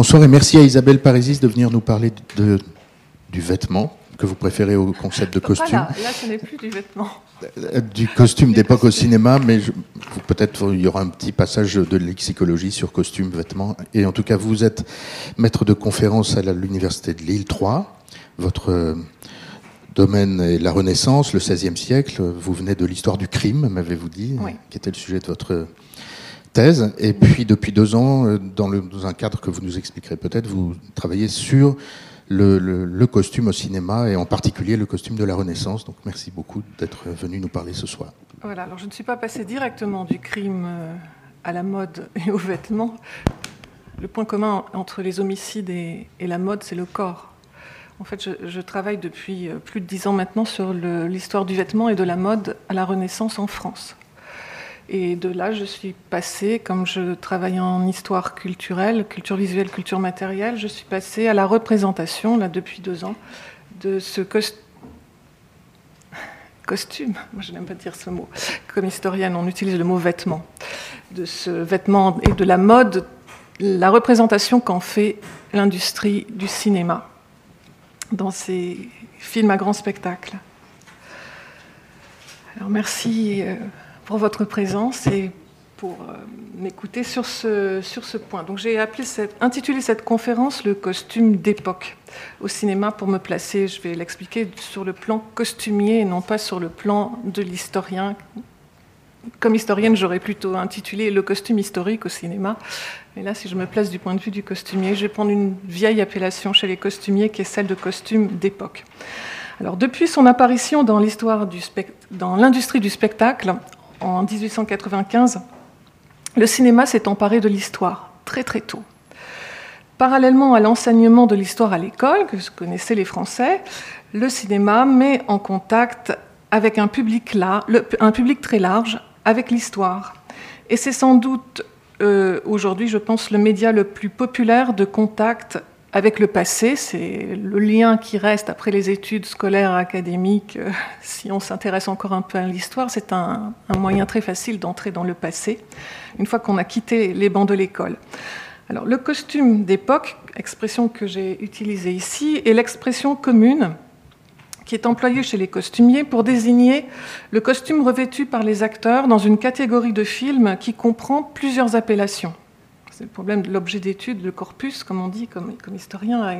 Bonsoir et merci à Isabelle Parisis de venir nous parler de, du vêtement que vous préférez au concept de costume. Là, là, ce n'est plus du vêtement. Euh, du costume d'époque au cinéma, mais peut-être il y aura un petit passage de lexicologie sur costume, vêtements. Et en tout cas, vous êtes maître de conférence à l'université de Lille 3. Votre euh, domaine est la Renaissance, le XVIe siècle. Vous venez de l'histoire du crime, m'avez-vous dit, qui était le sujet de votre thèse. Et puis, depuis deux ans, euh, dans, le, un cadre que vous nous expliquerez peut-être, vous travaillez sur le, costume au cinéma et en particulier le costume de la Renaissance. Donc merci beaucoup d'être venu nous parler ce soir. Voilà, alors je ne suis pas passé directement du crime euh, à la mode et aux vêtements. Le point commun entre les homicides et, la mode, c'est le corps. En fait, je, je, travaille depuis euh, plus de dix ans maintenant sur l'histoire du vêtement et de la mode à la Renaissance en France. Et de là, je suis passée, comme je travaille en histoire culturelle, culture visuelle, culture matérielle, je suis passée à la représentation, là, depuis deux ans, de ce costume. Moi, je n'aime pas dire ce mot. Comme historienne, on utilise le mot vêtement. De ce vêtement et de la mode, la représentation qu'en fait l'industrie du cinéma dans ces films à grand spectacle. Alors, merci. Euh, pour votre présence et pour euh, m'écouter sur ce, sur ce point. Donc j'ai intitulé cette conférence Le costume d'époque au cinéma pour me placer, je vais l'expliquer, sur le plan costumier et non pas sur le plan de l'historien. Comme historienne, j'aurais plutôt intitulé Le costume historique au cinéma. Mais là, si je me place du point de vue du costumier, je vais prendre une vieille appellation chez les costumiers qui est celle de costume d'époque. Alors, depuis son apparition dans l'histoire du dans l'industrie du spectacle, en 1895, le cinéma s'est emparé de l'histoire très très tôt. Parallèlement à l'enseignement de l'histoire à l'école, que connaissaient les Français, le cinéma met en contact avec un public, très large, avec l'histoire. Et c'est sans doute euh, aujourd'hui, je pense, le média le plus populaire de contact avec le passé, c'est le lien qui reste après les études scolaires académiques. Euh, si on s'intéresse encore un peu à l'histoire, c'est un, moyen très facile d'entrer dans le passé, une fois qu'on a quitté les bancs de l'école. Alors, le costume d'époque, expression que j'ai utilisée ici, est l'expression commune qui est employée chez les costumiers pour désigner le costume revêtu par les acteurs dans une catégorie de films qui comprend plusieurs appellations le problème de l'objet d'étude, le corpus, comme on dit, comme, historien, a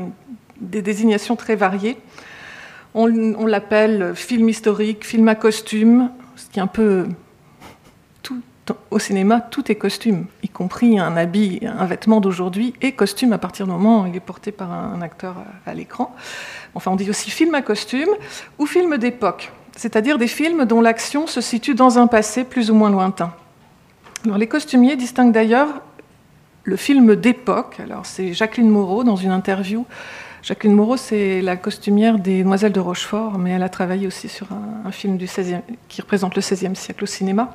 des désignations très variées. On, l'appelle film historique, film à costume, ce qui est un peu au cinéma, tout est costume, y compris un habit, un vêtement d'aujourd'hui et costume à partir du moment où il est porté par un, acteur à, l'écran. Enfin, on dit aussi film à costume ou film d'époque, c'est-à-dire des films dont l'action se situe dans un passé plus ou moins lointain. Alors, les costumiers distinguent d'ailleurs le film d'époque. Alors, c'est Jacqueline Moreau dans une interview. Jacqueline Moreau, c'est la costumière des Demoiselles de Rochefort, mais elle a travaillé aussi sur un, film du 16e, qui représente le XVIe siècle au cinéma.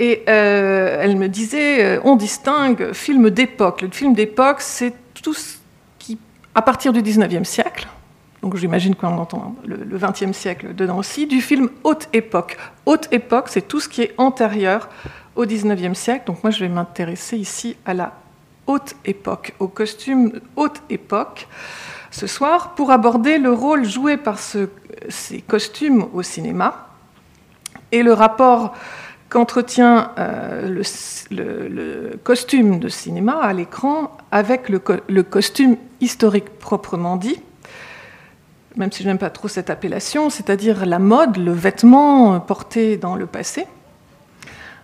Et euh, elle me disait, euh, on distingue film d'époque. Le film d'époque, c'est tout ce qui, à partir du 19e siècle, donc j'imagine qu'on entend le, 20e siècle dedans aussi, du film haute époque. Haute époque, c'est tout ce qui est antérieur au 19e siècle. Donc moi, je vais m'intéresser ici à la haute époque, au costume haute époque, ce soir, pour aborder le rôle joué par ces costumes au cinéma et le rapport qu'entretient euh, le, costume de cinéma à l'écran avec le, le, costume historique proprement dit, même si je n'aime pas trop cette appellation, c'est-à-dire la mode, le vêtement porté dans le passé.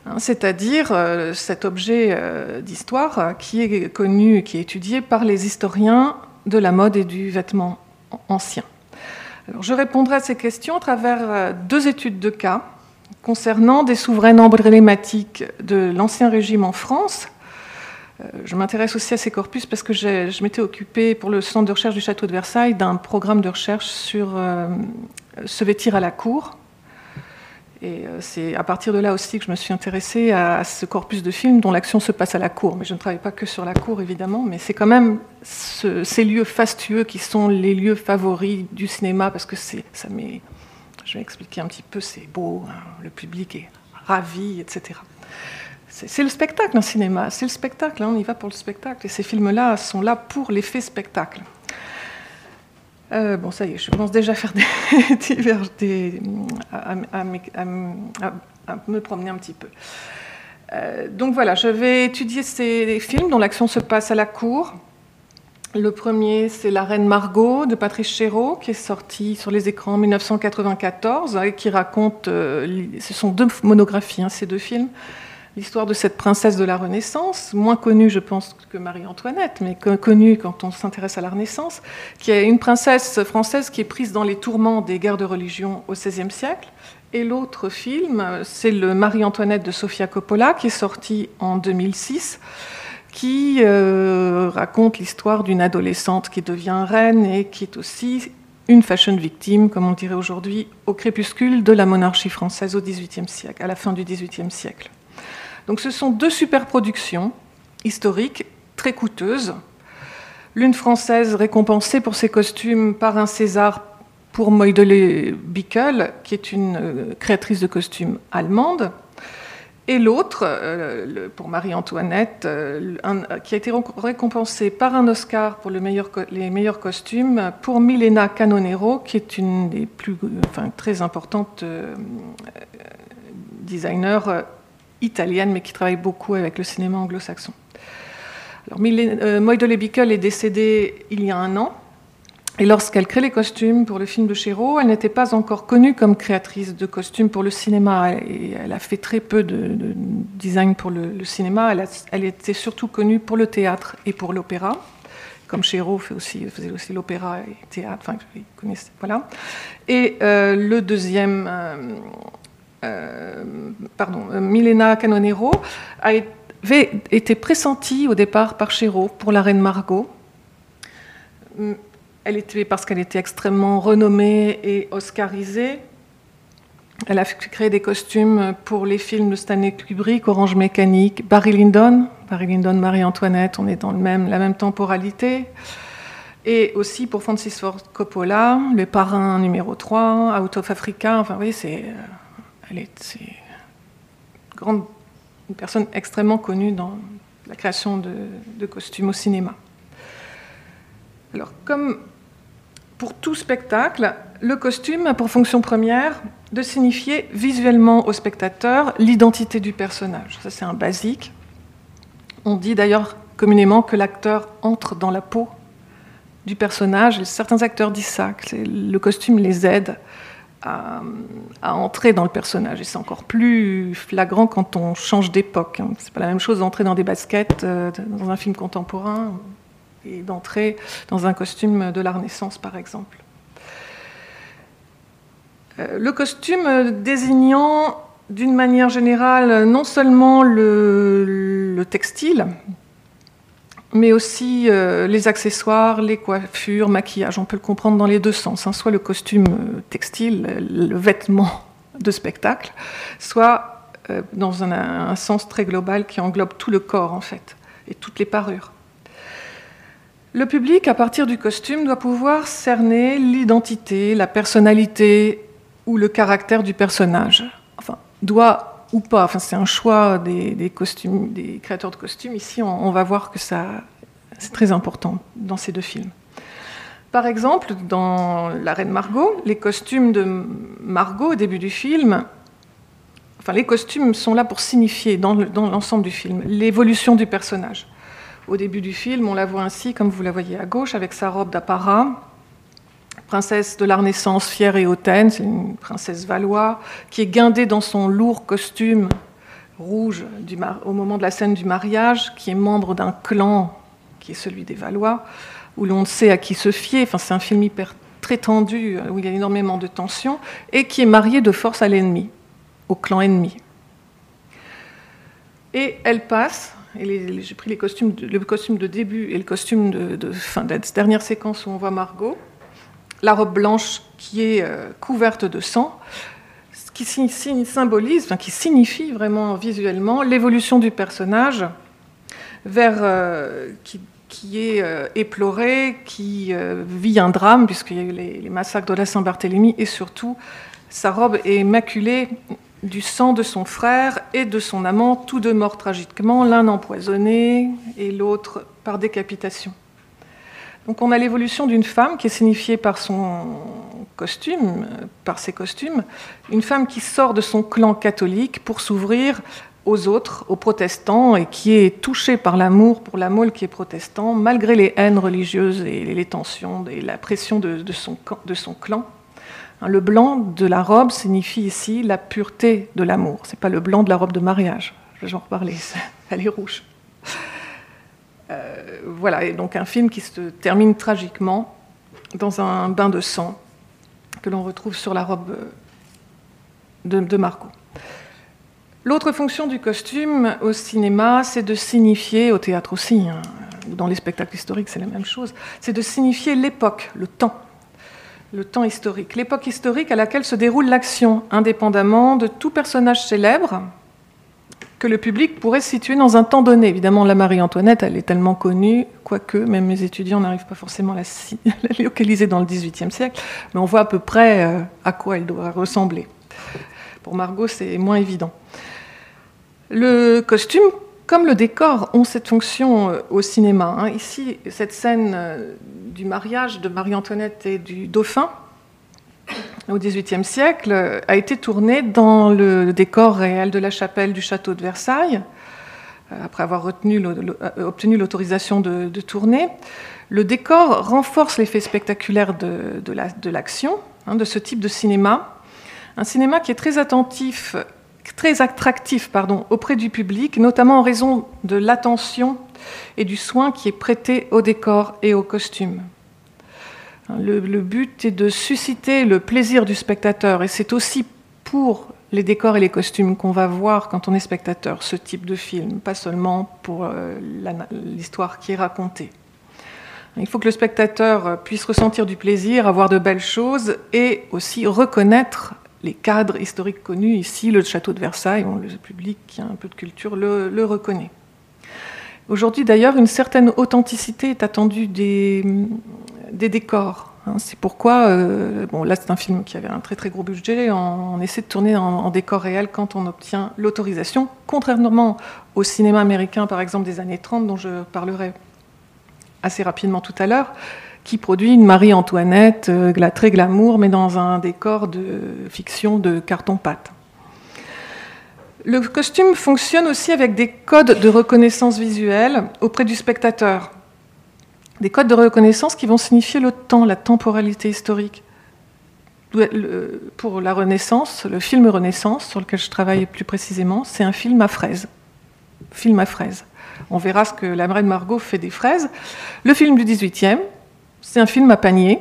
Hein, c'est-à-dire euh, cet objet euh, d'histoire euh, qui est connu, qui est étudié par les historiens de la mode et du vêtement ancien. je répondrai à ces questions à travers deux études de cas concernant des souveraines emblématiques de l'Ancien Régime en France. Je m'intéresse aussi à ces corpus parce que je m'étais occupée pour le centre de recherche du château de Versailles d'un programme de recherche sur se vêtir à la cour, et euh, c'est à partir de là aussi que je me suis intéressée à ce corpus de films dont l'action se passe à la cour. Mais je ne travaille pas que sur la cour, évidemment, mais c'est quand même ces lieux fastueux qui sont les lieux favoris du cinéma, parce que ça met, je vais expliquer un petit peu, c'est beau, hein, le public est ravi, etc. c'est le spectacle, un cinéma. C'est le spectacle, hein, on y va pour le spectacle. Et ces films-là sont là pour l'effet spectacle. Euh, bon, ça y est, je commence déjà à faire à, me promener un petit peu. Euh, donc voilà, je vais étudier ces films dont l'action se passe à la cour. Le premier, c'est La Reine Margot de Patrice Chéreau, qui est sorti sur les écrans en 1994 et qui raconte, euh, ce sont deux monographies, hein, ces deux films, l'histoire de cette princesse de la Renaissance, moins connue, je pense, que Marie-Antoinette, mais connue quand on s'intéresse à la Renaissance, qui est une princesse française qui est prise dans les tourments des guerres de religion au XVIe siècle. Et l'autre film, c'est le Marie-Antoinette de Sofia Coppola, qui est sorti en 2006, qui euh, raconte l'histoire d'une adolescente qui devient reine et qui est aussi une fashion victime, comme on dirait aujourd'hui, au crépuscule de la monarchie française au XVIIIe siècle, à la fin du XVIIIe siècle. Donc ce sont deux superproductions historiques très coûteuses. L'une française récompensée pour ses costumes par un César pour Moidele Bickel, qui est une euh, créatrice de costumes allemande, et l'autre, euh, pour Marie-Antoinette, euh, qui a été récompensée par un Oscar pour les meilleurs costumes pour Milena Canonero, qui est une des plus, enfin, très importantes designers italienne, mais qui travaille beaucoup avec le cinéma anglo-saxon. Alors, euh, est décédée il y a un an, et lorsqu'elle crée les costumes pour le film de Chéreau, elle n'était pas encore connue comme créatrice de costumes pour le cinéma. Et elle a fait très peu de, design pour le, cinéma. Elle, était surtout connue pour le théâtre et pour l'opéra, comme Chéreau fait aussi, faisait aussi l'opéra et le théâtre. Enfin, voilà. Et euh, le deuxième euh, pardon, euh, Milena Canonero avait été pressentie au départ par Chéreau pour la reine Margot. Mm, elle était, parce qu'elle était extrêmement renommée et oscarisée. Elle a créé des costumes pour les films de Stanley Kubrick, Orange Mécanique, Barry Lyndon, Barry Lyndon, Marie-Antoinette, on est dans la même temporalité. Et aussi pour Francis Ford Coppola, Le Parrain numéro 3, Out of Africa, enfin oui, c'est euh, elle est, grande, une personne extrêmement connue dans la création de, costumes au cinéma. Alors, comme pour tout spectacle, le costume a pour fonction première de signifier visuellement au spectateur l'identité du personnage. Ça, c'est un basique. On dit d'ailleurs communément que l'acteur entre dans la peau du personnage. certains acteurs disent ça, que le costume les aide à, entrer dans le personnage. Et c'est encore plus flagrant quand on change d'époque. Hein. C'est pas la même chose d'entrer dans des baskets euh, dans un film contemporain et d'entrer dans un costume de la Renaissance, par exemple. Euh, le costume désignant d'une manière générale non seulement le textile, mais aussi euh, les accessoires, les coiffures, maquillage. On peut le comprendre dans les deux sens, hein. soit le costume euh, textile, le vêtement de spectacle, soit euh, dans un, sens très global qui englobe tout le corps en fait, et toutes les parures. Le public, à partir du costume, doit pouvoir cerner l'identité, la personnalité ou le caractère du personnage. Enfin, doit ou pas. Enfin, c'est un choix des, créateurs de costumes. Ici, on, va voir que ça, c'est très important dans ces deux films. Par exemple, dans La Reine Margot, les costumes de Margot au début du film, enfin, les costumes sont là pour signifier dans l'ensemble du film l'évolution du personnage. Au début du film, on la voit ainsi, comme vous la voyez à gauche, avec sa robe d'apparat, princesse de la Renaissance fière et hautaine, c'est une princesse valois, qui est guindée dans son lourd costume rouge au moment de la scène du mariage, qui est membre d'un clan qui est celui des Valois, où l'on ne sait à qui se fier. Enfin, c'est un film hyper très tendu, où il y a énormément de tensions, et qui est mariée de force à l'ennemi, au clan ennemi. Et elle passe, et j'ai pris les costumes le costume de début et le costume de, fin, de la dernière séquence où on voit Margot, la robe blanche qui est euh, couverte de sang, ce qui symbolise, enfin, qui signifie vraiment visuellement l'évolution du personnage vers euh, qui, est euh, éploré, qui vit un drame, puisqu'il y a eu les, massacres de la Saint-Barthélemy, et surtout, sa robe est maculée du sang de son frère et de son amant, tous deux morts tragiquement, l'un empoisonné et l'autre par décapitation. Donc on a l'évolution d'une femme qui est signifiée par son costume, par ses costumes, une femme qui sort de son clan catholique pour s'ouvrir aux autres, aux protestants, et qui est touchée par l'amour pour la Mole qui est protestant, malgré les haines religieuses et les tensions et la pression de, son, clan. Hein, le blanc de la robe signifie ici la pureté de l'amour. C'est pas le blanc de la robe de mariage. Je vais en reparler. Elle est rouge. Euh, voilà, et donc un film qui se termine tragiquement dans un bain de sang que l'on retrouve sur la robe de, de Margot. L'autre fonction du costume au cinéma, c'est de signifier, au théâtre aussi, hein, dans les spectacles historiques c'est la même chose, c'est de signifier l'époque, le temps le temps historique, l'époque historique à laquelle se déroule l'action, indépendamment de tout personnage célèbre que le public pourrait situer dans un temps donné. Évidemment, la Marie-Antoinette, elle est tellement connue, quoique même mes étudiants n'arrivent pas forcément à la, localiser dans le XVIIIe siècle, mais on voit à peu près euh, à quoi elle doit ressembler. Pour Margot, c'est moins évident. Le costume, comme le décor, ont cette fonction euh, au cinéma. Hein. Ici, cette scène euh, du mariage de Marie-Antoinette et du dauphin au XVIIIe siècle euh, a été tournée dans le décor réel de la chapelle du château de Versailles, après avoir obtenu l'autorisation de, tourner. Le décor renforce l'effet spectaculaire de, l'action, hein, de ce type de cinéma. Un cinéma qui est très attentif très attractif auprès du public, notamment en raison de l'attention et du soin qui est prêté au décor et au costume. Le, le, but est de susciter le plaisir du spectateur et c'est aussi pour les décors et les costumes qu'on va voir quand on est spectateur ce type de film, pas seulement pour euh, l'histoire qui est racontée. Il faut que le spectateur puisse ressentir du plaisir, avoir de belles choses et aussi reconnaître les cadres historiques connus, ici le château de Versailles, le public qui a un peu de culture le, reconnaît. Aujourd'hui d'ailleurs, une certaine authenticité est attendue des, décors. Hein. c'est pourquoi, euh, bon là c'est un film qui avait un très très gros budget, on, essaie de tourner en, décor réel quand on obtient l'autorisation, contrairement au cinéma américain par exemple des années 30 dont je parlerai assez rapidement tout à l'heure, qui produit une Marie-Antoinette euh, très glamour, mais dans un décor de fiction de carton-pâte. Le costume fonctionne aussi avec des codes de reconnaissance visuelle auprès du spectateur. Des codes de reconnaissance qui vont signifier le temps, la temporalité historique. Pour la Renaissance, le film Renaissance, sur lequel je travaille plus précisément, c'est un film à fraises. Film à fraises. On verra ce que la de Margot fait des fraises. Le film du 18e, c'est un film à panier,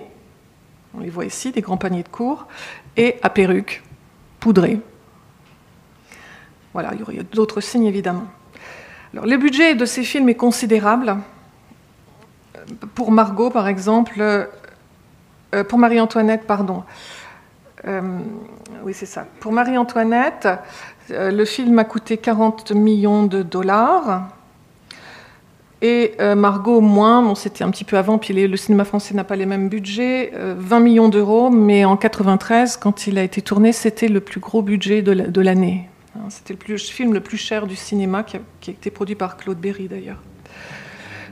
on les voit ici, des grands paniers de cours, et à perruque, poudrée. Voilà, il y aurait d'autres signes évidemment. Alors, le budget de ces films est considérable. Pour Margot, par exemple, euh, pour Marie-Antoinette, pardon. Euh, oui, c'est ça. Pour Marie-Antoinette, euh, le film a coûté 40 millions de dollars. Et euh, Margot, moins, c'était un petit peu avant, puis le cinéma français n'a pas les mêmes budgets, 20 euh, millions d'euros, mais en 93, quand il a été tourné, c'était le plus gros budget de l'année. Hein, c'était le film le plus cher du cinéma, qui a, été produit par Claude Berry d'ailleurs.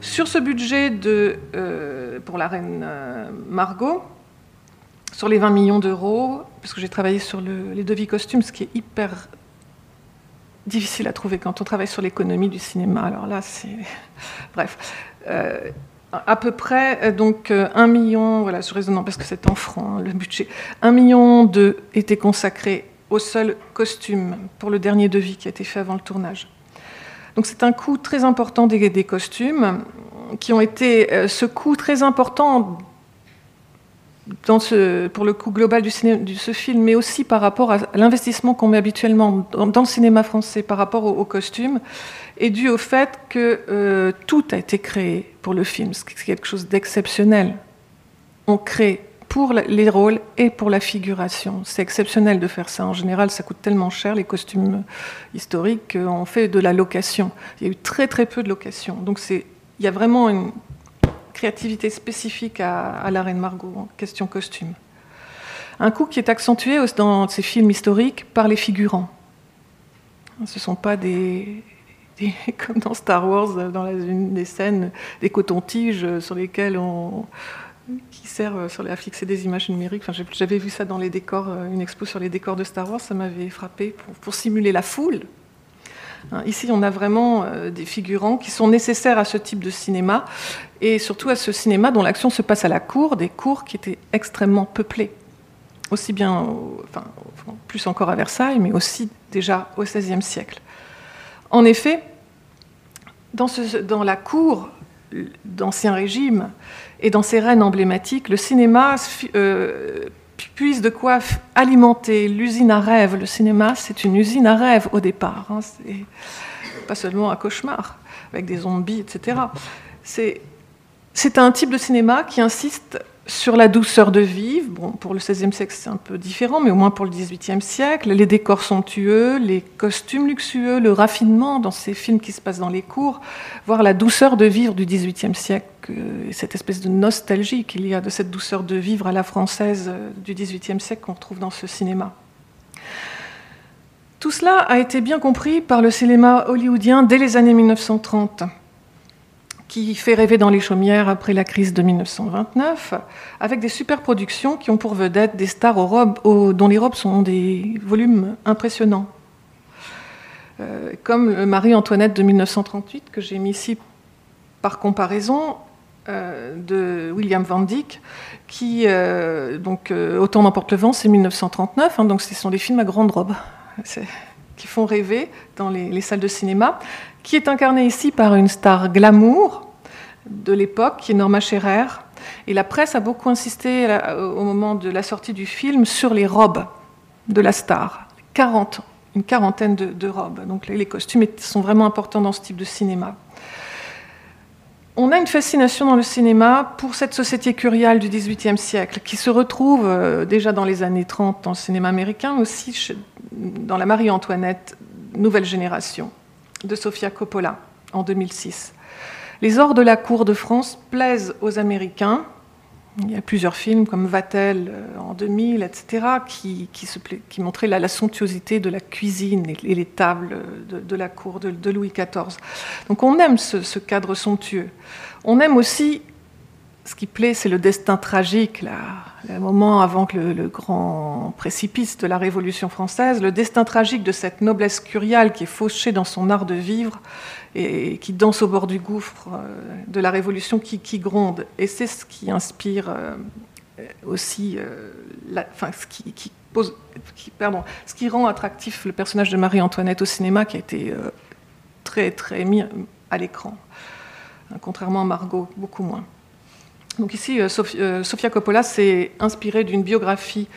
Sur ce budget de, euh, pour la reine Margot, sur les 20 millions d'euros, parce que j'ai travaillé sur les devis costumes, ce qui est hyper difficile à trouver quand on travaille sur l'économie du cinéma. Alors là, c'est. Bref. Euh, à peu près, euh, donc, euh, un million, voilà, je raisonne parce que c'est en francs, le budget. Un million de était consacré au seul costume pour le dernier devis qui a été fait avant le tournage. Donc c'est un coût très important des costumes qui ont été. Ce coût très important ce, pour le coût global du de ce film, mais aussi par rapport à l'investissement qu'on met habituellement dans, le cinéma français par rapport aux costumes, est dû au fait que euh, tout a été créé pour le film. C'est quelque chose d'exceptionnel. On crée pour les rôles et pour la figuration. C'est exceptionnel de faire ça. En général, ça coûte tellement cher, les costumes historiques, qu'on fait de la location. Il y a eu très très peu de location. Donc il y a vraiment une créativité spécifique à, la Reine Margot en question costume. Un coup qui est accentué dans ces films historiques par les figurants. Ce ne sont pas des, comme dans Star Wars, dans une des scènes, des cotons-tiges sur lesquels on, qui servent à fixer des images numériques. Enfin, J'avais vu ça dans les décors, une expo sur les décors de Star Wars, ça m'avait frappé pour, simuler la foule. Hein, ici, on a vraiment euh, des figurants qui sont nécessaires à ce type de cinéma, et surtout à ce cinéma dont l'action se passe à la cour, des cours qui étaient extrêmement peuplées, aussi bien, enfin, plus encore à Versailles, mais aussi déjà au XVIe siècle. En effet, dans, la cour d'Ancien Régime et dans ses reines emblématiques, le cinéma euh, puise de quoi alimenter l'usine à rêve. Le cinéma, c'est une usine à rêve au départ. Hein, c'est pas seulement un cauchemar avec des zombies, etc. C'est un type de cinéma qui insiste sur la douceur de vivre. Pour le XVIe siècle, c'est un peu différent, mais au moins pour le XVIIIe siècle, les décors somptueux, les costumes luxueux, le raffinement dans ces films qui se passent dans les cours, voir la douceur de vivre du XVIIIe siècle, et cette espèce de nostalgie qu'il y a de cette douceur de vivre à la française euh, du XVIIIe siècle qu'on retrouve dans ce cinéma. Tout cela a été bien compris par le cinéma hollywoodien dès les années 1930 qui fait rêver dans les chaumières après la crise de 1929, avec des superproductions qui ont pour vedette des stars aux robes, dont les robes sont des volumes impressionnants. Euh, comme Marie-Antoinette de 1938, que j'ai mis ici par comparaison, euh, de William Van Dyck, qui, euh, donc, Autant n'emporte le vent, c'est 1939, hein, donc ce sont des films à grande robe qui font rêver dans les, salles de cinéma, qui est incarné ici par une star glamour de l'époque, qui est Norma Scherer. Et la presse a beaucoup insisté au moment de la sortie du film sur les robes de la star. 40, une quarantaine de, robes. Donc les, costumes sont vraiment importants dans ce type de cinéma. On a une fascination dans le cinéma pour cette société curiale du XVIIIe siècle, qui se retrouve euh, déjà dans les années 30 dans le cinéma américain, aussi dans la Marie-Antoinette, nouvelle génération, de Sofia Coppola, en 2006. Les ors de la cour de France plaisent aux Américains. Il y a plusieurs films comme Vatel euh, en 2000, etc., qui, qui, montraient la, somptuosité de la cuisine et, les tables de, la cour de, Louis XIV. Donc on aime ce, cadre somptueux. On aime aussi ce qui plaît, c'est le destin tragique, le moment avant que le, grand précipice de la Révolution française, le destin tragique de cette noblesse curiale qui est fauchée dans son art de vivre et qui danse au bord du gouffre euh, de la Révolution qui, gronde. Et c'est ce qui inspire euh, aussi, euh, enfin, ce qui rend attractif le personnage de Marie-Antoinette au cinéma, qui a été très très mis à l'écran, hein, contrairement à Margot, beaucoup moins. Donc ici, Sofia Coppola s'est inspirée d'une biographie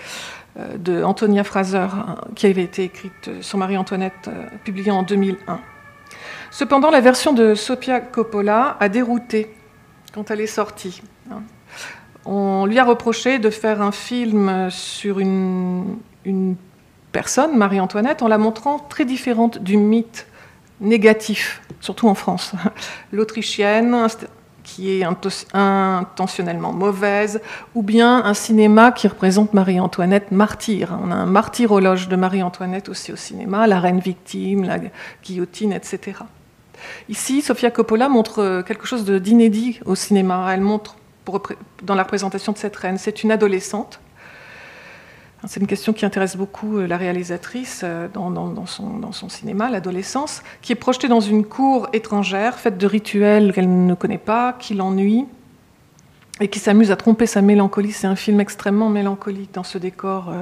de Antonia Fraser hein, qui avait été écrite sur Marie-Antoinette, publiée en 2001. Cependant, la version de Sofia Coppola a dérouté quand elle est sortie. On lui a reproché de faire un film sur une, personne, Marie-Antoinette, en la montrant très différente du mythe négatif, surtout en France. L'Autrichienne, qui est intentionnellement mauvaise, ou bien un cinéma qui représente Marie-Antoinette martyre. On a un martyrologe de Marie-Antoinette aussi au cinéma, la reine victime, la guillotine, etc. Ici, Sofia Coppola montre euh, quelque chose d'inédit au cinéma. Elle montre, dans la représentation de cette reine, c'est une adolescente. C'est une question qui intéresse beaucoup euh, la réalisatrice euh, dans, son, cinéma, l'adolescence, qui est projetée dans une cour étrangère, faite de rituels qu'elle ne connaît pas, qui l'ennuie, et qui s'amuse à tromper sa mélancolie. C'est un film extrêmement mélancolique dans ce décor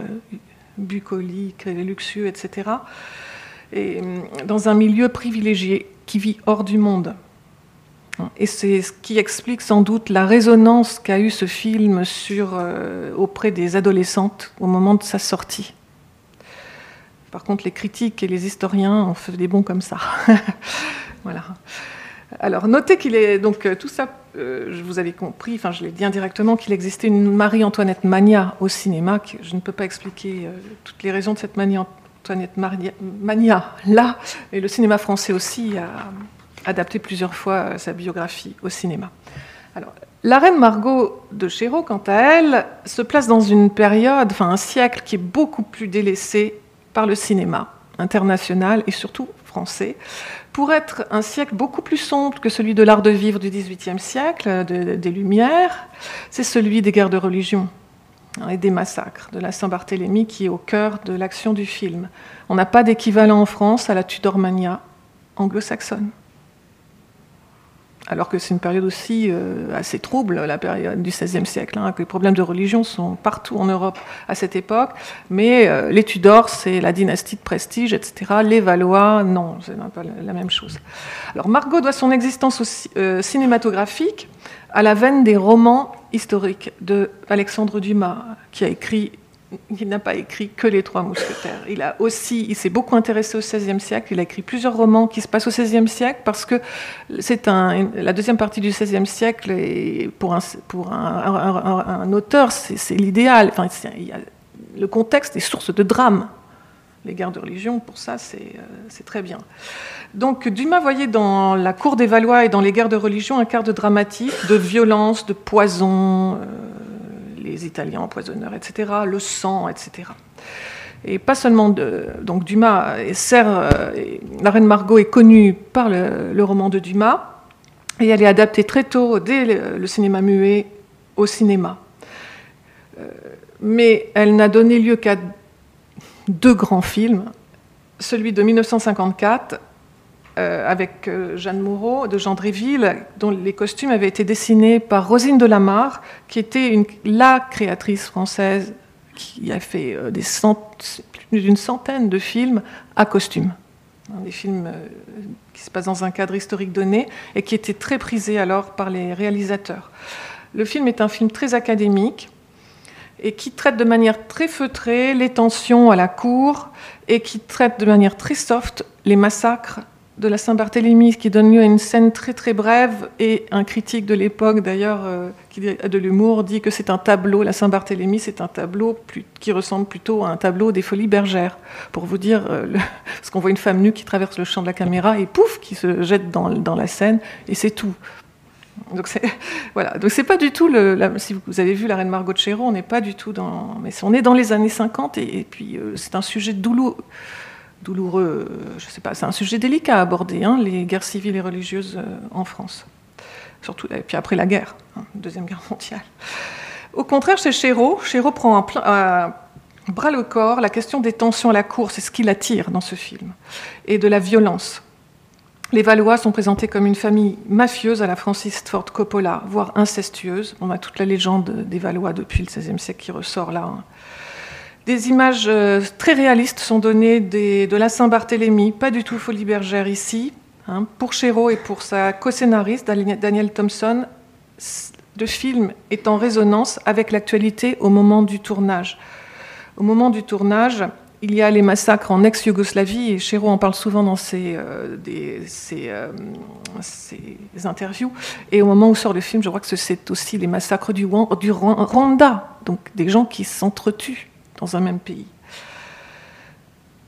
bucolique, luxueux, etc. Et dans un milieu privilégié qui vit hors du monde. Et c'est ce qui explique sans doute la résonance qu'a eu ce film euh, auprès des adolescentes au moment de sa sortie. Par contre, les critiques et les historiens ont fait des bons comme ça. voilà. Alors, notez qu'il est donc euh, tout ça. Euh, je vous avais compris, enfin, je l'ai dit indirectement, qu'il existait une Marie-Antoinette mania au cinéma. Que je ne peux pas expliquer toutes les raisons de cette mania Antoinette Mania là, et le cinéma français aussi a adapté plusieurs fois euh, sa biographie au cinéma. Alors, la reine Margot de Chéreau, quant à elle, se place dans une période, enfin un siècle qui est beaucoup plus délaissé par le cinéma. international et surtout français, pour être un siècle beaucoup plus sombre que celui de l'art de vivre du XVIIIe siècle, des Lumières. C'est celui des guerres de religion hein, et des massacres de la Saint-Barthélemy qui est au cœur de l'action du film. On n'a pas d'équivalent en France à la Tudormania anglo-saxonne alors que c'est une période aussi euh, assez trouble, la période du XVIe siècle, hein, que les problèmes de religion sont partout en Europe à cette époque, mais euh, les Tudors, c'est la dynastie de prestige, etc. Les Valois, non, c'est pas la même chose. Alors Margot doit son existence aussi, euh, cinématographique à la veine des romans historiques de Alexandre Dumas, qui a écrit il n'a pas écrit que les Trois Mousquetaires. Il a aussi, il s'est beaucoup intéressé au XVIe siècle. Il a écrit plusieurs romans qui se passent au XVIe siècle parce que c'est la deuxième partie du XVIe siècle et pour un, auteur, c'est l'idéal. Enfin, le contexte est source de drame. Les guerres de religion, pour ça, c'est très bien. Donc Dumas voyait dans la cour des Valois et dans les guerres de religion un quart de dramatique, de violence, de poison. Euh, les Italiens empoisonneurs, etc., le sang, etc. Et pas seulement donc Dumas et euh, la reine Margot est connue par le, roman de Dumas et elle est adaptée très tôt dès le, cinéma muet au cinéma. Euh, mais elle n'a donné lieu qu'à deux grands films, celui de 1954 euh, avec euh, Jeanne Moreau de Jean Dréville, dont les costumes avaient été dessinés par Rosine de Lamarre, qui était la créatrice française qui a fait euh, plus d'une centaine de films à costumes. Des films qui se passent dans un cadre historique donné et qui étaient très prisés alors par les réalisateurs. Le film est un film très académique et qui traite de manière très feutrée les tensions à la cour et qui traite de manière très soft les massacres de la Saint-Barthélemy, qui donne lieu à une scène très très brève, et un critique de l'époque d'ailleurs, euh, qui a de l'humour, dit que c'est un tableau, la Saint-Barthélemy, c'est un tableau qui ressemble plutôt à un tableau des Folies Bergères, pour vous dire, euh, qu'on voit une femme nue qui traverse le champ de la caméra, et pouf, qui se jette dans, la scène, et c'est tout. Donc c'est voilà, donc c'est pas du tout le. si vous avez vu la Reine Margot de Chéreau, on n'est pas du tout dans, mais on est dans les années 50 et, puis euh, c'est un sujet douloureux douloureux, euh, je sais pas, c'est un sujet délicat à aborder, hein, les guerres civiles et religieuses euh, en France. Surtout, et puis après la guerre, hein, Deuxième Guerre mondiale. Au contraire, chez Chéreau, Chéreau prend un à bras le corps la question des tensions à la cour, c'est ce qui l'attire dans ce film, et de la violence. Les Valois sont présentés comme une famille mafieuse à la Francis Ford Coppola, voire incestueuse. On a toute la légende des Valois depuis le XVIe siècle qui ressort là. Hein. Des images euh, très réalistes sont données de la Saint-Barthélemy, pas du tout folie bergère ici. Hein. Pour Chéreau et pour sa co-scénariste, Daniel Thompson, le film est en résonance avec l'actualité au moment du tournage. Au moment du tournage, il y a les massacres en ex-Yougoslavie, et Chéreau en parle souvent dans ses, euh, euh, interviews. Et au moment où sort le film, je crois que c'est aussi les massacres du, du Rwanda, donc des gens qui s'entretuent dans un même pays.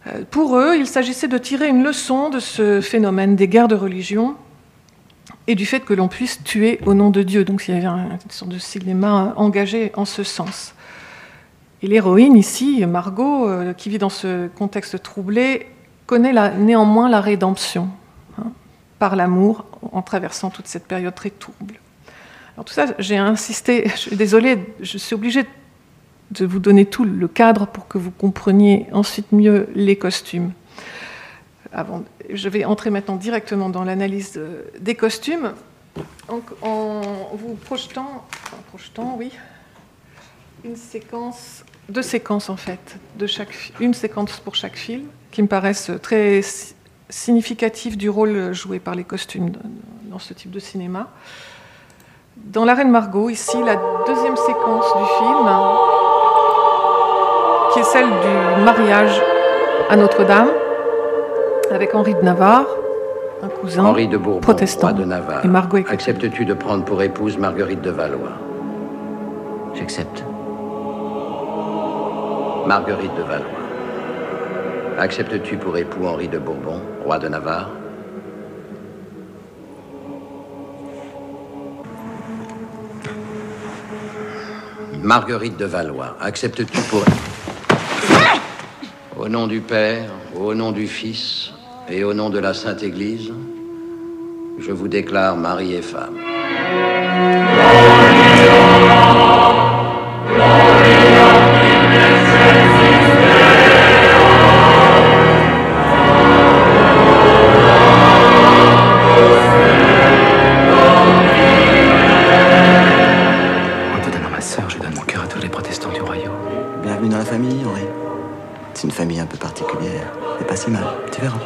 Euh, pour eux, il s'agissait de tirer une leçon de ce phénomène des guerres de religion et du fait que l'on puisse tuer au nom de Dieu. Donc il y avait une sorte de cinéma engagé en ce sens. Et l'héroïne ici, Margot, euh, qui vit dans ce contexte troublé, connaît néanmoins la rédemption hein, par l'amour en traversant toute cette période très trouble. Alors tout ça, j'ai insisté, je suis désolée, je suis obligée de de vous donner tout le cadre pour que vous compreniez ensuite mieux les costumes. Avant, je vais entrer maintenant directement dans l'analyse des costumes, en, vous projetant, projetant, oui, une séquence, deux séquences en fait, de chaque, une séquence pour chaque film, qui me paraissent très significatives du rôle joué par les costumes dans ce type de cinéma. Dans La Reine Margot, ici, la deuxième séquence du film, qui est celle du mariage à Notre-Dame avec Henri de Navarre, un cousin Henri de Bourbon, protestant. de Navarre. Et Margot Acceptes-tu de prendre pour épouse Marguerite de Valois? J'accepte. Marguerite de Valois. Acceptes-tu pour époux Henri de Bourbon, roi de Navarre? Marguerite de Valois, acceptes-tu pour... Au nom du Père, au nom du Fils et au nom de la Sainte Église, je vous déclare mari et femme. C'est une famille un peu particulière, mais pas si mal, tu verras.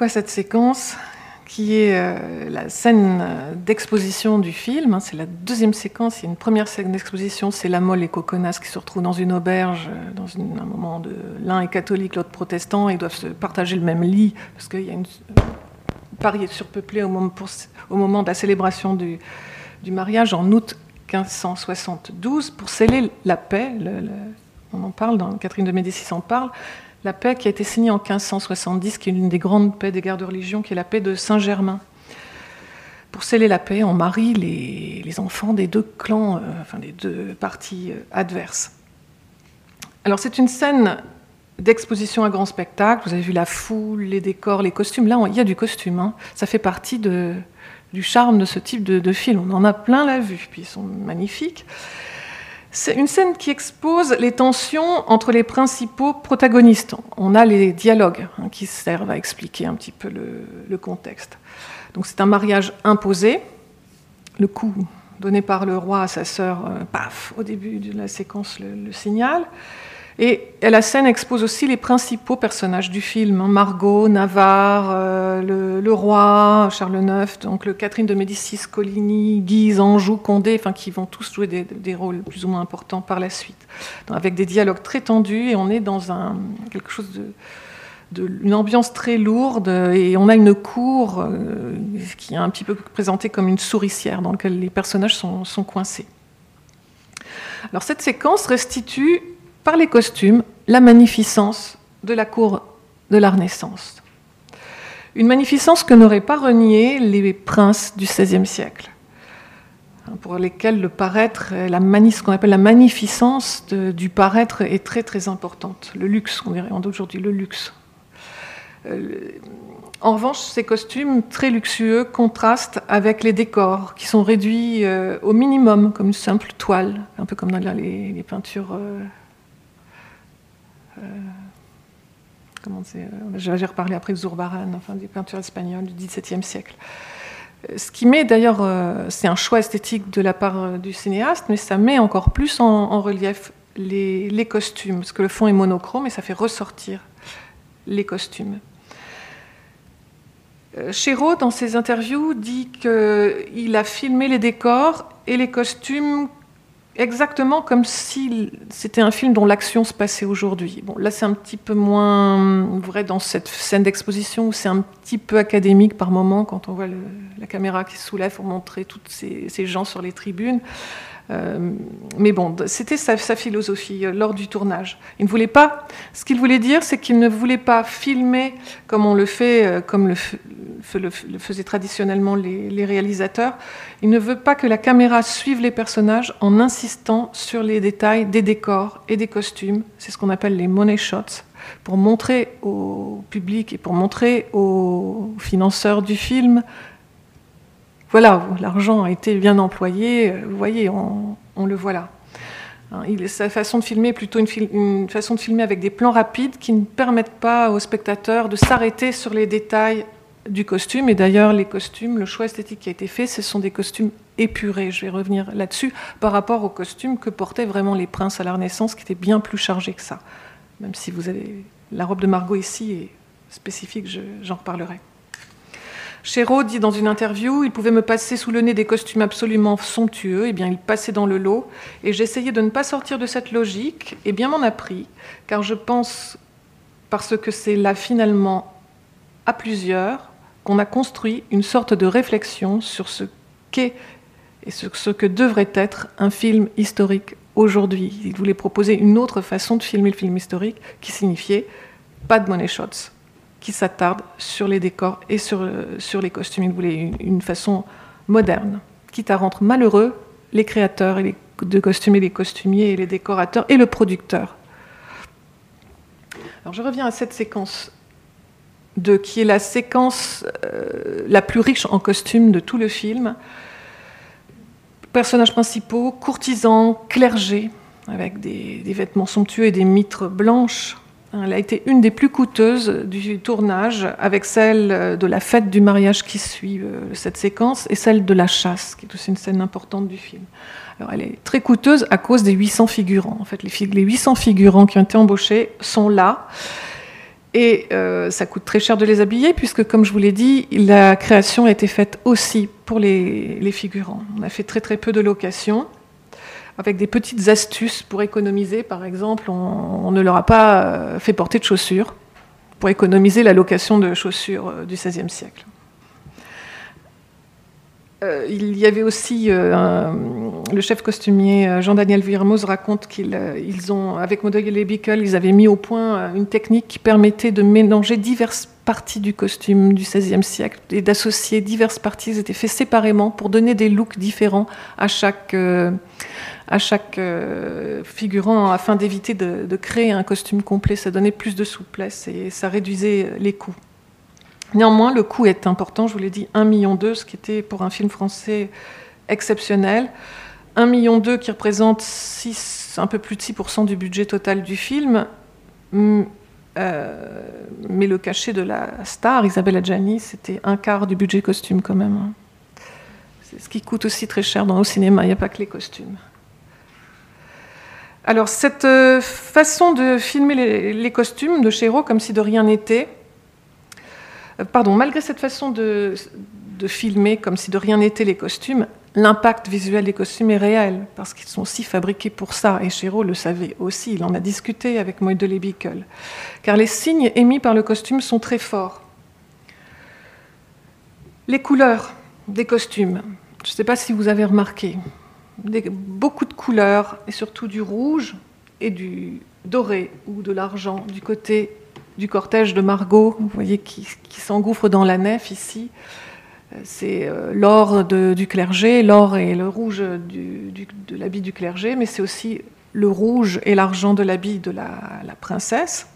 Pourquoi cette séquence qui est euh, la scène euh, d'exposition du film hein, C'est la deuxième séquence. Il y a une première scène d'exposition, c'est la molle et Coconas qui se retrouvent dans une auberge, euh, dans un moment de l'un est catholique, l'autre protestant, et ils doivent se partager le même lit parce qu'il y a une Paris est surpeuplé au moment, de la célébration du, mariage en août 1572 pour sceller la paix. on en parle, dans Catherine de Médicis en parle. La paix qui a été signée en 1570, qui est l'une des grandes paix des guerres de religion, qui est la paix de Saint-Germain. Pour sceller la paix, on marie les, enfants des deux clans, euh, enfin des deux parties euh, adverses. Alors c'est une scène d'exposition à grand spectacle. Vous avez vu la foule, les décors, les costumes. Là, il y a du costume. hein. Ça fait partie du charme de ce type de, de film. On en a plein la vue, puis ils sont magnifiques. C'est une scène qui expose les tensions entre les principaux protagonistes. On a les dialogues hein, qui servent à expliquer un petit peu le, contexte. Donc c'est un mariage imposé. Le coup donné par le roi à sa sœur, euh, paf, au début de la séquence le, le signal. Et la scène expose aussi les principaux personnages du film, hein, Margot, Navarre, euh, le, roi, Charles IX, donc Catherine de Médicis, Coligny, Guise, Anjou, Condé, enfin qui vont tous jouer des, rôles plus ou moins importants par la suite, avec des dialogues très tendus et on est dans quelque chose de, une ambiance très lourde et on a une cour euh, qui est un petit peu présentée comme une souricière dans laquelle les personnages sont coincés. Alors cette séquence restitue par les costumes la magnificence de la cour de la Renaissance. Une magnificence que n'auraient pas renié les princes du XVIe siècle, hein, pour lesquels le paraître, la ce qu'on appelle la magnificence du paraître est très très importante. Le luxe, on dirait aujourd'hui, le luxe. Euh, en revanche, ces costumes très luxueux contrastent avec les décors qui sont réduits euh, au minimum, comme une simple toile, un peu comme dans les, peintures. euh, comment c'est euh, J'ai reparlé après de Zurbaran, enfin des peintures espagnoles du XVIIe siècle. Euh, Ce qui met d'ailleurs, euh, c'est un choix esthétique de la part euh, du cinéaste, mais ça met encore plus en, relief les, costumes, parce que le fond est monochrome et ça fait ressortir les costumes. Euh, Chéreau, dans ses interviews, dit qu'il a filmé les décors et les costumes exactement comme si c'était un film dont l'action se passait aujourd'hui. Bon, là, c'est un petit peu moins vrai dans cette scène d'exposition où c'est un petit peu académique par moment quand on voit la caméra qui se soulève pour montrer tous ces, gens sur les tribunes. Euh, mais bon, c'était sa, philosophie euh, lors du tournage. Il ne voulait pas. Ce qu'il voulait dire, c'est qu'il ne voulait pas filmer comme on le fait, euh, comme le, faisaient traditionnellement les, les, réalisateurs. Il ne veut pas que la caméra suive les personnages en insistant sur les détails des décors et des costumes. C'est ce qu'on appelle les money shots pour montrer au public et pour montrer aux financeurs du film voilà, l'argent a été bien employé, vous voyez, on, le voit là. Hein, sa façon de filmer est plutôt une, façon de filmer avec des plans rapides qui ne permettent pas aux spectateurs de s'arrêter sur les détails du costume. Et d'ailleurs, les costumes, le choix esthétique qui a été fait, ce sont des costumes épurés. Je vais revenir là-dessus par rapport aux costumes que portaient vraiment les princes à la Renaissance, qui étaient bien plus chargés que ça. Même si vous avez la robe de Margot ici est spécifique, j'en reparlerai. Chéreau dit dans une interview, il pouvait me passer sous le nez des costumes absolument somptueux, et eh bien il passait dans le lot, et j'essayais de ne pas sortir de cette logique, et bien m'en a pris, car je pense, parce que c'est là finalement à plusieurs, qu'on a construit une sorte de réflexion sur ce qu'est et ce que devrait être un film historique aujourd'hui. Il voulait proposer une autre façon de filmer le film historique qui signifiait pas de money shots, qui s'attarde sur les décors et sur, sur les costumes. Une, façon moderne, quitte à rendre malheureux les créateurs de costumes et les costumiers et les décorateurs et le producteur. Je reviens à cette séquence de, qui est la séquence euh, la plus riche en costumes de tout le film. Personnages principaux, courtisans, clergés, avec des vêtements somptueux et des mitres blanches, elle a été une des plus coûteuses du tournage, avec celle de la fête du mariage qui suit euh, cette séquence, et celle de la chasse, qui est aussi une scène importante du film. Alors, elle est très coûteuse à cause des 800 figurants. En fait, les 800 figurants qui ont été embauchés sont là. Et euh, ça coûte très cher de les habiller, puisque, comme je vous l'ai dit, la création a été faite aussi pour les, les figurants. On a fait très très peu de locations avec des petites astuces pour économiser. Par exemple, on, ne leur a pas euh, fait porter de chaussures pour économiser la location de chaussures euh, du XVIe siècle. Euh, il y avait aussi le chef costumier Jean-Daniel Villermoz raconte qu'ils ont, avec Model et Bickel, ils avaient mis au point une technique qui permettait de mélanger diverses parties du costume du XVIe siècle et d'associer diverses parties. Ils étaient faits séparément pour donner des looks différents à chaque, à chaque euh, figurant afin d'éviter de, créer un costume complet. Ça donnait plus de souplesse et ça réduisait les coûts. Néanmoins, le coût est important, je vous l'ai dit, 1,2 million, ce qui était pour un film français exceptionnel. 1,2 million qui représente 6, un peu plus de 6% du budget total du film. Mm, euh, mais le cachet de la star, Isabelle Adjani, c'était un quart du budget costume quand même. Hein. C'est ce qui coûte aussi très cher dans, au cinéma, il n'y a pas que les costumes. Alors, cette euh, façon de filmer les, costumes de Chéreau comme si de rien n'était, pardon, malgré cette façon de, filmer comme si de rien n'était les costumes, l'impact visuel des costumes est réel, parce qu'ils sont aussi fabriqués pour ça, et Chéreau le savait aussi, il en a discuté avec Moïdele Bickel, car les signes émis par le costume sont très forts. Les couleurs des costumes, je ne sais pas si vous avez remarqué, beaucoup de couleurs, et surtout du rouge et du doré ou de l'argent du côté du cortège de Margot, vous voyez, qui, s'engouffre dans la nef ici. C'est euh, l'or du clergé, l'or et le rouge de l'habit du clergé, mais c'est aussi le rouge et l'argent de l'habit de la, princesse.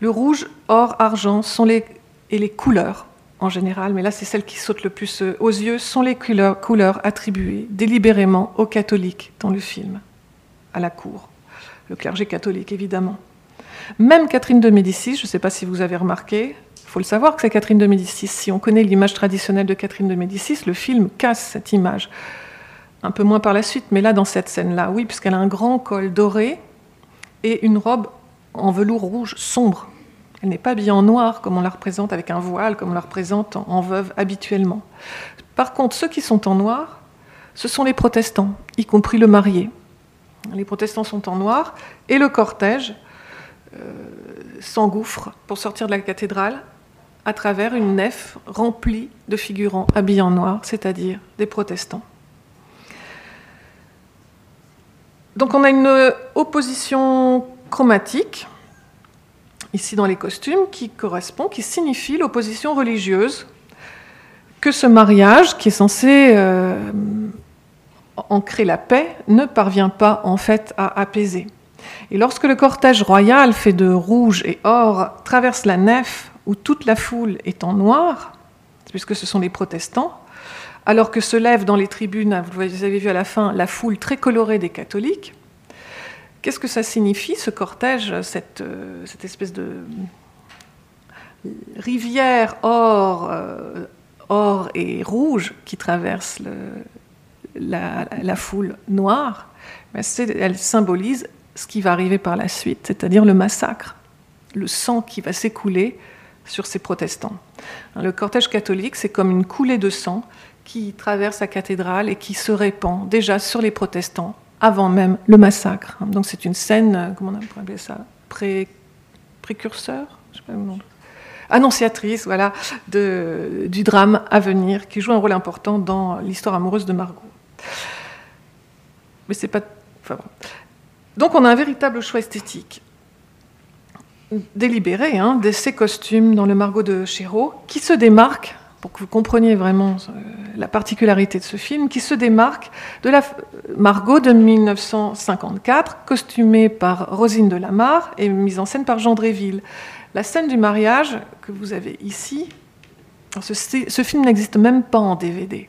Le rouge, or, argent sont les, et les couleurs en général, mais là c'est celle qui saute le plus euh, aux yeux, sont les couleurs attribuées délibérément aux catholiques dans le film, à la cour. Le clergé catholique, évidemment. Même Catherine de Médicis, je ne sais pas si vous avez remarqué, il faut le savoir que c'est Catherine de Médicis. Si on connaît l'image traditionnelle de Catherine de Médicis, le film casse cette image. Un peu moins par la suite, mais là, dans cette scène-là, oui, puisqu'elle a un grand col doré et une robe en velours rouge sombre. Elle n'est pas habillée en noir comme on la représente avec un voile, comme on la représente en, veuve habituellement. Par contre, ceux qui sont en noir ce sont les protestants, y compris le marié. Les protestants sont en noir et le cortège s'engouffre pour sortir de la cathédrale à travers une nef remplie de figurants habillés en noir, c'est-à-dire des protestants. Donc on a une opposition chromatique, ici dans les costumes, qui correspond, qui signifie l'opposition religieuse que ce mariage, qui est censé euh, ancrer la paix, ne parvient pas en fait à apaiser. Et lorsque le cortège royal fait de rouge et or traverse la nef où toute la foule est en noir, puisque ce sont les protestants, alors que se lève dans les tribunes, vous avez vu à la fin, la foule très colorée des catholiques. Qu'est-ce que ça signifie, ce cortège, cette, euh, espèce de rivière or, euh, or et rouge qui traverse la, foule noire? Elle symbolise ce qui va arriver par la suite, c'est-à-dire le massacre, le sang qui va s'écouler sur ces protestants. Le cortège catholique, c'est comme une coulée de sang qui traverse la cathédrale et qui se répand déjà sur les protestants avant même le massacre. Donc c'est une scène, euh, comment on appeler ça Précurseur? Pas Annonciatrice, voilà, du drame à venir, qui joue un rôle important dans l'histoire amoureuse de Margot. Mais c'est pas. Enfin, Donc on a un véritable choix esthétique délibéré hein, de ces costumes dans le Margot de Chéreau qui se démarque pour que vous compreniez vraiment euh, la particularité de ce film, qui se démarque de la Margot de 1954, costumée par Rosine de Lamar et mise en scène par Jean Dréville. La scène du mariage que vous avez ici, ce film n'existe même pas en DVD.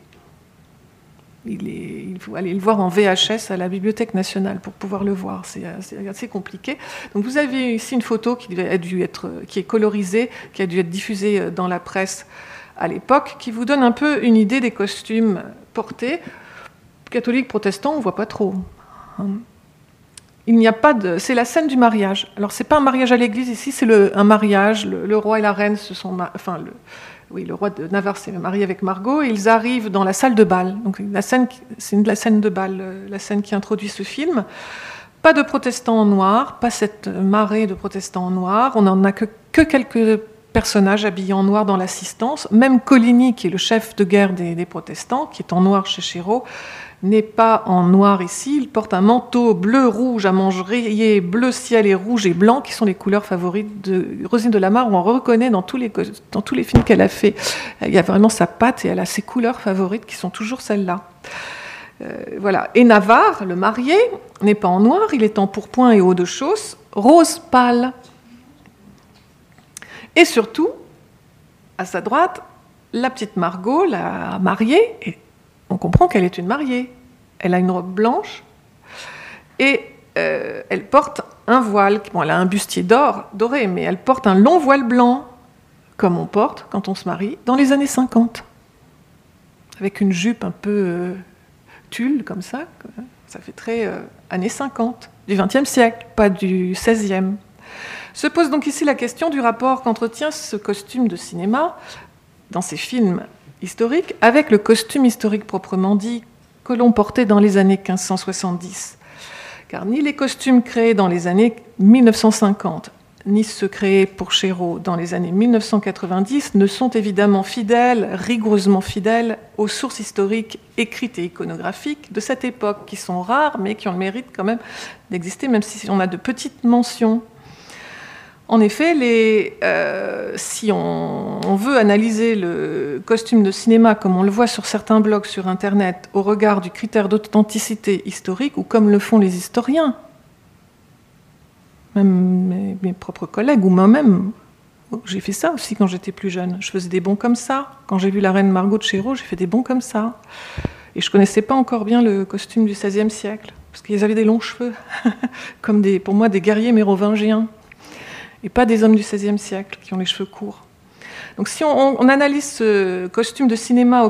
Il, faut aller le voir en VHS à la Bibliothèque nationale pour pouvoir le voir. C'est assez compliqué. Donc vous avez ici une photo qui, a dû être, qui est colorisée, qui a dû être diffusée euh, dans la presse à l'époque, qui vous donne un peu une idée des costumes portés. Catholiques, protestants, on ne voit pas trop. Hein. Il n'y a pas de. C'est la scène du mariage. Alors, c'est pas un mariage à l'église ici, c'est un mariage. Le, roi et la reine se sont. Enfin, le, oui, le roi de Navarre s'est marié avec Margot. Ils arrivent dans la salle de bal. Donc, la scène, la scène de bal, euh, la scène qui introduit ce film. Pas de protestants en noir, pas cette marée de protestants en noir. On n'en a que, que quelques personnage habillé en noir dans l'assistance. Même Coligny, qui est le chef de guerre des, protestants, qui est en noir chez Chéreau, n'est pas en noir ici. Il porte un manteau bleu, rouge, à manches rayées, bleu ciel et rouge et blanc, qui sont les couleurs favorites de Rosine de Lamar, où on reconnaît dans tous les, dans tous les films qu'elle a fait. Il y a vraiment sa patte et elle a ses couleurs favorites qui sont toujours celles-là. Euh, voilà. Et Navarre, le marié, n'est pas en noir, il est en pourpoint et haut de chausse, rose pâle. Et surtout, à sa droite, la petite Margot, la mariée, et on comprend qu'elle est une mariée. Elle a une robe blanche et euh, elle porte un voile. Bon, elle a un bustier d'or, doré, mais elle porte un long voile blanc, comme on porte quand on se marie, dans les années 50. Avec une jupe un peu euh, tulle, comme ça. Ça fait très euh, années 50, du XXe siècle, pas du XVIe. Se pose donc ici la question du rapport qu'entretient ce costume de cinéma dans ces films historiques avec le costume historique proprement dit que l'on portait dans les années 1570. Car ni les costumes créés dans les années 1950, ni ceux créés pour Chéreau dans les années 1990 ne sont évidemment fidèles, rigoureusement fidèles aux sources historiques écrites et iconographiques de cette époque, qui sont rares, mais qui ont le mérite quand même d'exister, même si on a de petites mentions en effet, euh, si on, veut analyser le costume de cinéma comme on le voit sur certains blogs sur Internet au regard du critère d'authenticité historique, ou comme le font les historiens, même mes, propres collègues ou moi-même, j'ai fait ça aussi quand j'étais plus jeune. Je faisais des bons comme ça. Quand j'ai vu la reine Margot de Chéreau, j'ai fait des bons comme ça. Et je connaissais pas encore bien le costume du XVIe siècle, parce qu'ils avaient des longs cheveux, comme pour moi des guerriers mérovingiens et pas des hommes du XVIe siècle qui ont les cheveux courts. Donc si on, analyse ce costume de cinéma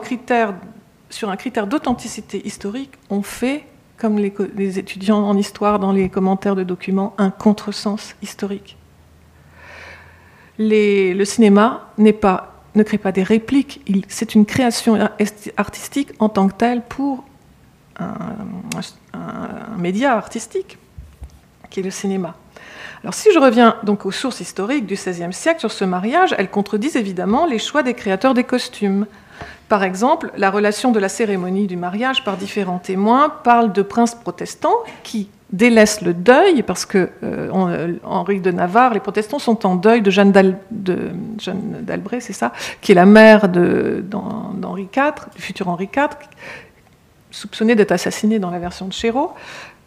sur un critère d'authenticité historique, on fait, comme les, étudiants en histoire dans les commentaires de documents, un contresens historique. le cinéma ne crée pas des répliques, c'est une création artistique en tant que telle pour un média artistique, qui est le cinéma. Alors si je reviens donc aux sources historiques du XVIe siècle sur ce mariage, elles contredisent évidemment les choix des créateurs des costumes. Par exemple, la relation de la cérémonie du mariage par différents témoins parle de princes protestants qui délaissent le deuil, parce que euh, euh, Henri de Navarre, les protestants sont en deuil de Jeanne d'Albret, c'est ça, qui est la mère d'Henri IV, du futur Henri IV, soupçonnée d'être assassinée dans la version de Chéreau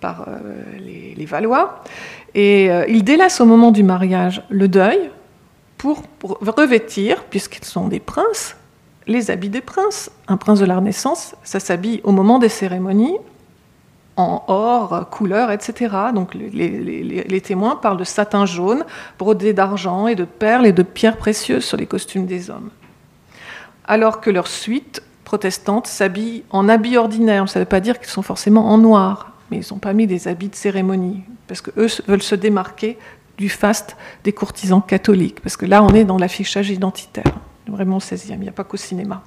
par euh, les, Valois. Et euh, ils délaissent au moment du mariage le deuil pour, revêtir, puisqu'ils sont des princes, les habits des princes. Un prince de la Renaissance, ça s'habille au moment des cérémonies en or, couleur, etc. Donc les, témoins parlent de satin jaune, brodé d'argent et de perles et de pierres précieuses sur les costumes des hommes. Alors que leur suite protestante s'habille en habits ordinaires. Ça ne veut pas dire qu'ils sont forcément en noir mais ils n'ont pas mis des habits de cérémonie, parce qu'eux veulent se démarquer du faste des courtisans catholiques, parce que là, on est dans l'affichage identitaire, vraiment au XVIe, il n'y a pas qu'au cinéma.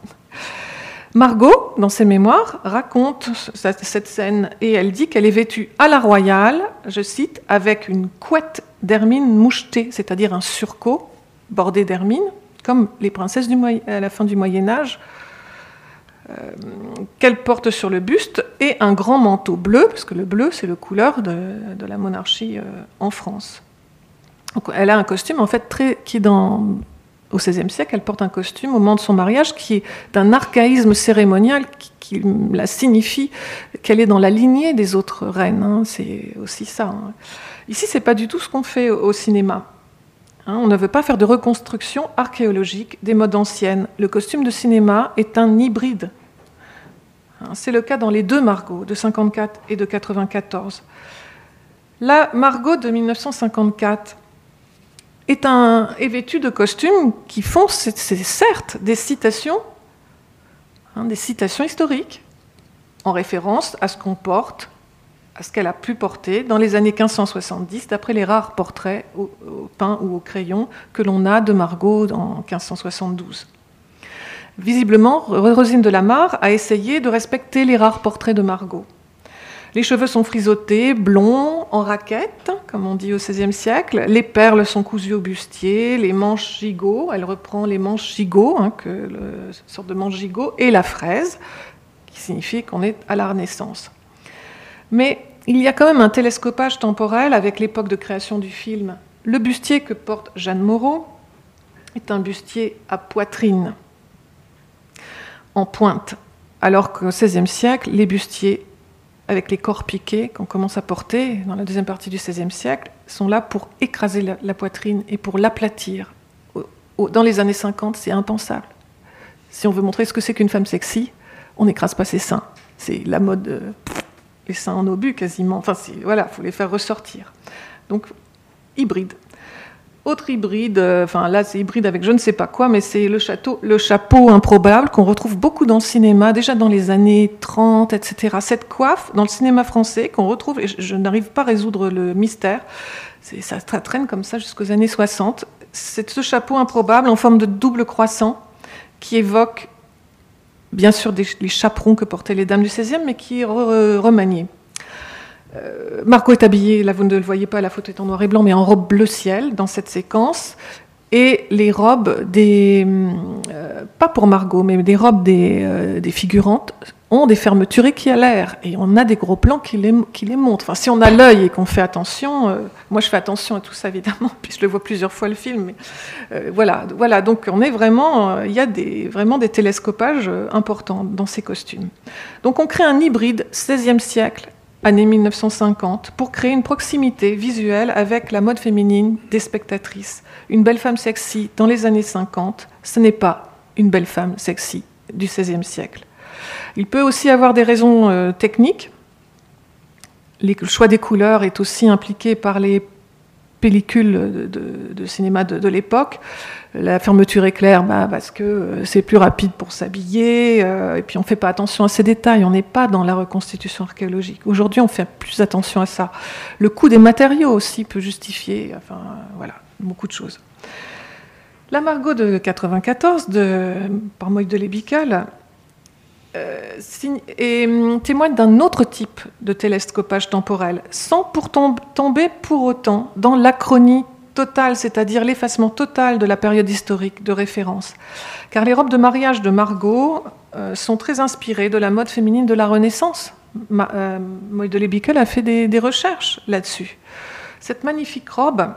Margot, dans ses mémoires, raconte cette scène et elle dit qu'elle est vêtue à la royale, je cite, avec une couette d'hermine mouchetée, c'est-à-dire un surcot bordé d'hermine, comme les princesses à la fin du Moyen Âge qu'elle porte sur le buste et un grand manteau bleu, parce que le bleu, c'est le couleur de, la monarchie euh, en France. Elle a un costume, en fait, très, qui au XVIe siècle, elle porte un costume au moment de son mariage qui est d'un archaïsme cérémonial qui, la signifie qu'elle est dans la lignée des autres reines. Hein. c'est aussi ça. Hein. Ici, c'est pas du tout ce qu'on fait au cinéma. Hein, on ne veut pas faire de reconstruction archéologique des modes anciennes. Le costume de cinéma est un hybride. Hein, c'est le cas dans les deux Margot, de 54 et de 94. La Margot de 1954 est, vêtue de costumes qui font, c'est certes, des citations, hein, des citations historiques, en référence à ce qu'on porte à ce qu'elle a pu porter dans les années 1570, d'après les rares portraits au, pain ou au crayon que l'on a de Margot en 1572. Visiblement, Rosine de la Mare a essayé de respecter les rares portraits de Margot. Les cheveux sont frisottés, blonds, en raquettes, comme on dit au XVIe siècle. Les perles sont cousues au bustier, les manches gigots, elle reprend les manches gigots, hein, que le, sorte de manche gigot, et la fraise, qui signifie qu'on est à la Renaissance. Mais il y a quand même un télescopage temporel avec l'époque de création du film. Le bustier que porte Jeanne Moreau est un bustier à poitrine, en pointe, alors qu'au XVIe siècle, les bustiers avec les corps piqués qu'on commence à porter dans la deuxième partie du XVIe siècle sont là pour écraser la, poitrine et pour l'aplatir. Dans les années 50, c'est impensable. Si on veut montrer ce que c'est qu'une femme sexy, on n'écrase pas ses seins. C'est la mode. Euh, les seins en obus quasiment. Enfin, voilà, il faut les faire ressortir. Donc, hybride. Autre hybride, euh, enfin là c'est hybride avec je ne sais pas quoi, mais c'est le, chapeau improbable qu'on retrouve beaucoup dans le cinéma, déjà dans les années 30, etc. Cette coiffe dans le cinéma français qu'on retrouve, et je, n'arrive pas à résoudre le mystère, ça traîne comme ça jusqu'aux années 60. C'est ce chapeau improbable en forme de double croissant qui évoque bien sûr les chaperons que portaient les dames du XVIe, mais qui est remanié. Euh, Margot est habillée, là vous ne le voyez pas, la photo est en noir et blanc, mais en robe bleu ciel dans cette séquence. Et les robes des. Euh, pas pour Margot, mais des robes des, euh, figurantes ont des fermetures équialaires et on a des gros plans qui les, qui montrent. Enfin, si on a l'œil et qu'on fait attention, euh, moi je fais attention à tout ça évidemment, puis je le vois plusieurs fois le film. Voilà, voilà, donc on est vraiment, il y a vraiment des télescopages importants dans ces costumes. Donc on crée un hybride 16e siècle, année 1950, pour créer une proximité visuelle avec la mode féminine des spectatrices. Une belle femme sexy dans les années 50, ce n'est pas une belle femme sexy du 16e siècle. Il peut aussi avoir des raisons euh, techniques. le choix des couleurs est aussi impliqué par les pellicules de, cinéma de, l'époque. La fermeture éclair, bah, parce que euh, c'est plus rapide pour s'habiller, euh, et puis on ne fait pas attention à ces détails, on n'est pas dans la reconstitution archéologique. Aujourd'hui, on fait plus attention à ça. Le coût des matériaux aussi peut justifier, enfin voilà, beaucoup de choses. La Margot de 94 de, par Moïse de Lébical et hum, témoigne d'un autre type de télescopage temporel, sans pour tom- tomber pour autant dans l'achronie totale, c'est-à-dire l'effacement total de la période historique de référence. Car les robes de mariage de Margot euh, sont très inspirées de la mode féminine de la Renaissance. Euh, Moïse de Lebickel a fait des recherches là-dessus. Cette magnifique robe,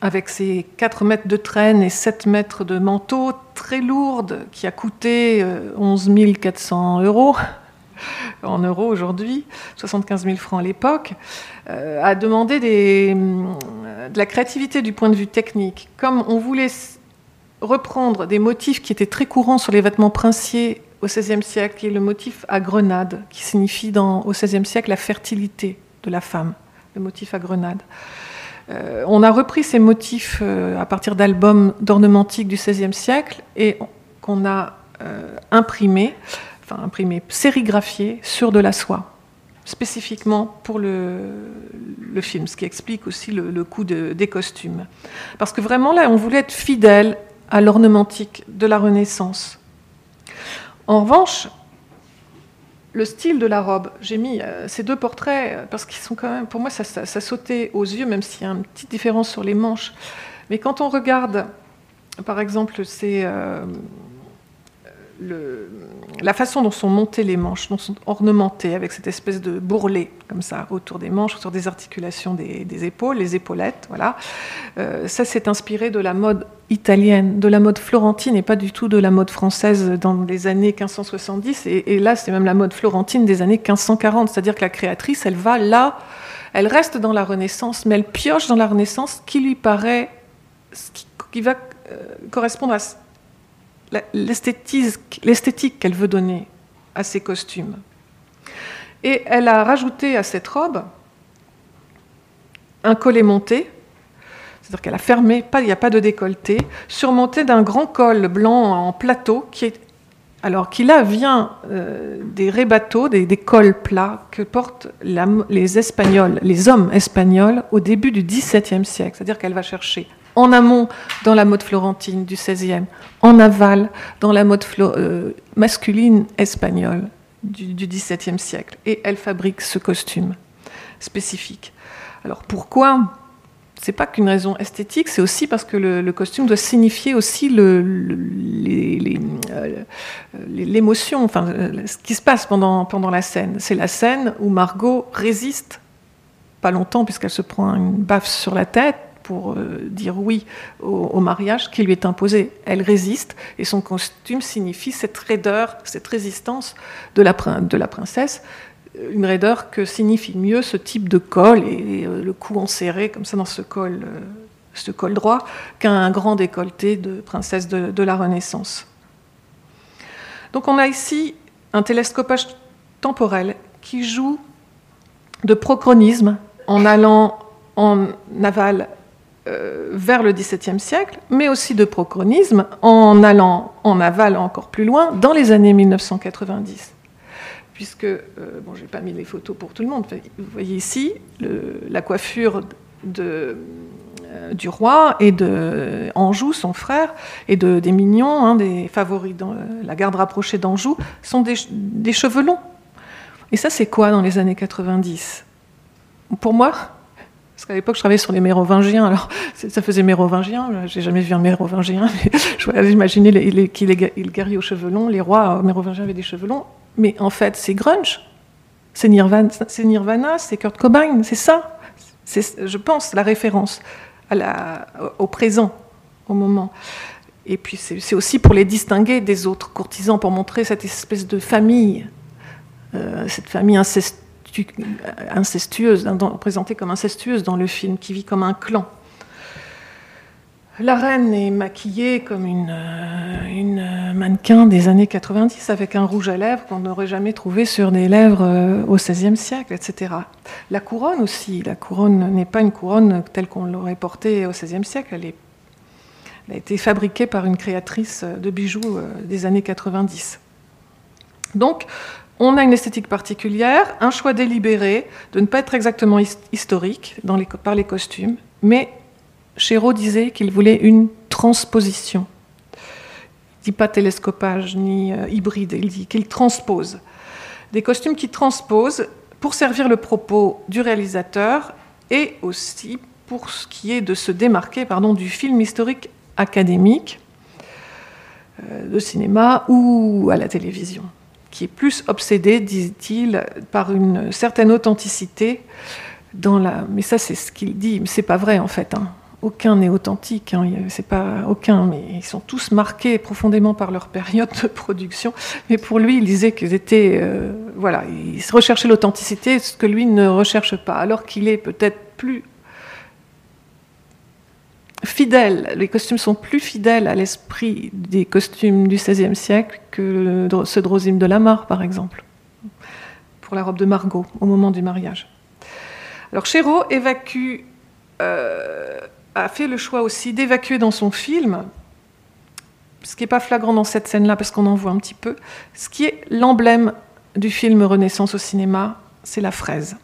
avec ses 4 mètres de traîne et 7 mètres de manteau, très lourde, qui a coûté euh, 11 400 euros, en euros aujourd'hui, 75 000 francs à l'époque, euh, a demandé hum, de la créativité du point de vue technique. Comme on voulait reprendre des motifs qui étaient très courants sur les vêtements princiers au XVIe siècle, qui est le motif à grenade, qui signifie au XVIe siècle la fertilité de la femme, le motif à grenade. Euh, on a repris ces motifs euh, à partir d'albums d'ornementique du XVIe siècle et on- qu'on a euh, imprimé, enfin imprimé, sérigraphié sur de la soie, spécifiquement pour le, film, ce qui explique aussi le, coût de- des costumes. Parce que vraiment là, on voulait être fidèle à l'ornementique de la Renaissance. En revanche, le style de la robe, j'ai mis euh, ces deux portraits euh, parce qu'ils sont quand même, pour moi, ça, ça- sautait aux yeux, même s'il y a une petite différence sur les manches. Mais quand on regarde, par exemple, c'est euh, la façon dont sont montées les manches, dont sont ornementées avec cette espèce de bourrelet comme ça autour des manches, autour des articulations des, épaules, les épaulettes, voilà. Euh, ça, c'est inspiré de la mode italienne, de la mode florentine et pas du tout de la mode française dans les années 1570. Et, là, c'est même la mode florentine des années 1540. C'est-à-dire que la créatrice, elle va là, elle reste dans la Renaissance, mais elle pioche dans la Renaissance qui lui paraît, qui, va euh, correspondre à l'esthétique qu'elle veut donner à ses costumes. Et elle a rajouté à cette robe un collet monté, c'est-à-dire qu'elle a fermé, il n'y a pas de décolleté, surmonté d'un grand col blanc en plateau qui est alors qui là vient euh, des rébateaux, des, cols plats que portent les Espagnols, les hommes espagnols au début du XVIIe siècle. C'est-à-dire qu'elle va chercher en amont dans la mode florentine du XVIe, en aval dans la mode euh, masculine espagnole du, XVIIe siècle. Et elle fabrique ce costume spécifique. Alors pourquoi? C'est pas qu'une raison esthétique, c'est aussi parce que le, costume doit signifier aussi euh, l'émotion, euh, ce qui se passe pendant, pendant la scène. C'est la scène où Margot résiste, pas longtemps puisqu'elle se prend une baffe sur la tête pour euh, dire oui au, mariage qui lui est imposé. Elle résiste et son costume signifie cette raideur, cette résistance de la, de la princesse une raideur que signifie mieux ce type de col et, euh, le cou enserré comme ça dans ce col, euh, ce col droit qu'un grand décolleté de princesse de, de la Renaissance. Donc on a ici un télescopage temporel qui joue de prochronisme en allant en aval vers le XVIIe siècle, mais aussi de prochronisme en allant en aval encore plus loin dans les années 1990 puisque, euh, bon, je n'ai pas mis les photos pour tout le monde, vous voyez ici la coiffure euh, du roi et de Anjou, son frère, et de, des mignons, hein, des favoris dans la garde rapprochée d'Anjou, sont des cheveux longs. Et ça, c'est quoi dans les années 90 Pour moi, parce qu'à l'époque, je travaillais sur les mérovingiens, alors ça faisait mérovingien, j'ai jamais vu un mérovingien, mais je- guerriers aux cheveux longs, les rois euh, mérovingiens avaient des cheveux longs, mais en fait, c'est grunge, c'est Nirvana, c'est Kurt Cobain, c'est ça. C'est, je pense, la référence au présent, au moment. Et puis, c'est, aussi pour les distinguer des autres courtisans, pour montrer cette espèce de famille, euh, cette famille incestu- incestueuse, dans- représentée comme incestueuse dans le film, qui vit comme un clan. La reine est maquillée comme une, euh, euh, mannequin des années 90 avec un rouge à lèvres qu'on n'aurait jamais trouvé sur des lèvres euh, au XVIe siècle, etc. La couronne aussi, la couronne n'est pas une couronne telle qu'on l'aurait portée au XVIe siècle, elle, elle a été fabriquée par une créatrice de bijoux euh, des années 90. Donc, on a une esthétique particulière, un choix délibéré de ne pas être exactement his- historique par les costumes, mais Chéreau disait qu'il voulait une transposition. dit pas télescopage ni euh, hybride, il dit qu'il transpose. Des costumes qui transposent pour servir le propos du réalisateur et aussi pour ce qui est de se démarquer pardon, du film historique académique, euh, de cinéma ou à la télévision, qui est plus obsédé, dit-il, par une certaine authenticité dans la. Mais ça, c'est ce qu'il dit, mais c'est pas vrai en fait. Hein. Aucun n'est authentique, hein. c'est pas aucun, mais ils sont tous marqués profondément par leur période de production. Mais pour lui, il disait qu'ils étaient, euh, voilà, il recherchait l'authenticité, ce que lui ne recherche pas, alors qu'il est peut-être plus fidèle, les costumes sont plus fidèles à l'esprit des costumes du XVIe siècle que ceux de Rosine de Lamar, par exemple, pour la robe de Margot au moment du mariage. Alors Chéreau évacue, euh, a fait le choix aussi d'évacuer dans son film, ce qui n'est pas flagrant dans cette scène-là parce qu'on en voit un petit peu, ce qui est l'emblème du film Renaissance au cinéma, c'est la fraise.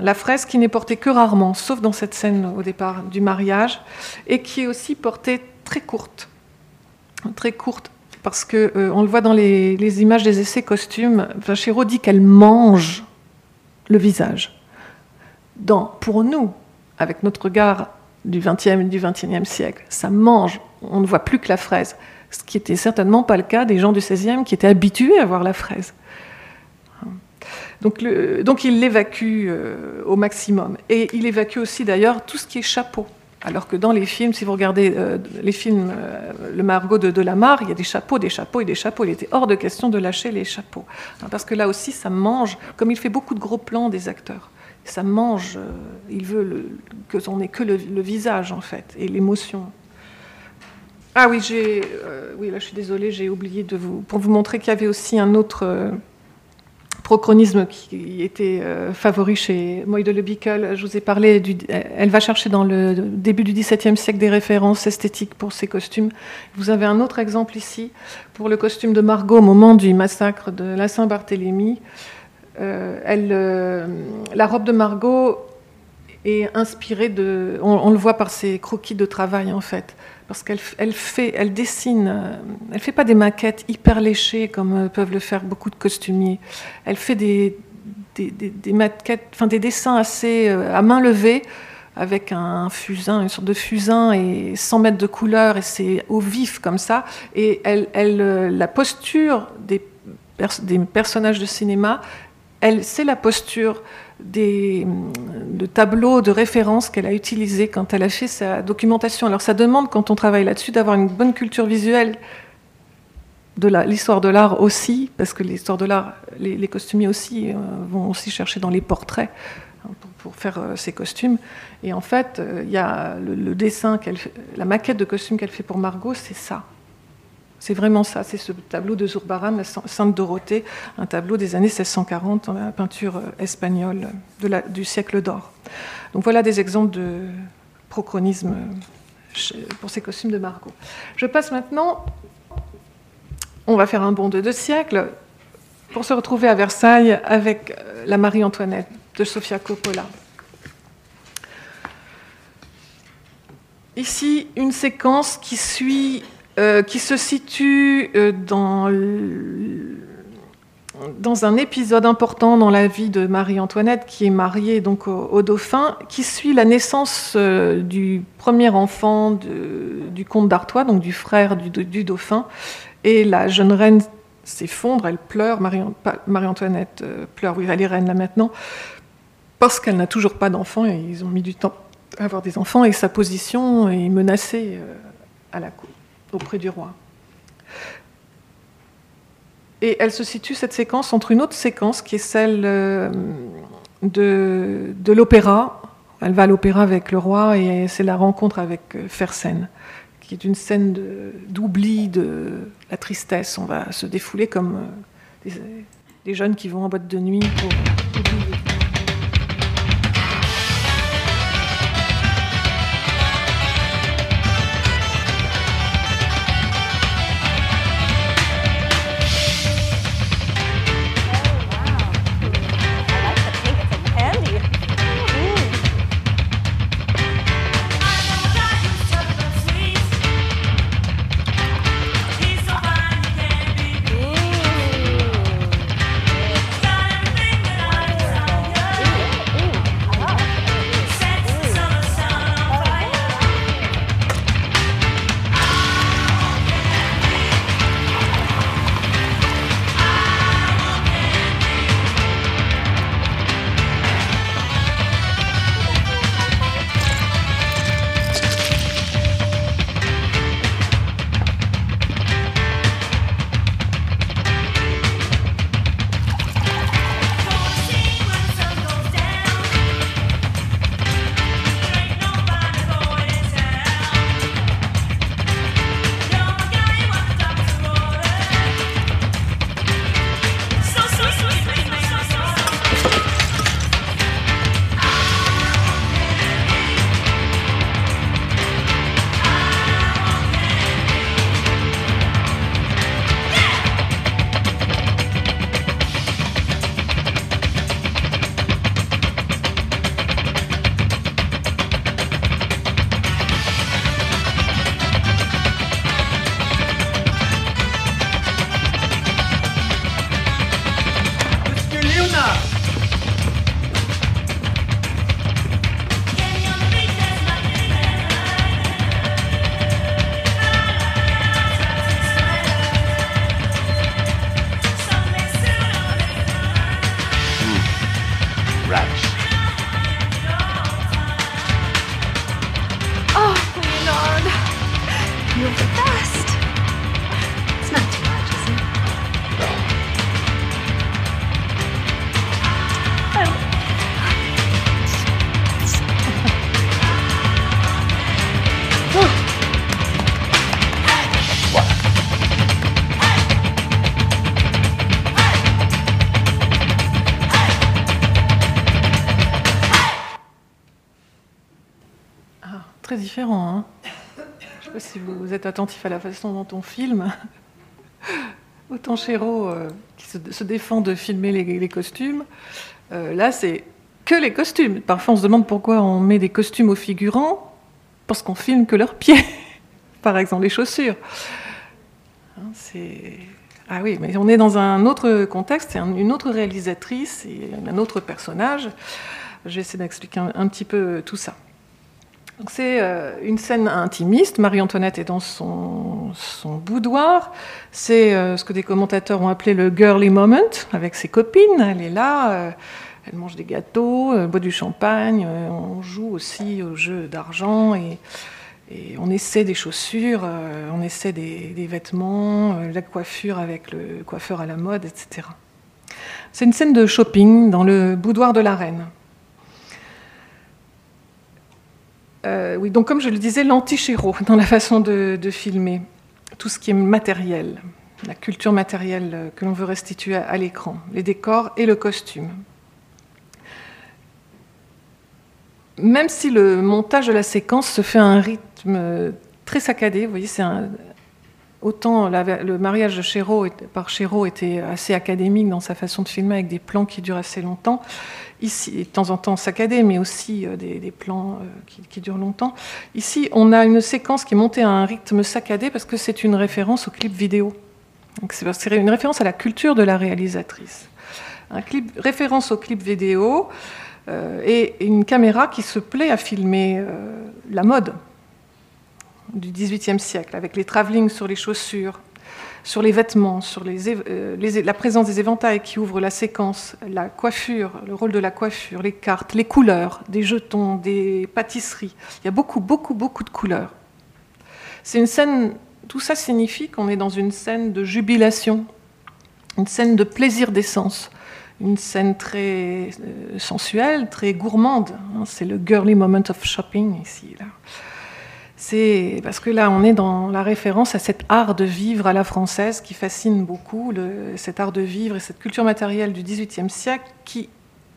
La fraise qui n'est portée que rarement, sauf dans cette scène au départ du mariage, et qui est aussi portée très courte. Très courte, parce qu'on euh, le voit dans les, images des essais costumes, Vachero dit qu'elle mange le visage. Dans, pour nous, avec notre regard du XXe du XXIe siècle, ça mange, on ne voit plus que la fraise. Ce qui n'était certainement pas le cas des gens du XVIe qui étaient habitués à voir la fraise. Donc, il l'évacue euh, au maximum. Et il évacue aussi d'ailleurs tout ce qui est chapeau. Alors que dans les films, si vous regardez euh, les films, euh, le Margot de Delamare, il y a des chapeaux, des chapeaux et des chapeaux. Il était hors de question de lâcher les chapeaux. Hein, parce que là aussi, ça mange, comme il fait beaucoup de gros plans des acteurs, ça mange, il veut le, que on n'ait que le, visage, en fait, et l'émotion. Ah oui, j'ai, oui, là je suis désolée, j'ai oublié de vous, pour vous montrer qu'il y avait aussi un autre prochronisme qui était euh, favori chez Moy de Le Bickel. Je vous ai parlé, du, elle va chercher dans le début du XVIIe siècle des références esthétiques pour ses costumes. Vous avez un autre exemple ici pour le costume de Margot au moment du massacre de la Saint-Barthélemy. Euh, elle, euh, la robe de Margot est inspirée de, on, le voit par ses croquis de travail en fait, parce qu'elle elle fait, elle dessine, euh, elle fait pas des maquettes hyper léchées comme euh, peuvent le faire beaucoup de costumiers. Elle fait des, des, maquettes, enfin des dessins assez euh, à main levée avec un fusain, une sorte de fusain et 100 mètres de couleur et c'est au vif comme ça. Et elle, la posture des, des personnages de cinéma, elle, c'est la posture des, de tableaux de référence qu'elle a utilisés quand elle a fait sa documentation. Alors ça demande, quand on travaille là-dessus, d'avoir une bonne culture visuelle de l'histoire de l'art aussi, parce que l'histoire de l'art, les, costumiers aussi euh, vont aussi chercher dans les portraits hein, pour, faire euh, ces costumes. Et en fait, euh, il y a le, le dessin, la maquette de costume qu'elle fait pour Margot, c'est ça. C'est vraiment ça, c'est ce tableau de Zurbaran, la Sainte Dorothée, un tableau des années 1640 dans peinture euh, espagnole du siècle d'or. Donc voilà des exemples de prochronisme euh, pour ces costumes de Margot. Je passe maintenant, on va faire un bond de deux siècles pour se retrouver à Versailles avec euh, la Marie-Antoinette de Sofia Coppola. Ici, une séquence qui suit euh, qui se situe euh, dans, un épisode important dans la vie de Marie-Antoinette, qui est mariée donc au, dauphin, qui suit la naissance euh, du premier enfant du comte d'Artois, donc du frère du, dauphin, et la jeune reine s'effondre, elle pleure, Marie-Antoinette pleure, oui, elle est reine là maintenant, parce qu'elle n'a toujours pas d'enfant, et ils ont mis du temps à avoir des enfants, et sa position est menacée à la cour auprès du roi. Et elle se situe, cette séquence, entre une autre séquence qui est celle euh, de, de l'opéra. Elle va à l'opéra avec le roi et c'est la rencontre avec euh, Fersen, qui est une scène d'oubli de, la tristesse. On va se défouler comme euh, des, jeunes qui vont en boîte de nuit pour. Différent. Hein Je ne sais pas si vous êtes attentif à la façon dont on filme. Autant Chéreau, euh, qui se, défend de filmer les, costumes, euh, là c'est que les costumes. Parfois on se demande pourquoi on met des costumes aux figurants, parce qu'on filme que leurs pieds, par exemple les chaussures. Hein. Ah oui, mais on est dans un autre contexte, c'est un- une autre réalisatrice et un autre personnage. Je vais essayer d'expliquer un petit peu tout ça. C'est euh, une scène intimiste. Marie-Antoinette est dans son, boudoir. C'est euh, ce que des commentateurs ont appelé le girly moment avec ses copines. Elle est là, euh, elle mange des gâteaux, boit du champagne. on joue aussi au jeu d'argent et, on essaie des chaussures, on essaie des, des vêtements, la coiffure avec le coiffeur à la mode, etc. C'est une scène de shopping dans le boudoir de la reine. Euh, oui, donc comme je le disais, l'anti-chéro dans la façon de, filmer, tout ce qui est matériel, la culture matérielle que l'on veut restituer à, à l'écran, les décors et le costume. Même si le montage de la séquence se fait à un rythme très saccadé, vous voyez, c'est un, autant le mariage de Chéreau par Chéreau était assez académique dans sa façon de filmer avec des plans qui durent assez longtemps. Ici, de temps en temps saccadés, mais aussi euh, des, plans euh, qui, durent longtemps. Ici, on a une séquence qui est montée à un rythme saccadé parce que c'est une référence au clip vidéo. C'est une référence à la culture de la réalisatrice. Un référence au clip vidéo euh, et une caméra qui se plaît à filmer la mode du XVIIIe siècle, avec les travelling sur les chaussures, sur les vêtements, sur euh, la présence des éventails qui ouvrent la séquence, la coiffure, le rôle de la coiffure, les cartes, les couleurs, des jetons, des pâtisseries. Il y a beaucoup, beaucoup, beaucoup de couleurs. C'est une scène, tout ça signifie qu'on est dans une scène de jubilation, une scène de plaisir d'essence, une scène très euh, sensuelle, très gourmande. hein. C'est le girly moment of shopping ici. Là. C'est parce que là, on est dans la référence à cet art de vivre à la française qui fascine beaucoup, cet art de vivre et cette culture matérielle du XVIIIe siècle qui,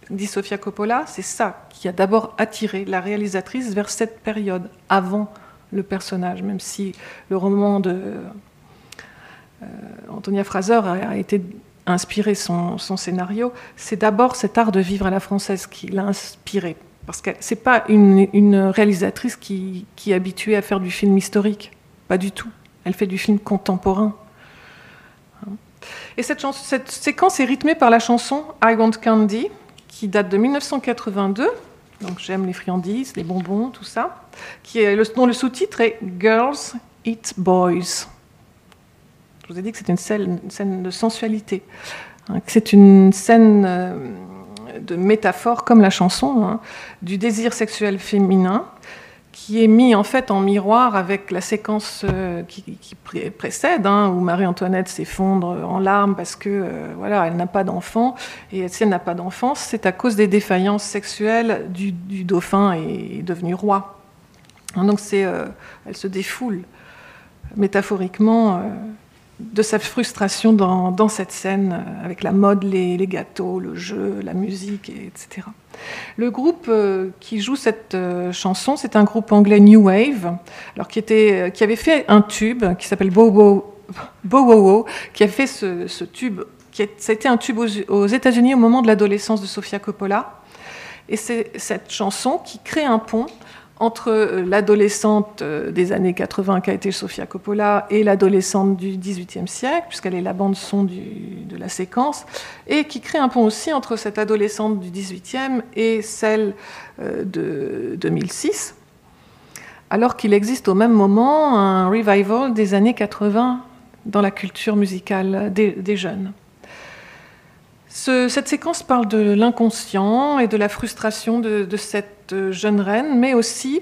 dit Sofia Coppola, c'est ça qui a d'abord attiré la réalisatrice vers cette période, avant le personnage, même si le roman de euh, Antonia Fraser a, a été inspiré son, son scénario, c'est d'abord cet art de vivre à la française qui l'a inspiré. Parce que c'est pas une, réalisatrice qui, est habituée à faire du film historique, pas du tout. Elle fait du film contemporain. Et cette, séquence est rythmée par la chanson I Want Candy, qui date de 1982. Donc j'aime les friandises, les bonbons, tout ça. Qui est le, sous-titre est Girls Eat Boys. Je vous ai dit que c'est une scène, de sensualité. Hein, c'est une scène euh, de métaphore, comme la chanson, hein, du désir sexuel féminin, qui est mis en fait en miroir avec la séquence euh, qui, qui pré- précède, hein, où Marie-Antoinette s'effondre en larmes parce que euh, voilà, elle n'a pas d'enfant. Et si elle n'a pas d'enfant, c'est à cause des défaillances sexuelles du, dauphin et devenu roi. Hein, donc c'est, euh, elle se défoule métaphoriquement. De sa frustration dans, cette scène, euh, avec la mode, les, gâteaux, le jeu, la musique, et- etc. Le groupe euh, qui joue cette euh, chanson, c'est un groupe anglais New Wave, alors qui, était, qui avait fait un tube qui s'appelle Bow Wow, Bow qui a fait ce, ce tube, qui a, ça a été un tube aux, aux États-Unis au moment de l'adolescence de Sofia Coppola. Et c'est cette chanson qui crée un pont entre euh, l'adolescente euh, des années 80 qui a été Sofia Coppola et l'adolescente du XVIIIe siècle, puisqu'elle est la bande son du, de la séquence, et qui crée un pont aussi entre cette adolescente du XVIIIe et celle euh, de 2006, alors qu'il existe au même moment un revival des années 80 dans la culture musicale des jeunes. Ce- cette séquence parle de l'inconscient et de la frustration de, cette jeune reine, mais aussi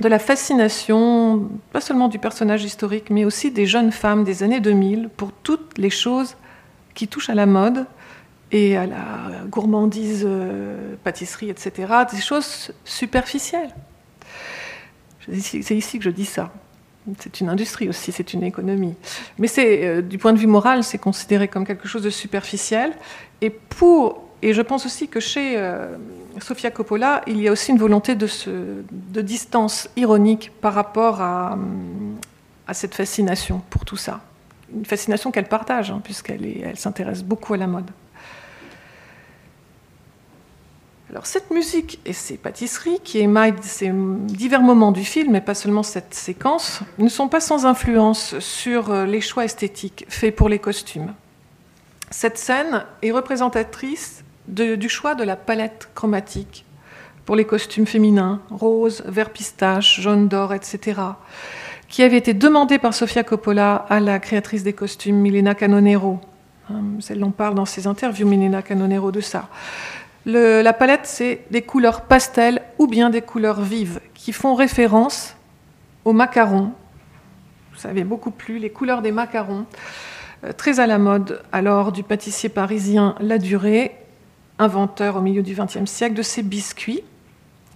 de la fascination, pas seulement du personnage historique, mais aussi des jeunes femmes des années 2000 pour toutes les choses qui touchent à la mode et à la gourmandise, euh, pâtisserie, etc. Des choses superficielles. C'est ici que je dis ça. C'est une industrie aussi, c'est une économie. Mais c'est, euh, du point de vue moral, c'est considéré comme quelque chose de superficiel. Et pour et je pense aussi que chez euh, Sofia Coppola, il y a aussi une volonté de, de distance ironique par rapport à, à, cette fascination pour tout ça. Une fascination qu'elle partage, hein, puisqu'elle elle s'intéresse beaucoup à la mode. Cette musique et ces pâtisseries qui émaillent ces divers moments du film, et pas seulement cette séquence, ne sont pas sans influence sur euh, les choix esthétiques faits pour les costumes. Cette scène est représentatrice du choix de la palette chromatique pour les costumes féminins, rose, vert pistache, jaune d'or, etc., qui avait été demandé par Sofia Coppola à la créatrice des costumes, Milena Canonero. Hum, elle en parle dans ses interviews, Milena Canonero, de ça. La palette, c'est des couleurs pastel ou bien des couleurs vives qui font référence aux macarons. Vous savez beaucoup plus, les couleurs des macarons, euh, très à la mode alors du pâtissier parisien La Durée inventeur au milieu du XXe siècle de ces biscuits,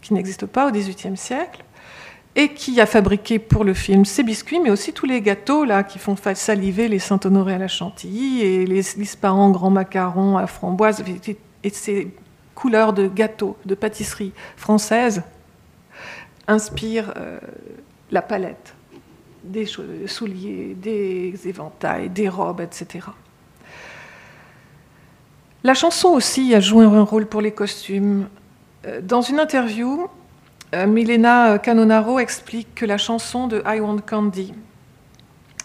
qui n'existent pas au XVIIIe siècle, et qui a fabriqué pour le film ces biscuits, mais aussi tous les gâteaux là qui font saliver les Saint-Honoré à la chantilly et les l'ispahan grand macaron à framboise et couleurs de gâteaux, de pâtisserie française inspirent euh, la palette des souliers, des éventails, des robes, etc. La chanson aussi a joué un rôle pour les costumes. Euh, dans une interview, euh, Milena Canonaro explique que la chanson de I Want Candy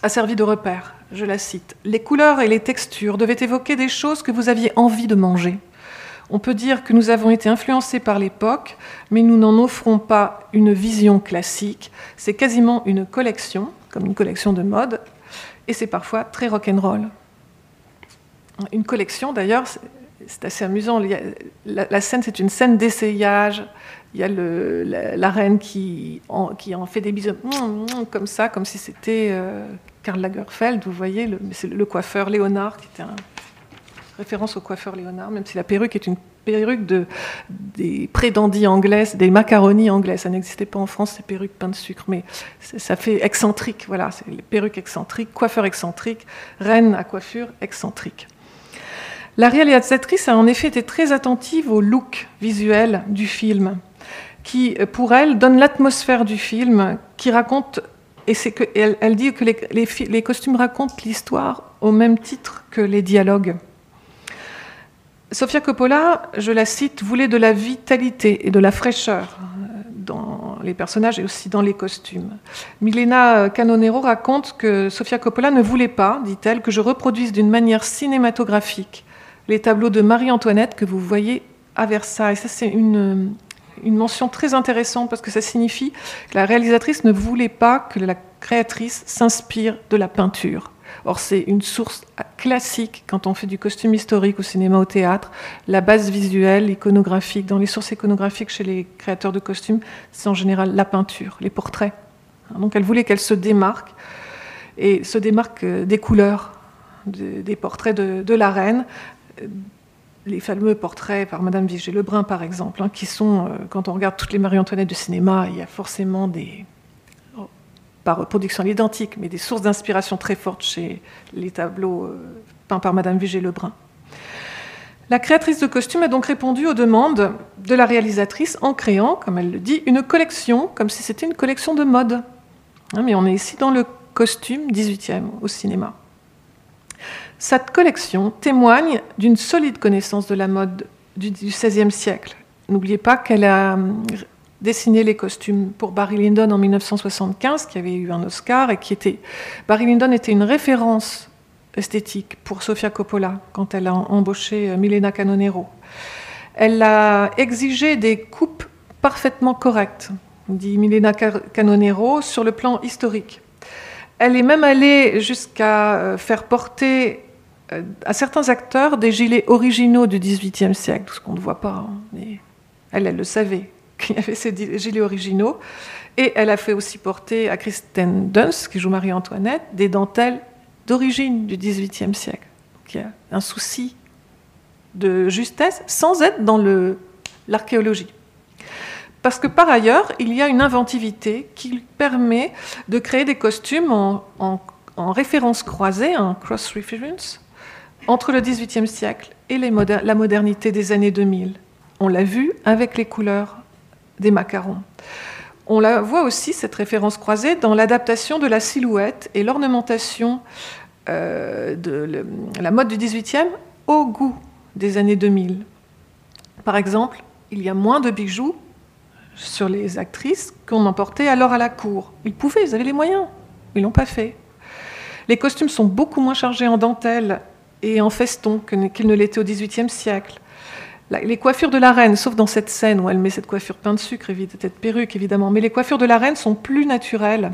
a servi de repère. Je la cite. Les couleurs et les textures devaient évoquer des choses que vous aviez envie de manger. On peut dire que nous avons été influencés par l'époque, mais nous n'en offrons pas une vision classique. C'est quasiment une collection, comme une collection de mode, et c'est parfois très rock'n'roll une collection d'ailleurs, c'est assez amusant. la, scène, c'est une scène d'essayage. Il y a la, reine qui en, qui en, fait des bisous comme ça, comme si c'était euh, Karl Lagerfeld, vous voyez, c'est le, coiffeur Léonard, qui était un référence au coiffeur Léonard, même si la perruque est une perruque de, des prédandis anglaises, des macaronis anglais. Ça n'existait pas en France, ces perruques pain de sucre, mais ça fait excentrique, voilà, c'est les perruques excentriques, coiffeur excentrique, reine à coiffure excentrique. La réalisatrice a en effet été très attentive au look visuel du film, qui, pour elle, donne l'atmosphère du film, qui raconte, et c'est que, elle, dit que les, costumes racontent l'histoire au même titre que les dialogues. Sofia Coppola, je la cite, voulait de la vitalité et de la fraîcheur dans les personnages et aussi dans les costumes. Milena Canonero raconte que Sofia Coppola ne voulait pas, dit-elle, que je reproduise d'une manière cinématographique les tableaux de Marie-Antoinette que vous voyez à Versailles. Ça, c'est une, une mention très intéressante parce que ça signifie que la réalisatrice ne voulait pas que la créatrice s'inspire de la peinture. Or, c'est une source classique quand on fait du costume historique au cinéma, au théâtre. La base visuelle, iconographique, dans les sources iconographiques chez les créateurs de costumes, c'est en général la peinture, les portraits. Donc, elle voulait qu'elle se démarque et se démarque euh, des couleurs des portraits de, la reine les fameux portraits par Madame Vigée-Lebrun, par exemple, hein, qui sont, euh, quand on regarde toutes les Marie-Antoinette de cinéma, il y a forcément des, pas reproduction à l'identique, mais des sources d'inspiration très fortes chez les tableaux euh, peints par Madame Vigée-Lebrun. La créatrice de costumes a donc répondu aux demandes de la réalisatrice en créant, comme elle le dit, une collection, comme si c'était une collection de mode. Hein, mais on est ici dans le costume 18e au cinéma. Cette collection témoigne d'une solide connaissance de la mode du XVIe siècle. N'oubliez pas qu'elle a dessiné les costumes pour Barry Lyndon en 1975, qui avait eu un Oscar, et qui était... Barry Lyndon était une référence esthétique pour Sofia Coppola quand elle a embauché euh, Milena Canonero. Elle a exigé des coupes parfaitement correctes, dit Milena Canonero, sur le plan historique. Elle est même allée jusqu'à euh, faire porter euh, à certains acteurs des gilets originaux du XVIIIe siècle, ce qu'on ne voit pas. Hein, mais elle, elle le savait, Donc il y avait ces gilets originaux. Et elle a fait aussi porter à Kristen Dunst, qui joue Marie-Antoinette, des dentelles d'origine du XVIIIe siècle. Donc il y a un souci de justesse sans être dans l'archéologie. Parce que par ailleurs, il y a une inventivité qui permet de créer des costumes en, en, référence croisée, un cross-reference, entre le XVIIIe siècle et la modernité des années 2000. On l'a vu avec les couleurs des macarons. On la voit aussi, cette référence croisée, dans l'adaptation de la silhouette et l'ornementation euh, de la mode du XVIIIe au goût des années 2000. Par exemple, il y a moins de bijoux sur les actrices qu'on en portait alors à la cour. Ils pouvaient, ils avaient les moyens. Ils l'ont pas fait. Les costumes sont beaucoup moins chargés en dentelle et en feston qu'ils ne l'étaient au XVIIIe siècle. Les coiffures de la reine, sauf dans cette scène où elle met cette coiffure peinte de sucre, cette perruque évidemment, mais les coiffures de la reine sont plus naturelles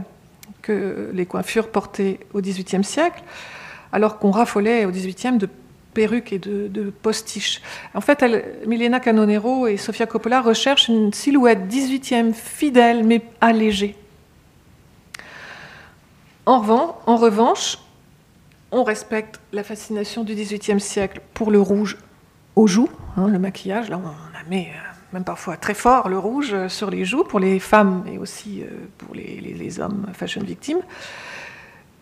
que les coiffures portées au XVIIIe siècle, alors qu'on raffolait au XVIIIe de perruques et de, postiches. En fait, Milena Canonero et Sofia Coppola recherchent une silhouette 18e fidèle mais allégée. En, en revanche, on respecte la fascination du XVIIIe siècle pour le rouge aux joues, hein, le maquillage. Là, on mis euh, même parfois très fort le rouge euh, sur les joues pour les femmes et aussi euh, pour les, les hommes fashion victimes.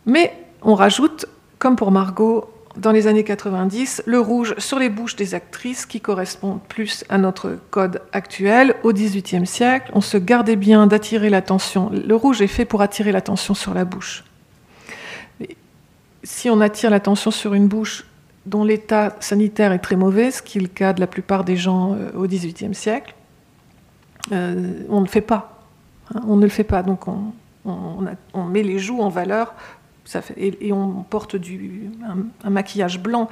Mais on rajoute, comme pour Margot, dans les années 90, le rouge sur les bouches des actrices qui correspond plus à notre code actuel. Au XVIIIe siècle, on se gardait bien d'attirer l'attention. Le rouge est fait pour attirer l'attention sur la bouche. si on attire l'attention sur une bouche dont l'état sanitaire est très mauvais, ce qui est le cas de la plupart des gens euh, au XVIIIe siècle, euh, on ne fait pas. Hein, on ne le fait pas. Donc on met les joues en valeur et, on porte un, maquillage blanc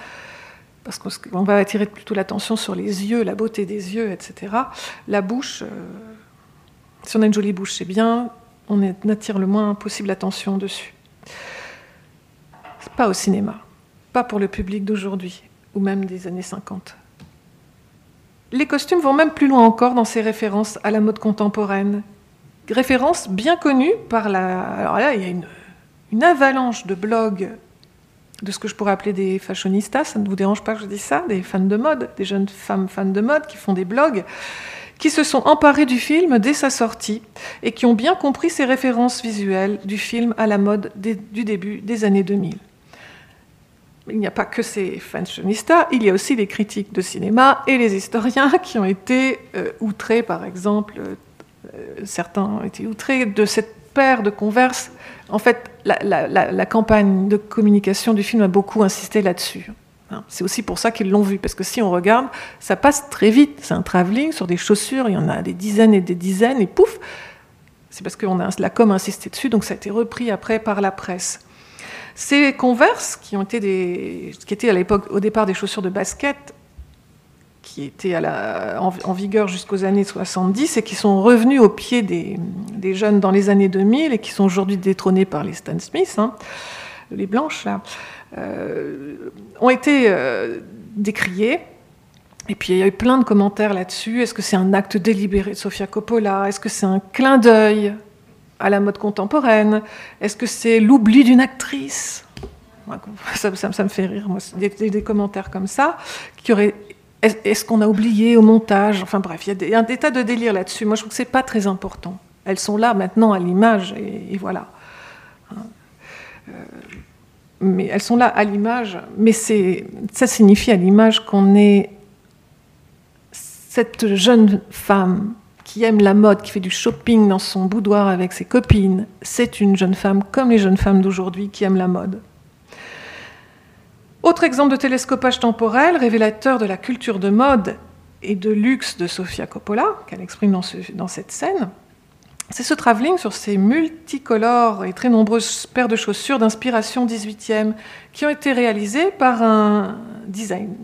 parce qu'on va attirer plutôt l'attention sur les yeux, la beauté des yeux, etc. La bouche, euh, si on a une jolie bouche, c'est bien, on attire le moins possible l'attention dessus. Pas au cinéma, pas pour le public d'aujourd'hui, ou même des années 50. Les costumes vont même plus loin encore dans ces références à la mode contemporaine. Références bien connues par la. Alors là, il y a une avalanche de blogs de ce que je pourrais appeler des fashionistas, ça ne vous dérange pas que je dise ça, des fans de mode, des jeunes femmes fans de mode qui font des blogs, qui se sont emparés du film dès sa sortie et qui ont bien compris ses références visuelles du film à la mode du début des années 2000. Il n'y a pas que ces fashionistas, il y a aussi les critiques de cinéma et les historiens qui ont été euh, outrés, par exemple, euh, certains ont été outrés de cette paire de converses en fait, la, campagne de communication du film a beaucoup insisté là-dessus. Hein, c'est aussi pour ça qu'ils l'ont vu, parce que si on regarde, ça passe très vite. C'est un travelling sur des chaussures, il y en a des dizaines et des dizaines, et pouf, c'est parce que la com a insisté dessus, donc ça a été repris après par la presse. Ces Converse, qui, ont été étaient à l'époque, au départ, des chaussures de basket, qui étaient en, vigueur jusqu'aux années 70 et qui sont revenus au pied des, jeunes dans les années 2000 et qui sont aujourd'hui détrônés par les Stan Smith, hein, les blanches, là, euh, ont été euh, décriés. Et puis il y a eu plein de commentaires là-dessus. Est-ce que c'est un acte délibéré de Sofia Coppola? Est-ce que c'est un clin d'œil à la mode contemporaine Est-ce que c'est l'oubli d'une actrice? Ça, me fait rire, moi, des, des, commentaires comme ça, qui est-ce qu'on a oublié au montage? Enfin bref, il y a un tas de délire là-dessus. Moi, je trouve que ce n'est pas très important. Elles sont là maintenant à l'image, et, voilà. Hein. Euh, mais elles sont là à l'image, mais ça signifie à l'image qu'on est cette jeune femme qui aime la mode, qui fait du shopping dans son boudoir avec ses copines. C'est une jeune femme comme les jeunes femmes d'aujourd'hui qui aiment la mode. Autre exemple de télescopage temporel, révélateur de la culture de mode et de luxe de Sofia Coppola, qu'elle exprime dans, cette scène, c'est ce travelling sur ces multicolores et très nombreuses paires de chaussures d'inspiration 18e qui ont été réalisées par un design,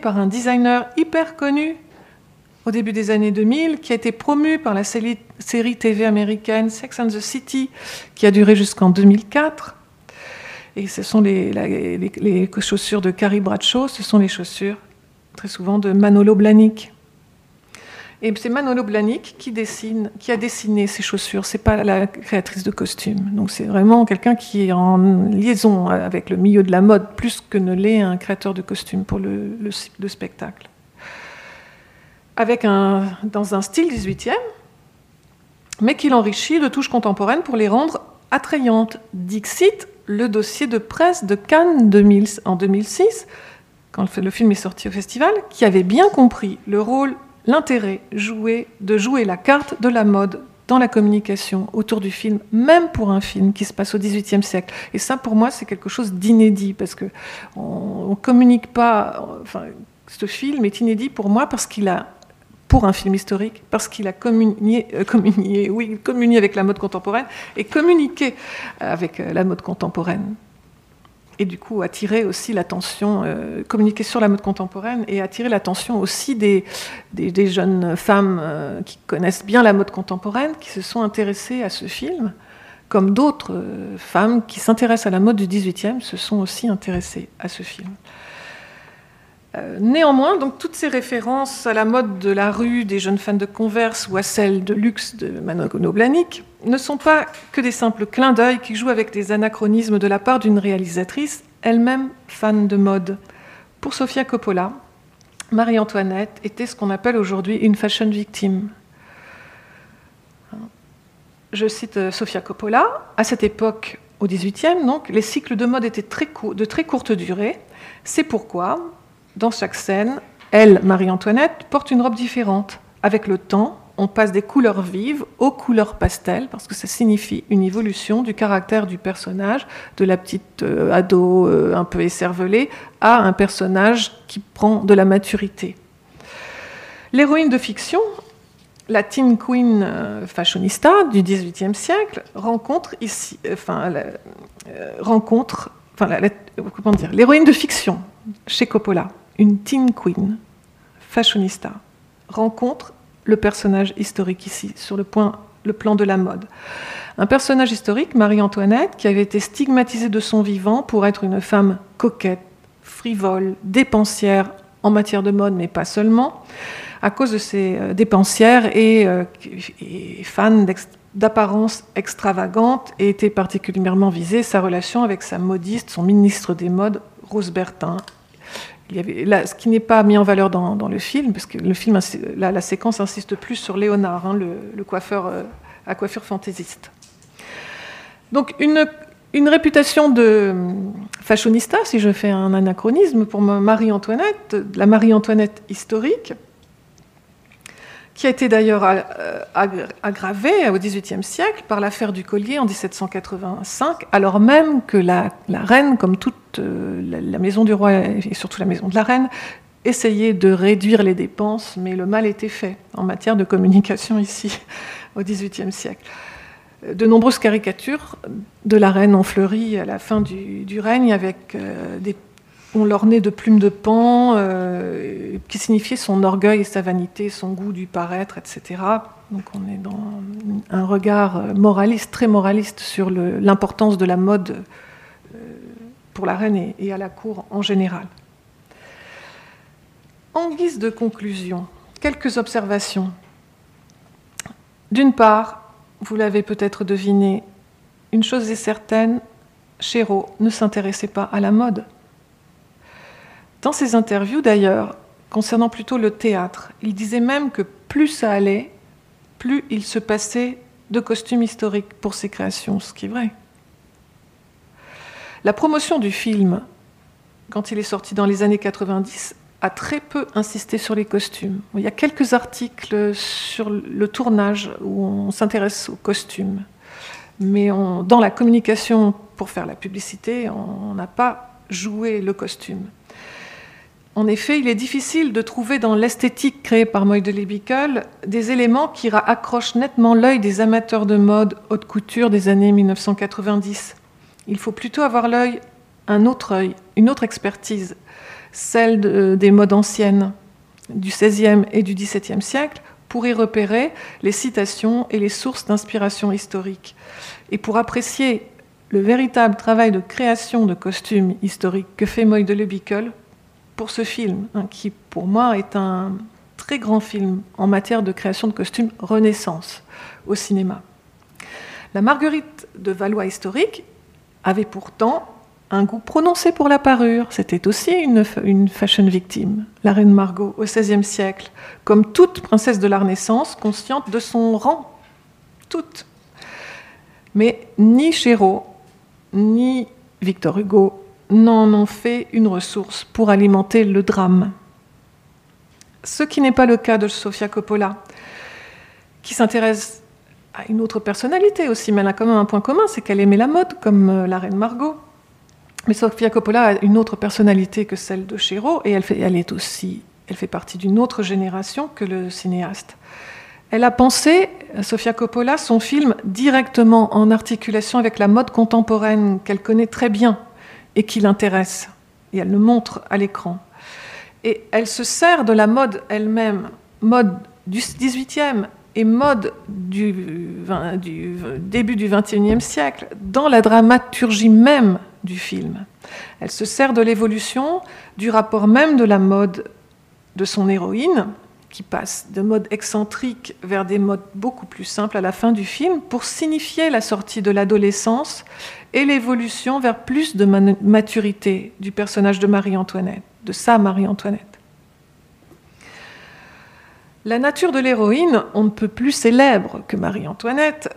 par un designer hyper connu au début des années 2000, qui a été promu par la série TV américaine Sex and the City, qui a duré jusqu'en 2004. Et ce sont les, chaussures de Carrie Bradshaw, ce sont les chaussures très souvent de Manolo Blahnik. Et c'est Manolo Blahnik qui, dessine, qui a dessiné ces chaussures. C'est pas la créatrice de costumes. Donc c'est vraiment quelqu'un qui est en liaison avec le milieu de la mode plus que ne l'est un créateur de costumes pour le, spectacle. Avec un, dans un style 18e, mais qu'il enrichit de touches contemporaines pour les rendre attrayantes. Dixit, le dossier de presse de Cannes en 2006, quand le film est sorti au festival, qui avait bien compris le rôle, l'intérêt joué, de jouer la carte de la mode dans la communication autour du film, même pour un film qui se passe au XVIIIe siècle. Et ça, pour moi, c'est quelque chose d'inédit, parce que on, ne communique pas. Enfin, ce film est inédit pour moi parce qu'il a pour un film historique, parce qu'il a communié, euh, oui, communié avec la mode contemporaine et communiqué avec euh, la mode contemporaine. Et du coup, attirer aussi l'attention, euh, communiquer sur la mode contemporaine et attirer l'attention aussi des, des, jeunes femmes qui connaissent bien la mode contemporaine, qui se sont intéressées à ce film, comme d'autres femmes qui s'intéressent à la mode du XVIIIe se sont aussi intéressées à ce film. Euh, néanmoins, donc, toutes ces références à la mode de la rue des jeunes fans de Converse ou à celle de luxe de Manogono Blahnik ne sont pas que des simples clins d'œil qui jouent avec des anachronismes de la part d'une réalisatrice, elle-même fan de mode. Pour Sofia Coppola, Marie-Antoinette était ce qu'on appelle aujourd'hui une fashion victime. Je cite euh, Sofia Coppola, à cette époque, au XVIIIe, donc, les cycles de mode étaient de très courte durée. C'est pourquoi dans chaque scène, elle, Marie-Antoinette, porte une robe différente. Avec le temps, on passe des couleurs vives aux couleurs pastel, parce que ça signifie une évolution du caractère du personnage, de la petite euh, ado euh, un peu écervelée, à un personnage qui prend de la maturité. L'héroïne de fiction, la teen queen euh, fashionista du XVIIIe siècle, rencontre ici, enfin, comment dire, l'héroïne de fiction chez Coppola une teen queen, fashionista, rencontre le personnage historique ici, sur le, plan de la mode. Un personnage historique, Marie-Antoinette, qui avait été stigmatisée de son vivant pour être une femme coquette, frivole, dépensière en matière de mode, mais pas seulement, à cause de ses euh, dépensières et, euh, fan d'apparence extravagante, et était particulièrement visée sa relation avec sa modiste, son ministre des modes, Rose Bertin, ce qui n'est pas mis en valeur dans, le film, parce que film, la séquence insiste plus sur Léonard, hein, le, coiffeur euh, à coiffure fantaisiste. Donc une, une réputation de fashionista, si je fais un anachronisme, pour Marie-Antoinette, la Marie-Antoinette historique, qui a été d'ailleurs euh, aggravée au XVIIIe siècle par l'affaire du collier en 1785, alors même que la, reine, comme toute euh, la, maison du roi et surtout la maison de la reine, essayait de réduire les dépenses, mais le mal était fait en matière de communication ici, au XVIIIe siècle. De nombreuses caricatures de la reine ont fleuri à la fin du, règne avec euh, des on l'ornait de plumes de pan, euh, qui signifiait son orgueil et sa vanité, son goût du paraître, etc. Donc on est dans un regard moraliste, très moraliste, sur l'importance de la mode euh, pour la reine et, à la cour en général. En guise de conclusion, quelques observations. D'une part, vous l'avez peut-être deviné, une chose est certaine, Chéreau ne s'intéressait pas à la mode. Dans ses interviews d'ailleurs, concernant plutôt le théâtre, il disait même que plus ça allait, plus il se passait de costumes historiques pour ses créations, ce qui est vrai. La promotion du film, quand il est sorti dans les années 90, a très peu insisté sur les costumes. Il y a quelques articles sur le tournage où on s'intéresse aux costumes, mais dans la communication pour faire la publicité, on n'a pas joué le costume. En effet, il est difficile de trouver dans l'esthétique créée par Moy de Bickel des éléments qui accrochent nettement l'œil des amateurs de mode haute couture des années 1990. Il faut plutôt avoir l'œil, un autre œil, une autre expertise, celle des modes anciennes du XVIe et du XVIIe siècle, pour y repérer les citations et les sources d'inspiration historique. Et pour apprécier le véritable travail de création de costumes historiques que fait Moy de Bickel, pour ce film, hein, qui pour moi est un très grand film en matière de création de costumes Renaissance au cinéma. La Marguerite de Valois historique avait pourtant un goût prononcé pour la parure. C'était aussi une, fashion victime, la reine Margot, au XVIe siècle, comme toute princesse de la Renaissance, consciente de son rang. Toute. Mais ni Chéreau, ni Victor Hugo n'en ont fait une ressource pour alimenter le drame. Ce qui n'est pas le cas de Sofia Coppola, qui s'intéresse à une autre personnalité aussi, mais elle a quand même un point commun, c'est qu'elle aimait la mode, comme euh, la reine Margot. Mais Sofia Coppola a une autre personnalité que celle de Chéreau, et elle fait, elle est aussi, elle fait partie d'une autre génération que le cinéaste. Elle a pensé, Sofia Coppola, son film directement en articulation avec la mode contemporaine qu'elle connaît très bien et qui l'intéresse. Et elle le montre à l'écran. Et elle se sert de la mode elle-même, mode du 18e et mode du, du début du 21e siècle, dans la dramaturgie même du film. Elle se sert de l'évolution, du rapport même de la mode de son héroïne, qui passe de mode excentrique vers des modes beaucoup plus simples à la fin du film pour signifier la sortie de l'adolescence et l'évolution vers plus de maturité du personnage de Marie-Antoinette, de sa Marie-Antoinette. La nature de l'héroïne, on ne peut plus célèbre que Marie-Antoinette,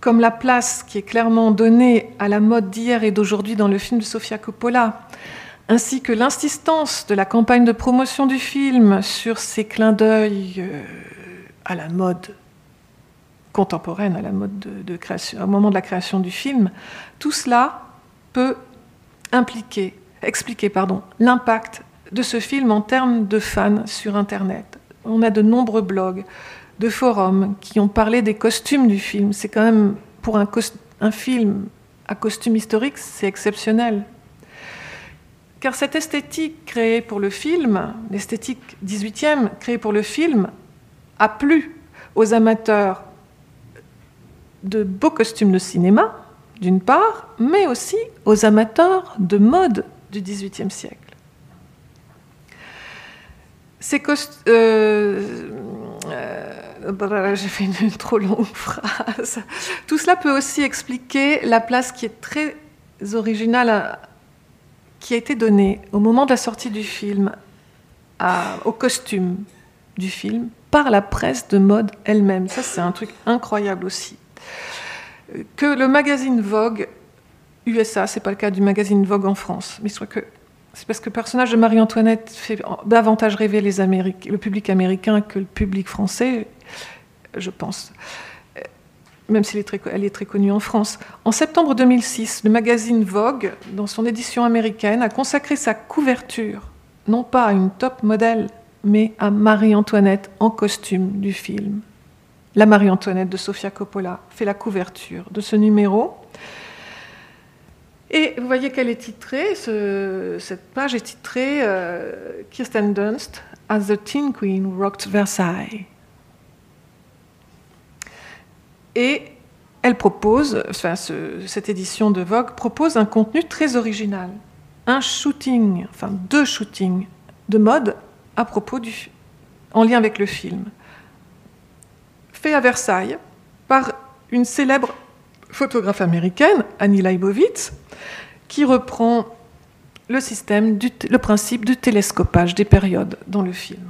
comme la place qui est clairement donnée à la mode d'hier et d'aujourd'hui dans le film de Sofia Coppola, ainsi que l'insistance de la campagne de promotion du film sur ces clins d'œil euh, à la mode contemporaine, au moment de la création du film, tout cela peut impliquer, expliquer l'impact de ce film en termes de fans sur Internet. On a de nombreux blogs, de forums qui ont parlé des costumes du film. C'est quand même, pour un, un film à costume historique, c'est exceptionnel. Car cette esthétique créée pour le film, l'esthétique 18e créée pour le film, a plu aux amateurs de beaux costumes de cinéma, d'une part, mais aussi aux amateurs de mode du XVIIIe siècle. Ces euh, euh, J'ai fait une trop longue phrase. Tout cela peut aussi expliquer la place qui est très originale qui a été donné au moment de la sortie du film au costume du film par la presse de mode elle-même. Ça, c'est un truc incroyable aussi. Que le magazine Vogue USA, c'est pas le cas du magazine Vogue en France, mais soit que c'est parce que le personnage de Marie-Antoinette fait davantage rêver les le public américain que le public français, je pense même si elle est très connue en France. En septembre 2006, le magazine Vogue, dans son édition américaine, a consacré sa couverture, non pas à une top modèle, mais à Marie-Antoinette en costume du film. La Marie-Antoinette de Sofia Coppola fait la couverture de ce numéro. Et vous voyez qu'elle est titrée, cette page est titrée euh, Kirsten Dunst as the Teen Queen rocked Versailles. Et elle propose, enfin, cette édition de Vogue propose un contenu très original. Un shooting, enfin deux shootings de mode à propos du, en lien avec le film. Fait à Versailles par une célèbre photographe américaine, Annie Leibovitz, qui reprend le système, le principe du télescopage des périodes dans le film.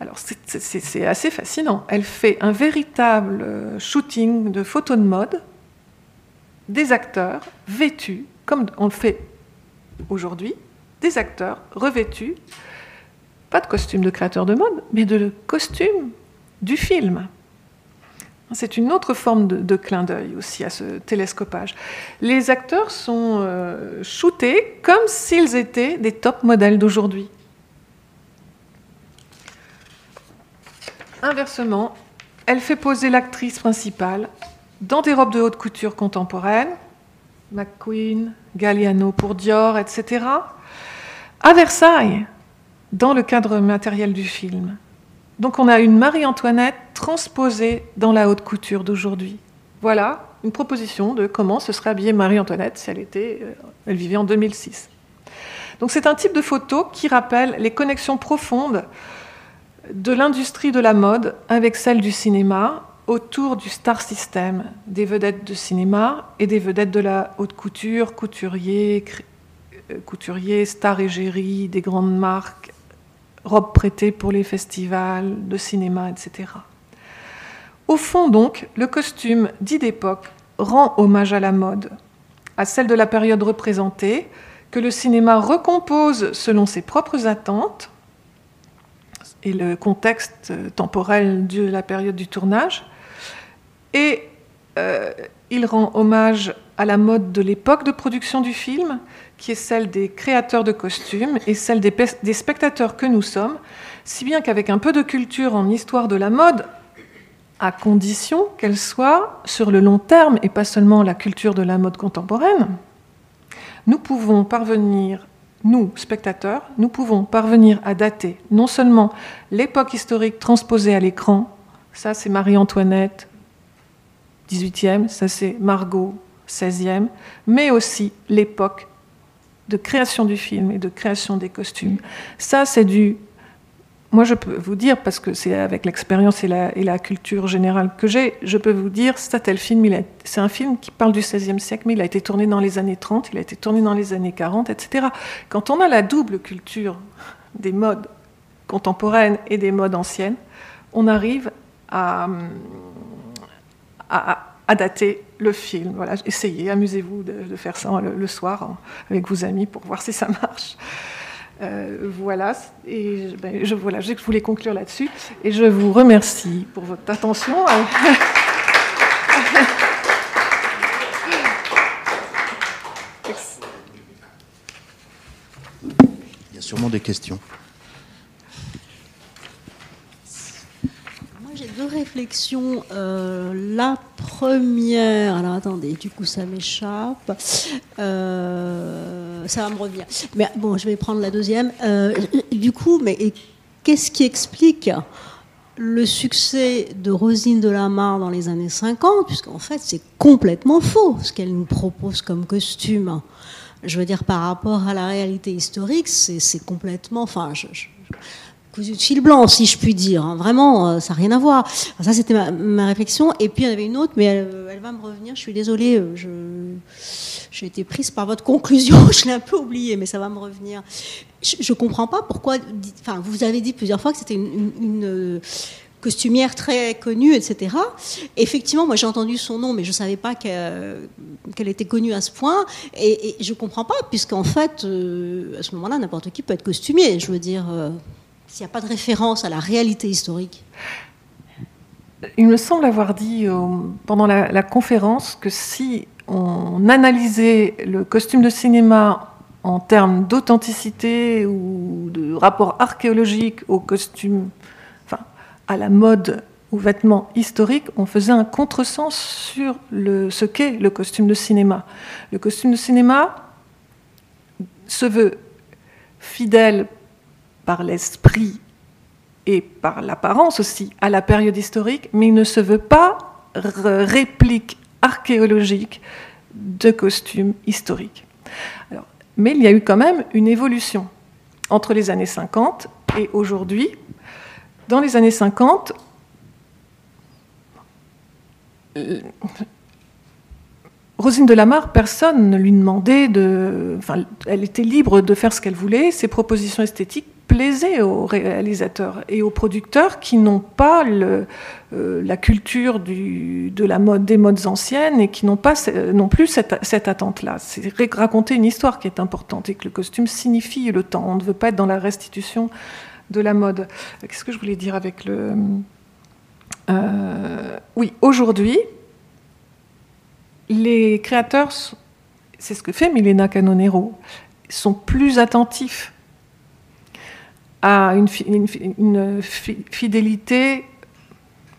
Alors c'est assez fascinant. Elle fait un véritable euh, shooting de photos de mode des acteurs vêtus, comme on le fait aujourd'hui, des acteurs revêtus, pas de costume de créateur de mode, mais de costume du film. C'est une autre forme de, clin d'œil aussi à ce télescopage. Les acteurs sont euh, shootés comme s'ils étaient des top modèles d'aujourd'hui. Inversement, elle fait poser l'actrice principale dans des robes de haute couture contemporaines, McQueen, Galliano pour Dior, etc., à Versailles, dans le cadre matériel du film. Donc on a une Marie-Antoinette transposée dans la haute couture d'aujourd'hui. Voilà une proposition de comment se serait habillée Marie-Antoinette si elle, était, euh, elle vivait en 2006. Donc c'est un type de photo qui rappelle les connexions profondes de l'industrie de la mode avec celle du cinéma autour du star system, des vedettes de cinéma et des vedettes de la haute couture, couturiers, euh, couturiers, star égérie, des grandes marques, robes prêtées pour les festivals de cinéma, etc. Au fond, donc, le costume dit d'époque rend hommage à la mode, à celle de la période représentée, que le cinéma recompose selon ses propres attentes et le contexte temporel de la période du tournage. Et euh, il rend hommage à la mode de l'époque de production du film, qui est celle des créateurs de costumes et celle des, des spectateurs que nous sommes, si bien qu'avec un peu de culture en histoire de la mode, à condition qu'elle soit sur le long terme et pas seulement la culture de la mode contemporaine, nous pouvons parvenir, nous, spectateurs, nous pouvons parvenir à dater non seulement l'époque historique transposée à l'écran, ça c'est Marie-Antoinette, 18e, ça c'est Margot, 16e, mais aussi l'époque de création du film et de création des costumes. Ça c'est du moi, je peux vous dire, parce que c'est avec l'expérience et la, culture générale que j'ai, je peux vous dire, tel film, c'est un film qui parle du XVIe siècle, mais il a été tourné dans les années 30, il a été tourné dans les années 40, etc. Quand on a la double culture des modes contemporaines et des modes anciennes, on arrive à, à, dater le film. Voilà, essayez, amusez-vous de, faire ça le, le soir avec vos amis pour voir si ça marche. Euh, voilà, et ben, je, voilà, je voulais conclure là-dessus. Et je vous remercie pour votre attention. Il y a sûrement des questions. deux réflexions. Euh, la première, alors attendez, du coup ça m'échappe. Euh, ça va me revenir. Mais bon, je vais prendre la deuxième. Euh, du coup, mais qu'est-ce qui explique le succès de Rosine de Lamar dans les années 50 Puisqu'en fait, c'est complètement faux ce qu'elle nous propose comme costume. Je veux dire, par rapport à la réalité historique, c'est complètement. Enfin, je cousu de fil blanc, si je puis dire. Hein. Vraiment, euh, ça n'a rien à voir. ça, c'était ma, réflexion. Et puis, il y en avait une autre, mais elle, va me revenir. Je suis désolée, euh, je, j'ai été prise par votre conclusion. je l'ai un peu oubliée, mais ça va me revenir. Je ne comprends pas pourquoi. Enfin, vous avez dit plusieurs fois que c'était une, euh, costumière très connue, etc. Effectivement, moi j'ai entendu son nom, mais je ne savais pas qu'elle, était connue à ce point. Et, je ne comprends pas, puisqu'en fait, à ce moment-là, n'importe qui peut être costumier. Je veux dire, s'il n'y a pas de référence à la réalité historique Il me semble avoir dit euh, pendant la, conférence que si on analysait le costume de cinéma en termes d'authenticité ou de rapport archéologique au costume, enfin, à la mode, aux vêtements historiques, on faisait un contresens sur ce qu'est le costume de cinéma. Le costume de cinéma se veut fidèle par l'esprit et par l'apparence aussi à la période historique, mais il ne se veut pas réplique archéologique de costumes historiques. mais il y a eu quand même une évolution entre les années 50 et aujourd'hui. Dans les années 50, Rosine de Lamar, personne ne lui demandait de. Elle était libre de faire ce qu'elle voulait. Ses propositions esthétiques plaisait aux réalisateurs et aux producteurs qui n'ont pas euh, la culture des modes anciennes et qui n'ont pas non plus cette, cette attente-là. C'est raconter une histoire qui est importante et que le costume signifie le temps. On ne veut pas être dans la restitution de la mode. Qu'est-ce que je voulais dire avec le... Euh, oui, aujourd'hui, les créateurs, c'est ce que fait Milena Canonero, sont plus attentifs à une, fidélité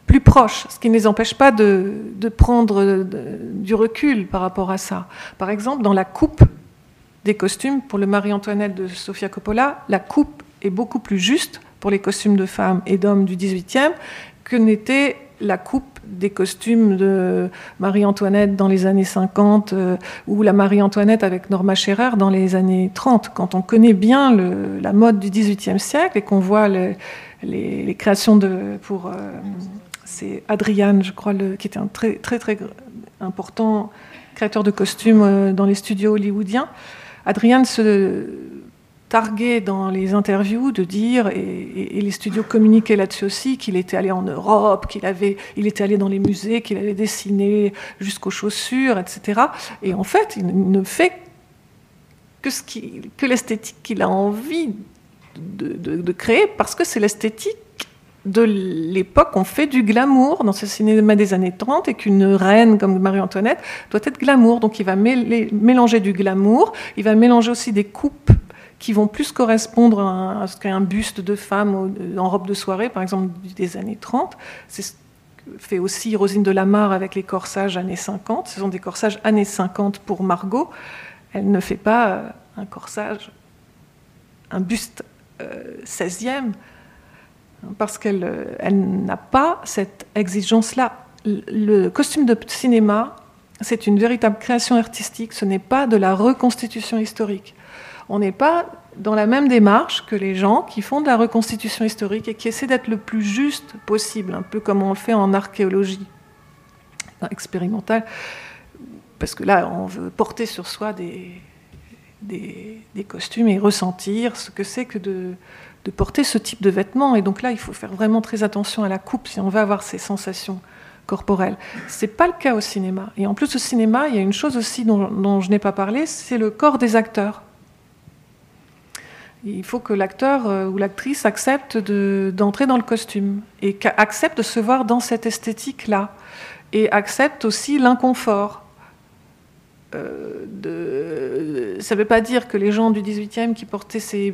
plus proche, ce qui ne les empêche pas de, prendre du recul par rapport à ça. Par exemple, dans la coupe des costumes pour le Marie-Antoinette de Sofia Coppola, la coupe est beaucoup plus juste pour les costumes de femmes et d'hommes du XVIIIe que n'était la coupe des costumes de Marie-Antoinette dans les années 50 euh, ou la Marie-Antoinette avec Norma Scherer dans les années 30. Quand on connaît bien la mode du XVIIIe siècle et qu'on voit les, créations de, pour... Euh, c'est Adrian, je crois, qui était un très très très important créateur de costumes euh, dans les studios hollywoodiens. Adrian se targuait dans les interviews de dire, et, les studios communiquaient là-dessus aussi, qu'il était allé en Europe, qu'il avait, il était allé dans les musées, qu'il avait dessiné jusqu'aux chaussures, etc. Et en fait, il ne fait que, ce qui, que l'esthétique qu'il a envie de, de créer, parce que c'est l'esthétique de l'époque, on fait du glamour dans ce cinéma des années 30 et qu'une reine comme Marie-Antoinette doit être glamour. Donc il va mélanger du glamour, il va mélanger aussi des coupes qui vont plus correspondre à, ce qu'un buste de femme en robe de soirée, par exemple des années 30. C'est ce que fait aussi Rosine de Lamar avec les corsages années 50. Ce sont des corsages années 50 pour Margot. Elle ne fait pas euh, un corsage, un buste 16e. Euh, parce qu'elle euh, n'a pas cette exigence-là. Le costume de cinéma, c'est une véritable création artistique, ce n'est pas de la reconstitution historique. On n'est pas dans la même démarche que les gens qui font de la reconstitution historique et qui essaient d'être le plus juste possible, un peu comme on le fait en archéologie expérimentale, parce que là, on veut porter sur soi des, costumes et ressentir ce que c'est que de, porter ce type de vêtements. Et donc là, il faut faire vraiment très attention à la coupe si on veut avoir ces sensations corporelles. Ce n'est pas le cas au cinéma. Et en plus, au cinéma, il y a une chose aussi dont, je n'ai pas parlé, c'est le corps des acteurs. Il faut que l'acteur euh, ou l'actrice accepte d'entrer dans le costume et accepte de se voir dans cette esthétique-là et accepte aussi l'inconfort. Euh. Ça ne veut pas dire que les gens du 18e qui portaient ces,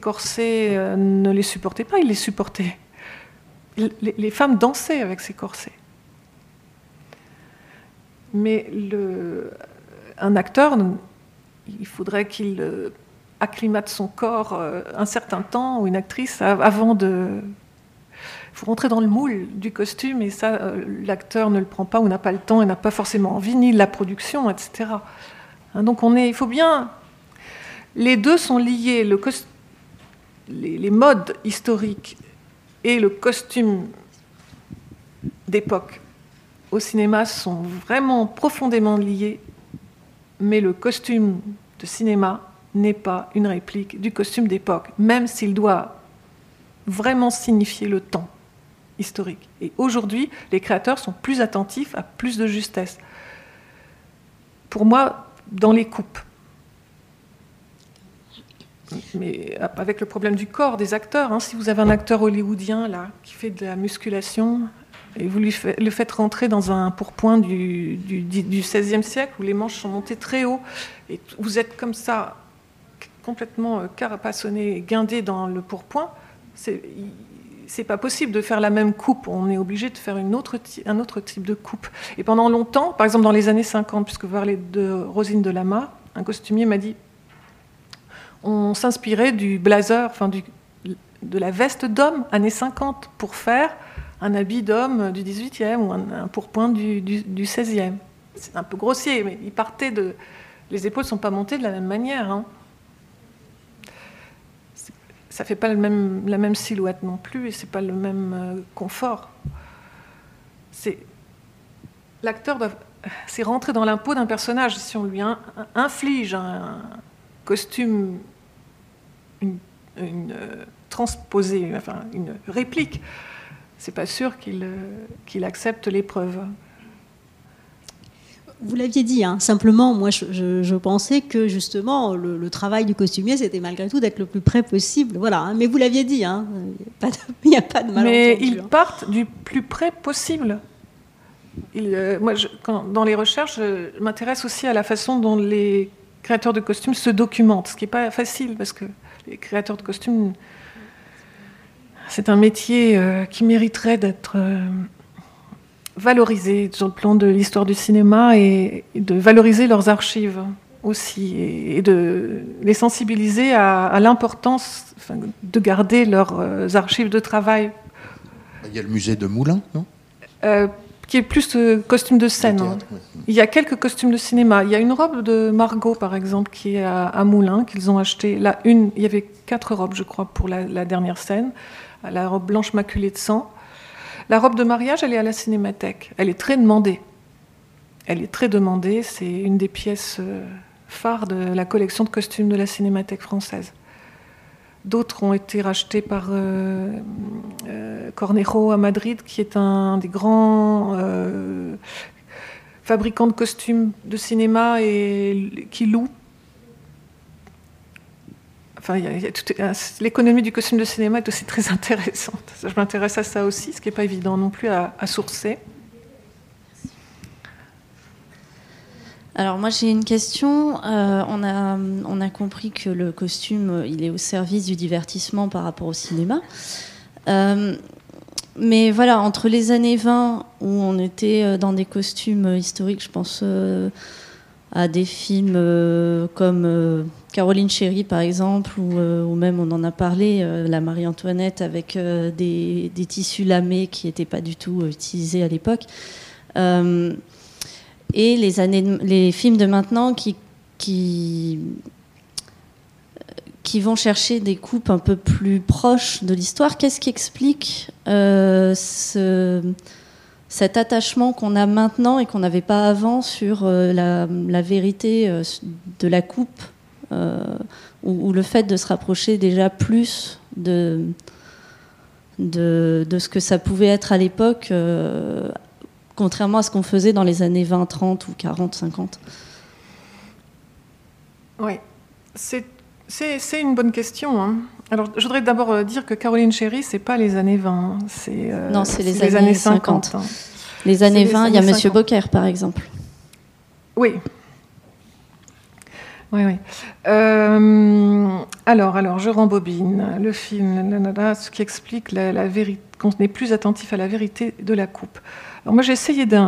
corsets euh, ne les supportaient pas, ils les supportaient. Les, femmes dansaient avec ces corsets. Mais un acteur, il faudrait qu'il acclimate son corps un certain temps, ou une actrice, avant de, faut rentrer dans le moule du costume et ça, euh, l'acteur ne le prend pas ou n'a pas le temps et n'a pas forcément envie, ni la production, etc. Hein, donc on est, il faut bien. Les deux sont liés. Le les, les, modes historiques et le costume d'époque au cinéma sont vraiment profondément liés, mais le costume de cinéma n'est pas une réplique du costume d'époque, même s'il doit vraiment signifier le temps historique. Et aujourd'hui, les créateurs sont plus attentifs à plus de justesse. Pour moi, dans les coupes. Mais avec le problème du corps des acteurs, hein, si vous avez un acteur hollywoodien là qui fait de la musculation et vous lui le faites rentrer dans un pourpoint du, du, siècle où les manches sont montées très haut et vous êtes comme ça complètement euh, carapassonné, guindé dans le pourpoint, c'est pas possible de faire la même coupe. On est obligé de faire un autre type de coupe. Et pendant longtemps, par exemple dans les années 50, puisque vous parlez de Rosine de Lama, un costumier m'a dit on s'inspirait du blazer, enfin du, de la veste d'homme, années 50, pour faire un habit d'homme du 18e ou un, pourpoint du 16e. C'est un peu grossier, mais il partait de. Les épaules ne sont pas montées de la même manière. Hein ça fait pas le même, la même silhouette non plus et c'est pas le même euh, confort. C'est l'acteur doit c'est rentrer dans l'impôt d'un personnage. Si on lui inflige un costume, une, euh, transposée, enfin une réplique, c'est pas sûr qu'il euh, qu'il accepte l'épreuve. Vous l'aviez dit, hein. simplement, moi je, pensais que justement le, travail du costumier c'était malgré tout d'être le plus près possible. Voilà, hein. mais vous l'aviez dit, hein. il n'y a, pas de malentendu. Mais ils partent du plus près possible. Euh, moi, dans les recherches, je m'intéresse aussi à la façon dont les créateurs de costumes se documentent, ce qui n'est pas facile parce que les créateurs de costumes, c'est un métier euh, qui mériterait d'être. Euh, valoriser sur le plan de l'histoire du cinéma et, de valoriser leurs archives aussi et, de les sensibiliser à, l'importance de garder leurs euh, archives de travail. Il y a le musée de Moulins, non? Euh, qui est plus euh, costume de scène. hein. Il y a quelques costumes de cinéma. Il y a une robe de Margot, par exemple, qui est à, à Moulins, qu'ils ont acheté. Là, une, il y avait quatre robes, je crois, pour la, la dernière scène. La robe blanche maculée de sang. La robe de mariage, elle est à la Cinémathèque. Elle est très demandée. Elle est très demandée. C'est une des pièces euh, phares de la collection de costumes de la Cinémathèque française. D'autres ont été rachetés par euh, euh, Cornejo à Madrid, qui est un des grands fabricants de costumes de cinéma et qui loue. Euh, l'économie du costume de cinéma est aussi très intéressante. Je m'intéresse à ça aussi, ce qui n'est pas évident non plus à, sourcer. Alors moi j'ai une question. Euh, on, a, compris que le costume, il est au service du divertissement par rapport au cinéma. Euh, mais voilà, entre les années 20, où on était dans des costumes historiques, je pense à des films euh, comme euh, Caroline Chéry par exemple, ou, euh, ou même on en a parlé, la Marie-Antoinette avec des, tissus lamés qui n'étaient pas du tout utilisés à l'époque. Et les, années, les films de maintenant qui, qui, qui vont chercher des coupes un peu plus proches de l'histoire. Qu'est-ce qui explique ce- cet attachement qu'on a maintenant et qu'on n'avait pas avant sur euh, la, vérité euh, de la coupe euh, ou, le fait de se rapprocher déjà plus de, de, ce que ça pouvait être à l'époque contrairement à ce qu'on faisait dans les années 20, 30 ou 40, 50 Oui, c'est une bonne question. hein. Alors, je voudrais d'abord euh, dire que Caroline Chéry, c'est pas les années 20, hein, c'est euh, Non, c'est les années 50. hein. Les années les 20, il y a Monsieur 50. Bocquer, par exemple. Oui. Oui, oui. Euh, alors, alors, je rembobine le film, nanana, ce qui explique la, la vérité, qu'on n'est plus attentif à la vérité de la coupe. Alors, moi, j'ai essayé de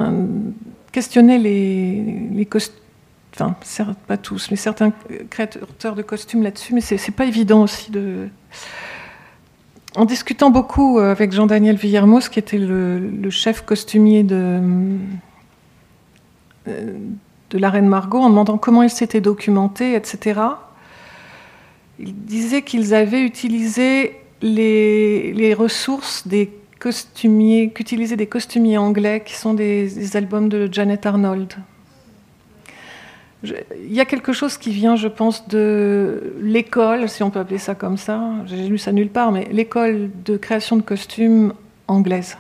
questionner les, les costumes, enfin, certes, pas tous, mais certains créateurs de costumes là-dessus, mais c'est pas évident aussi de. En discutant beaucoup avec Jean-Daniel Villermoz, qui était le, chef costumier de. euh, de la reine Margot en demandant comment il s'était documenté, etc. Il disait qu'ils avaient utilisé les, ressources des costumiers, qu'utilisaient des costumiers anglais, qui sont des albums de Janet Arnold. Il y a quelque chose qui vient, je pense, de l'école, si on peut appeler ça comme ça. J'ai lu ça nulle part, mais l'école de création de costumes anglaise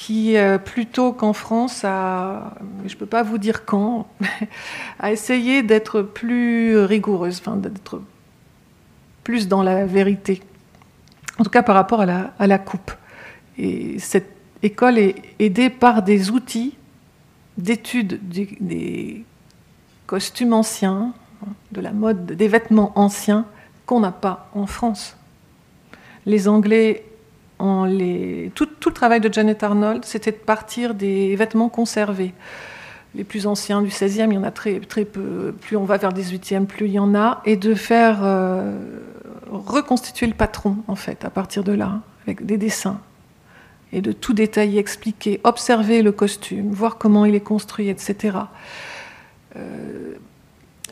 qui, euh, plutôt qu'en France, je ne peux pas vous dire quand, a essayé d'être plus rigoureuse, d'être plus dans la vérité. En tout cas, par rapport à la, coupe. Et cette école est aidée par des outils d'étude des, des costumes anciens, de la mode, des vêtements anciens qu'on n'a pas en France. Les Anglais en les... tout, tout le travail de Janet Arnold, c'était de partir des vêtements conservés. Les plus anciens du 16e, il y en a très, très peu. Plus on va vers le 18e, plus il y en a. Et de faire euh, reconstituer le patron, en fait, à partir de là, avec des dessins. Et de tout détailler, expliquer, observer le costume, voir comment il est construit, etc. Euh,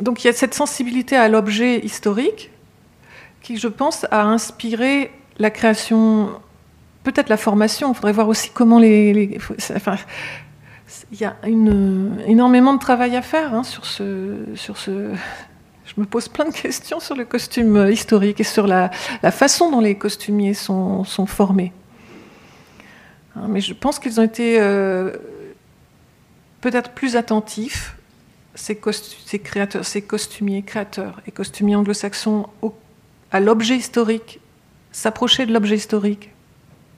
donc il y a cette sensibilité à l'objet historique qui, je pense, a inspiré la création peut-être la formation. Il faudrait voir aussi comment les. enfin, il y a une, énormément de travail à faire hein, sur, ce, sur ce. Je me pose plein de questions sur le costume historique et sur la, façon dont les costumiers sont, sont formés. Hein, mais je pense qu'ils ont été euh, peut-être plus attentifs, ces, créateurs, ces costumiers créateurs et costumiers anglo-saxons, à l'objet historique, s'approcher de l'objet historique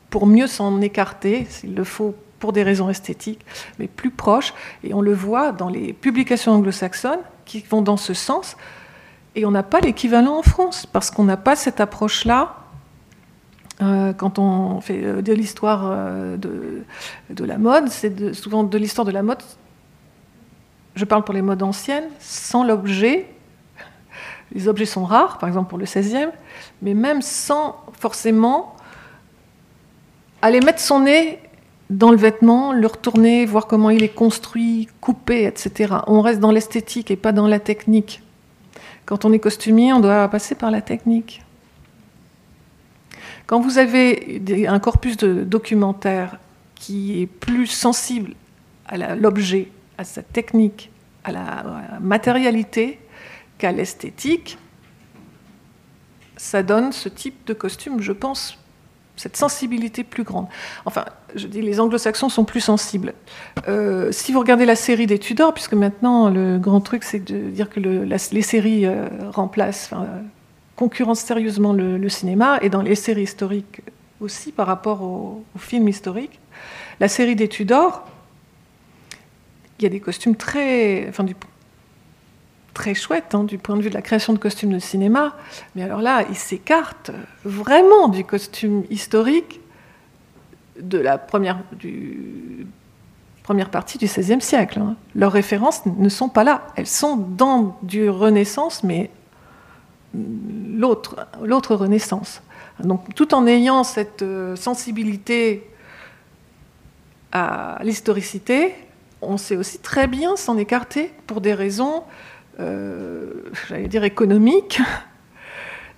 pour mieux s'en écarter, s'il le faut, pour des raisons esthétiques, mais plus proche. Et on le voit dans les publications anglo-saxonnes qui vont dans ce sens. Et on n'a pas l'équivalent en France, parce qu'on n'a pas cette approche-là. Euh, quand on fait euh, de l'histoire euh, de, la mode, c'est souvent de l'histoire de la mode, je parle pour les modes anciennes, sans l'objet. Les objets sont rares, par exemple pour le 16e, mais même sans forcément aller mettre son nez dans le vêtement, le retourner, voir comment il est construit, coupé, etc. On reste dans l'esthétique et pas dans la technique. Quand on est costumier, on doit passer par la technique. Quand vous avez un corpus de documentaire qui est plus sensible à l'objet, à sa technique, à la matérialité qu'à l'esthétique, ça donne ce type de costume, je pense, cette sensibilité plus grande. Enfin, je dis, les anglo-saxons sont plus sensibles. Euh, si vous regardez la série des Tudors, puisque maintenant le grand truc c'est de dire que les séries euh, remplacent, enfin, concurrencent sérieusement le, cinéma, et dans les séries historiques aussi par rapport aux films historiques, la série des Tudors, il y a des costumes très, enfin, du, très chouette hein, du point de vue de la création de costumes de cinéma. Mais alors là, ils s'écartent vraiment du costume historique de la première, première partie du XVIe siècle. Hein. Leurs références ne sont pas là. Elles sont dans du Renaissance, mais l'autre, l'autre Renaissance. Donc, tout en ayant cette euh, sensibilité à l'historicité, on sait aussi très bien s'en écarter pour des raisons euh, j'allais dire économique.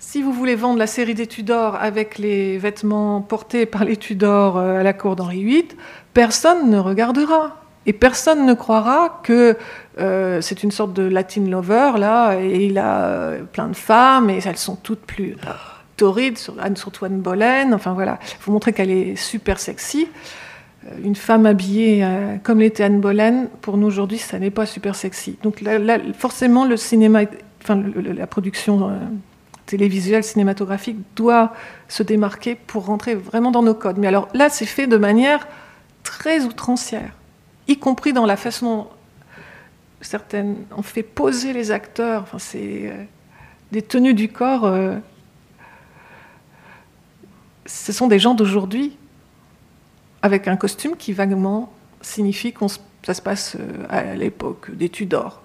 Si vous voulez vendre la série des Tudors avec les vêtements portés par les Tudors euh, à la cour d'Henri VIII, personne ne regardera. Et personne ne croira que euh, c'est une sorte de Latin lover, là, et il a plein de femmes, et elles sont toutes plus torrides, sur, surtout Anne Boleyn. Enfin voilà, il faut montrer qu'elle est super sexy. Euh, une femme habillée euh, comme l'était Anne Boleyn, pour nous aujourd'hui, ça n'est pas super sexy. Donc là, forcément, le cinéma, enfin la production euh, télévisuelle, cinématographique doit se démarquer pour rentrer vraiment dans nos codes. Mais alors là, c'est fait de manière très outrancière, y compris dans la façon certaines, on fait poser les acteurs. Enfin, c'est des tenues du corps. ce sont des gens d'aujourd'hui avec un costume qui vaguement signifie que ça se passe euh, à l'époque des Tudors.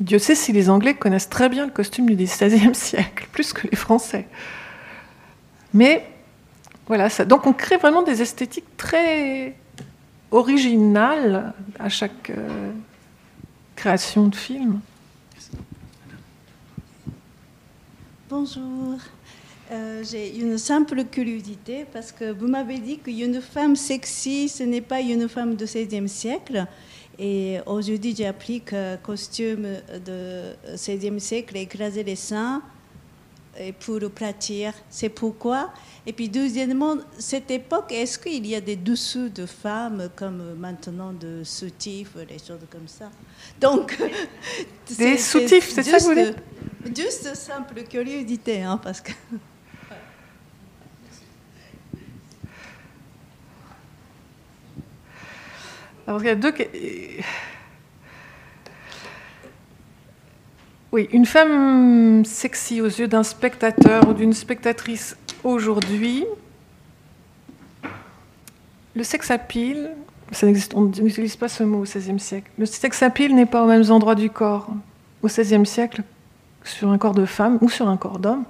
Dieu sait si les Anglais connaissent très bien le costume du XVIe siècle, plus que les Français. Mais voilà, ça. donc on crée vraiment des esthétiques très originales à chaque euh, création de film. Bonjour. Euh, j'ai une simple curiosité parce que vous m'avez dit qu'une femme sexy, ce n'est pas une femme du XVIe siècle. Et aujourd'hui, j'ai appris que costume de XVIe siècle, écraser les seins et pour platir. C'est pourquoi? Et puis, deuxièmement, cette époque, est-ce qu'il y a des dessous de femmes comme maintenant de soutifs, des choses comme ça? Donc, des soutifs, c'est ça que vous voulez? Juste simple curiosité, hein, parce que. Alors, il y a deux. Oui, une femme sexy aux yeux d'un spectateur ou d'une spectatrice aujourd'hui, le sex appeal, ça on n'utilise pas ce mot au XVIe siècle. Le sex appeal n'est pas aux mêmes endroits du corps au XVIe siècle sur un corps de femme ou sur un corps d'homme.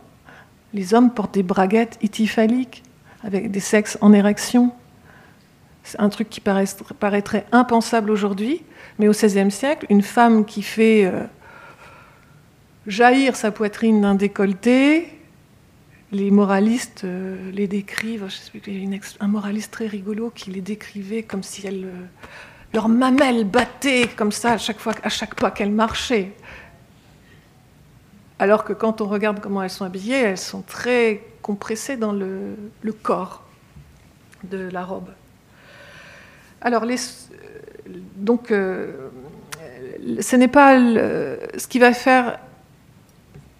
Les hommes portent des braguettes ityphaliques avec des sexes en érection. Un truc qui paraîtrait impensable aujourd'hui, mais au XVIe siècle, une femme qui fait euh, jaillir sa poitrine d'un décolleté, les moralistes euh, les décrivent. Je sais plus, a un moraliste très rigolo qui les décrivait comme si elles, euh, leurs mamelles battaient comme ça à chaque, fois, à chaque pas qu'elles marchaient. Alors que quand on regarde comment elles sont habillées, elles sont très compressées dans le corps de la robe. Alors, donc, euh, ce n'est pas ce qui va faire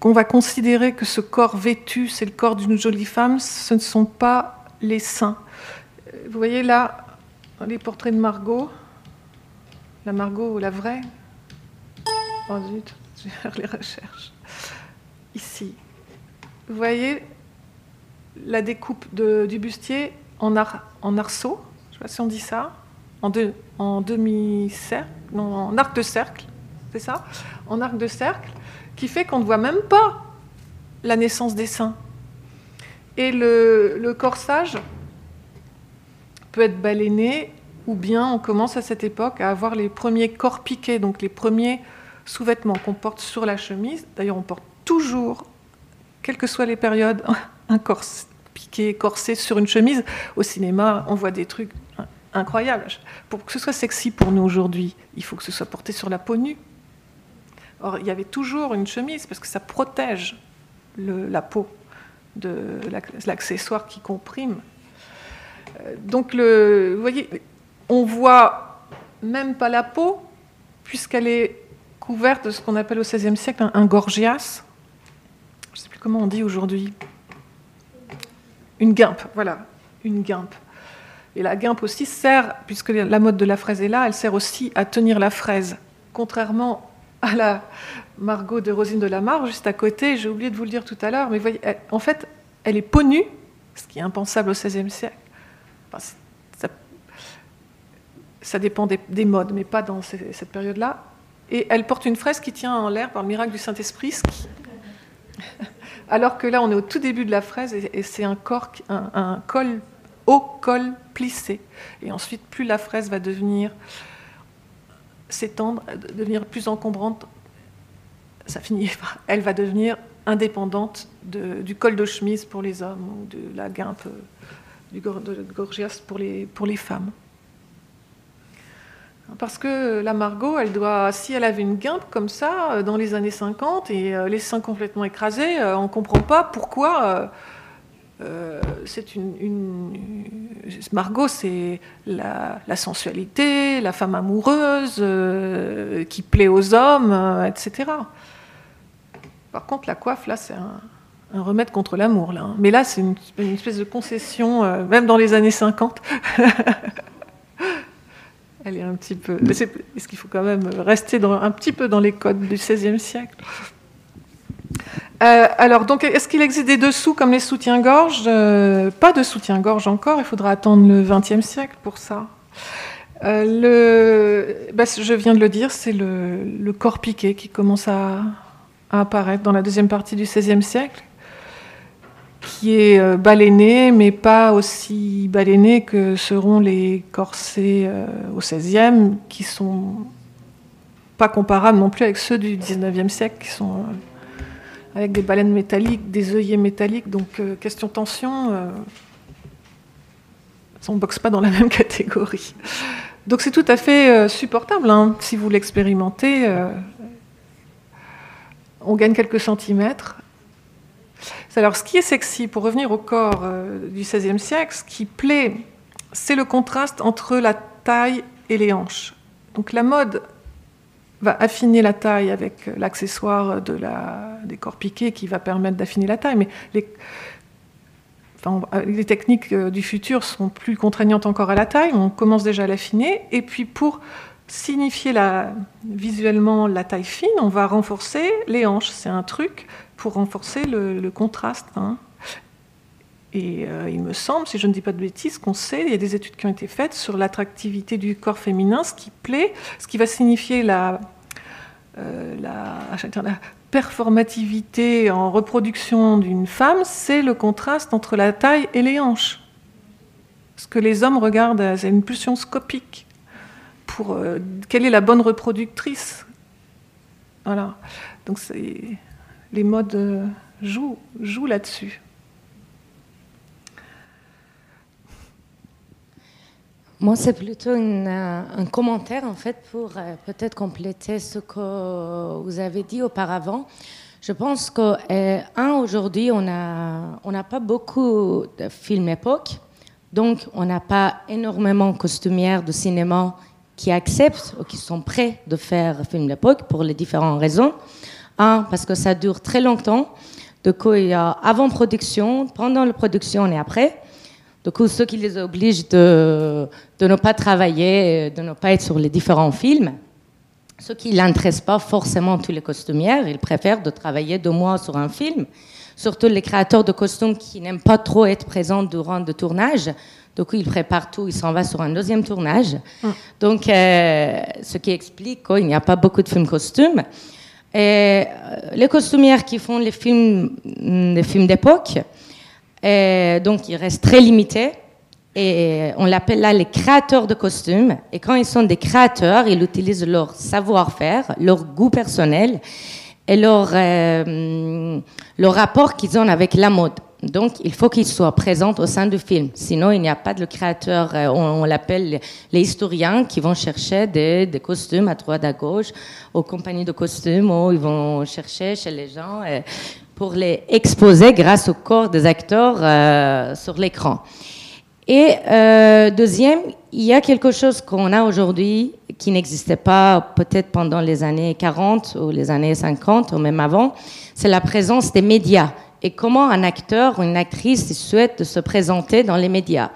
qu'on va considérer que ce corps vêtu, c'est le corps d'une jolie femme, ce ne sont pas les seins. Vous voyez là, les portraits de Margot, la Margot ou la vraie? Oh zut, je vais faire les recherches. Ici. Vous voyez la découpe du bustier en, en arceau, je ne sais pas si on dit ça, en, arc de cercle, c'est ça? En arc de cercle, qui fait qu'on ne voit même pas la naissance des seins. Et le, corsage peut être baleiné, ou bien on commence à cette époque à avoir les premiers corps piqués, donc les premiers sous-vêtements qu'on porte sur la chemise. D'ailleurs, on porte toujours, quelles que soient les périodes, un corps piqué, corsé sur une chemise. Au cinéma, on voit des trucs incroyables. Pour que ce soit sexy pour nous aujourd'hui, il faut que ce soit porté sur la peau nue. Or, il y avait toujours une chemise parce que ça protège la peau de l'accessoire qui comprime. Euh, donc, le, vous voyez, on voit même pas la peau, puisqu'elle est couverte de ce qu'on appelle au XVIe siècle un, gorgias. Je ne sais plus comment on dit aujourd'hui. Une guimpe, voilà, une guimpe. Et la guimpe aussi sert, puisque la mode de la fraise est là, elle sert aussi à tenir la fraise. Contrairement à la Margot de Rosine de la Mare, juste à côté, j'ai oublié de vous le dire tout à l'heure, mais voyez, en fait, elle est peau nue, ce qui est impensable au XVIe siècle. ça, dépend des, modes, mais pas dans cette période-là. Et elle porte une fraise qui tient en l'air par le miracle du Saint-Esprit, alors que là, on est au tout début de la fraise et, c'est un, un, col, haut col plissé. Et ensuite, plus la fraise va devenir s'étendre, devenir plus encombrante, ça finit, elle va devenir indépendante du col de chemise pour les hommes ou de la guimpe du gorgias pour les, pour les femmes. Parce que la Margot, elle doit, si elle avait une guimpe comme ça euh, dans les années 50 et euh, les seins complètement écrasés, euh, on ne comprend pas pourquoi. C'est une, Margot, c'est la, sensualité, la femme amoureuse qui plaît aux hommes, etc. Par contre, la coiffe, là, c'est un, remède contre l'amour. Là. Hein. Mais là, c'est une, une, espèce de concession, même dans les années 50. Elle est un petit peu. Est-ce qu'il faut quand même rester un petit peu dans les codes du XVIe siècle euh, alors, donc, est-ce qu'il existe des dessous comme les soutiens-gorge? Euh, Pas de soutien-gorge encore, il faudra attendre le XXe siècle pour ça. Euh, bah, je viens de le dire, c'est le, corps piqué qui commence à, apparaître dans la deuxième partie du XVIe siècle qui est baleiné, mais pas aussi baleiné que seront les corsets au XVIe, qui sont pas comparables non plus avec ceux du XIXe siècle, qui sont avec des baleines métalliques, des œillets métalliques. Donc, question tension, on ne boxe pas dans la même catégorie. Donc, c'est tout à fait supportable. Hein. Si vous l'expérimentez, on gagne quelques centimètres alors, ce qui est sexy, pour revenir au corps euh, du XVIe siècle, ce qui plaît, c'est le contraste entre la taille et les hanches. Donc, la mode va affiner la taille avec l'accessoire de la, des corps piqués qui va permettre d'affiner la taille, mais les, les techniques euh, du futur sont plus contraignantes encore à la taille, on commence déjà à l'affiner, et puis pour signifier visuellement la taille fine, on va renforcer les hanches. C'est un truc pour renforcer le, contraste. Hein. Et euh, il me semble, si je ne dis pas de bêtises, qu'on sait, il y a des études qui ont été faites sur l'attractivité du corps féminin, ce qui plaît, ce qui va signifier la, euh, la, la performativité en reproduction d'une femme, c'est le contraste entre la taille et les hanches. Ce que les hommes regardent, c'est une pulsion scopique pour euh, quelle est la bonne reproductrice. Voilà. Donc les modes euh, jouent, jouent là-dessus. Moi, c'est plutôt euh, un commentaire, en fait, pour euh, peut-être compléter ce que vous avez dit auparavant. Je pense que, un, aujourd'hui, on n'a pas beaucoup de films époque, donc on n'a pas énormément de costumières de cinéma qui acceptent ou qui sont prêts de faire film d'époque pour les différentes raisons. Un, parce que ça dure très longtemps. Du coup, il y a avant-production, pendant la production et après. Du coup, ce qui les oblige de, de ne pas travailler, de ne pas être sur les différents films. Ce qui n'intéresse pas forcément tous les costumières. Ils préfèrent de travailler deux mois sur un film. Surtout les créateurs de costumes qui n'aiment pas trop être présents durant le tournage. Du coup, ils préparent tout, ils s'en vont sur un deuxième tournage. Mm. Donc, euh, ce qui explique qu'il n'y a pas beaucoup de films costumes. Et euh, les costumières qui font les films, les films d'époque, donc ils restent très limités. Et on l'appelle là les créateurs de costumes. Et quand ils sont des créateurs, ils utilisent leur savoir-faire, leur goût personnel et leur, euh, leur rapport qu'ils ont avec la mode. Donc, il faut qu'ils soient présents au sein du film. Sinon, il n'y a pas de créateur. euh, On, l'appelle les historiens qui vont chercher des, costumes à droite à gauche, aux compagnies de costumes, où ils vont chercher chez les gens euh, pour les exposer grâce au corps des acteurs euh, sur l'écran. Et euh, deuxième, il y a quelque chose qu'on a aujourd'hui qui n'existait pas peut-être pendant les années 40 ou les années 50 ou même avant, c'est la présence des médias et comment un acteur ou une actrice souhaite se présenter dans les médias.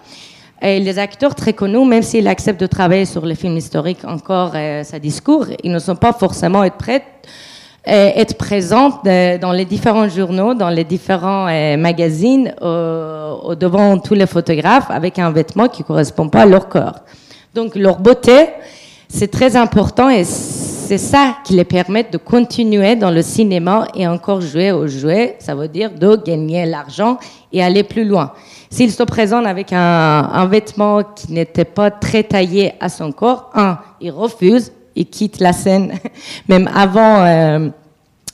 Et les acteurs très connus, même s'ils acceptent de travailler sur les films historiques encore euh, sa discours, ils ne sont pas forcément prêts être présents euh, dans les différents journaux, dans les différents euh, magazines, euh, devant tous les photographes avec un vêtement qui correspond pas à leur corps. Donc leur beauté, c'est très important et c'est ça qui les permet de continuer dans le cinéma et encore jouer au jouet. Ça veut dire de gagner l'argent et aller plus loin. S'ils se présentent avec un vêtement qui n'était pas très taillé à son corps, un, ils refusent, ils quittent la scène, même avant, euh,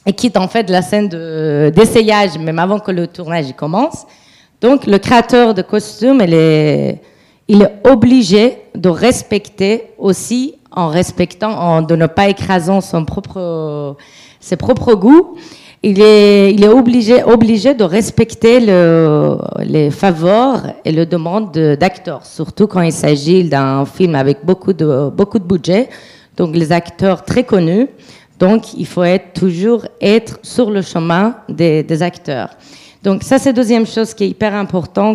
ils quittent en fait la scène de- d'essayage, même avant que le tournage commence. Donc le créateur de costume, il est, obligé de respecter aussi, en respectant, en, de ne pas écrasant son propre, ses propres goûts, il est, il est obligé, obligé de respecter le, les faveurs et les demandes de- d'acteurs, surtout quand il s'agit d'un film avec beaucoup de, beaucoup de budget, donc les acteurs très connus. Donc, il faut toujours être sur le chemin des, acteurs. Donc, ça, c'est deuxième chose qui est hyper important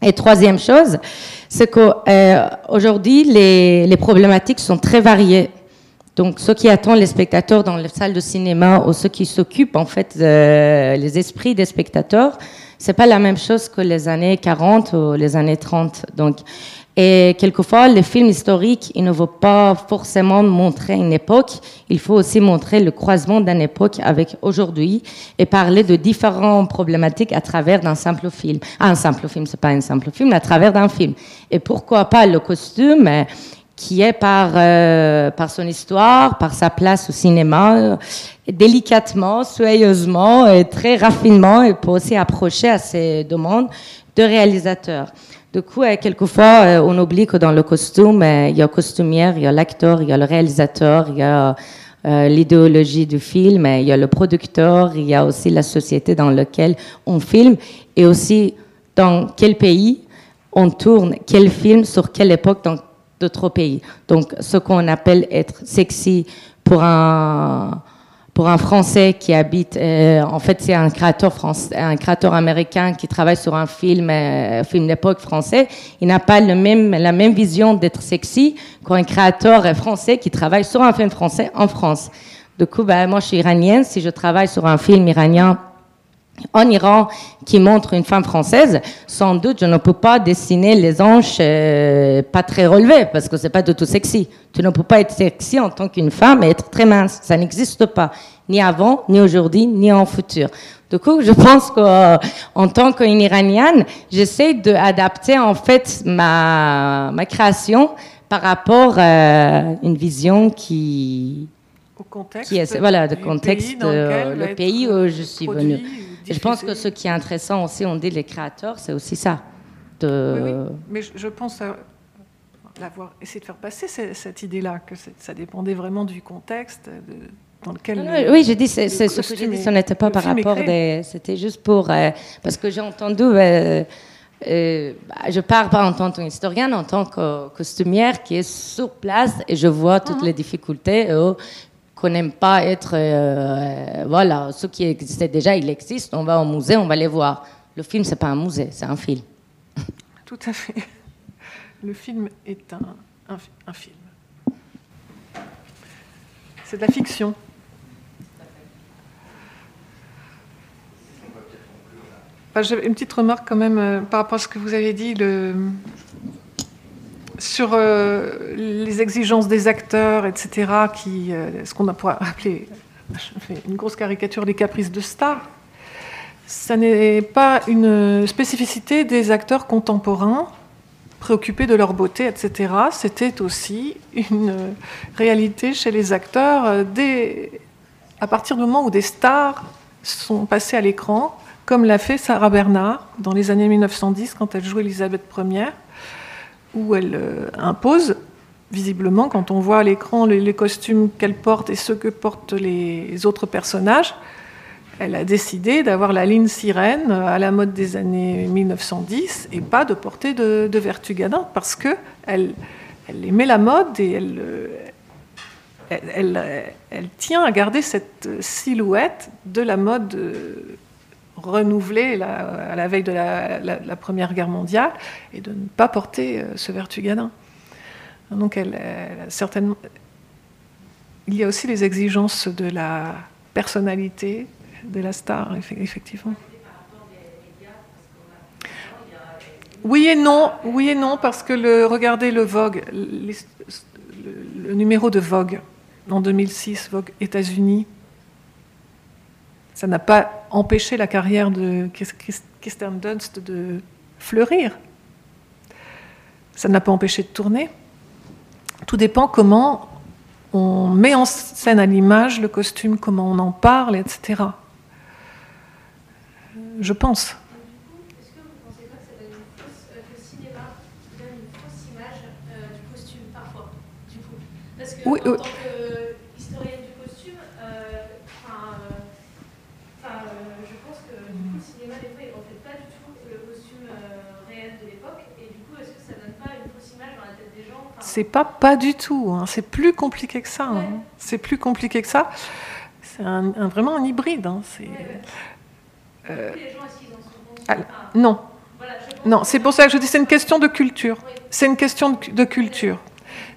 et troisième chose, c'est qu'aujourd'hui, les, les problématiques sont très variées. Donc, ceux qui attendent les spectateurs dans les salles de cinéma ou ceux qui s'occupent, en fait, euh, les esprits des spectateurs, c'est pas la même chose que les années 40 ou les années 30. Donc, et quelquefois, les films historiques, ils ne vont pas forcément montrer une époque. Il faut aussi montrer le croisement d'une époque avec aujourd'hui et parler de différentes problématiques à travers d'un simple film. Ah, un simple film, c'est pas un simple film, mais à travers d'un film. Et pourquoi pas le costume euh, qui est par, euh, par son histoire, par sa place au cinéma, euh, délicatement, soigneusement et très raffinement, et pour aussi approcher à ces demandes de réalisateurs. Du coup, euh, quelquefois, euh, on oublie que dans le costume, euh, il y a costumière, il y a l'acteur, il y a le réalisateur, il y a l'idéologie du film, il y a le producteur, il y a aussi la société dans laquelle on filme, et aussi dans quel pays on tourne, quel film, sur quelle époque dans d'autres pays. Donc, ce qu'on appelle être sexy pour un pour un Français qui habite, euh, en fait, c'est un créateur français, un créateur américain qui travaille sur un film, euh, film d'époque français. Il n'a pas le même, la même vision d'être sexy qu'un créateur français qui travaille sur un film français en France. Du coup, ben, moi, je suis iranienne. Si je travaille sur un film iranien en Iran qui montre une femme française, sans doute je ne peux pas dessiner les hanches euh, pas très relevées parce que c'est pas du tout sexy. Tu ne peux pas être sexy en tant qu'une femme et être très mince. Ça n'existe pas, ni avant, ni aujourd'hui, ni en futur. Du coup, je pense qu'en tant qu'une Iranienne, j'essaie d'adapter en fait ma, ma création par rapport à une vision qui Au contexte qui est, voilà, de contexte, pays dans lequel euh, va le pays où je suis venue. Je pense que ce qui est intéressant aussi, on dit les créateurs, c'est aussi ça. De... Oui, oui. Mais je, pense à l'avoir essayé de faire passer ce- cette idée-là, que ça dépendait vraiment du contexte de- dans lequel. Non, le- oui, c'est le c'est ce que j'ai dit, ce n'était pas par rapport des. C'était juste pour. euh, parce que j'ai entendu. euh, euh, bah, je parle pas en tant qu'historienne, en tant que costumière qui est sur place et je vois toutes Mhm. les difficultés euh, n'aime pas être. euh, voilà, ce qui existait déjà, il existe, on va au musée, on va les voir. Le film, c'est pas un musée, c'est un film. Tout à fait. Le film est un, un, film. C'est de la fiction. J'avais une petite remarque quand même euh, par rapport à ce que vous avez dit. Sur euh, les exigences des acteurs, etc., qui, euh, ce qu'on a pourrait appeler une grosse caricature des caprices de stars. ça n'est pas une spécificité des acteurs contemporains préoccupés de leur beauté, etc. C'était aussi une réalité chez les acteurs euh, dès, à partir du moment où des stars sont passées à l'écran, comme l'a fait Sarah Bernard dans les années 1910 quand elle joue Elisabeth Ier, où elle euh, impose visiblement, quand on voit à l'écran les, costumes qu'elle porte et ceux que portent les autres personnages, elle a décidé d'avoir la ligne sirène à la mode des années 1910 et pas de porter de, de Vertugadin parce que elle, aimait la mode et elle, elle, tient à garder cette silhouette de la mode renouvelée à la veille de la, Première Guerre mondiale et de ne pas porter euh, ce Vertugadin. Donc certainement, il y a aussi les exigences de la personnalité de la star, effectivement. Oui et non, oui et non, parce que regardez le Vogue, le, numéro de Vogue en 2006, Vogue États-Unis, ça n'a pas empêché la carrière de Kirsten Dunst de fleurir. Ça n'a pas empêché de tourner. Tout dépend comment on met en scène à l'image le costume, comment on en parle, etc. Je pense. Est-ce que vous ne pensez pas que ça donne une fausse, euh, que le cinéma donne une fausse image euh, du costume parfois, du coup Parce que oui, en tant qu'historienne du costume, euh, je pense que du coup, le cinéma des fois il ne reflète pas du tout le costume réel de l'époque, et du coup, est-ce que ça donne pas une fausse image dans la tête des gens C'est pas pas du tout. Hein. C'est plus compliqué que ça. Hein. C'est plus compliqué que ça. C'est un, un, vraiment un hybride. Hein. C'est euh, ah, non. Non, c'est pour ça que je dis c'est une question de culture. C'est une question de culture.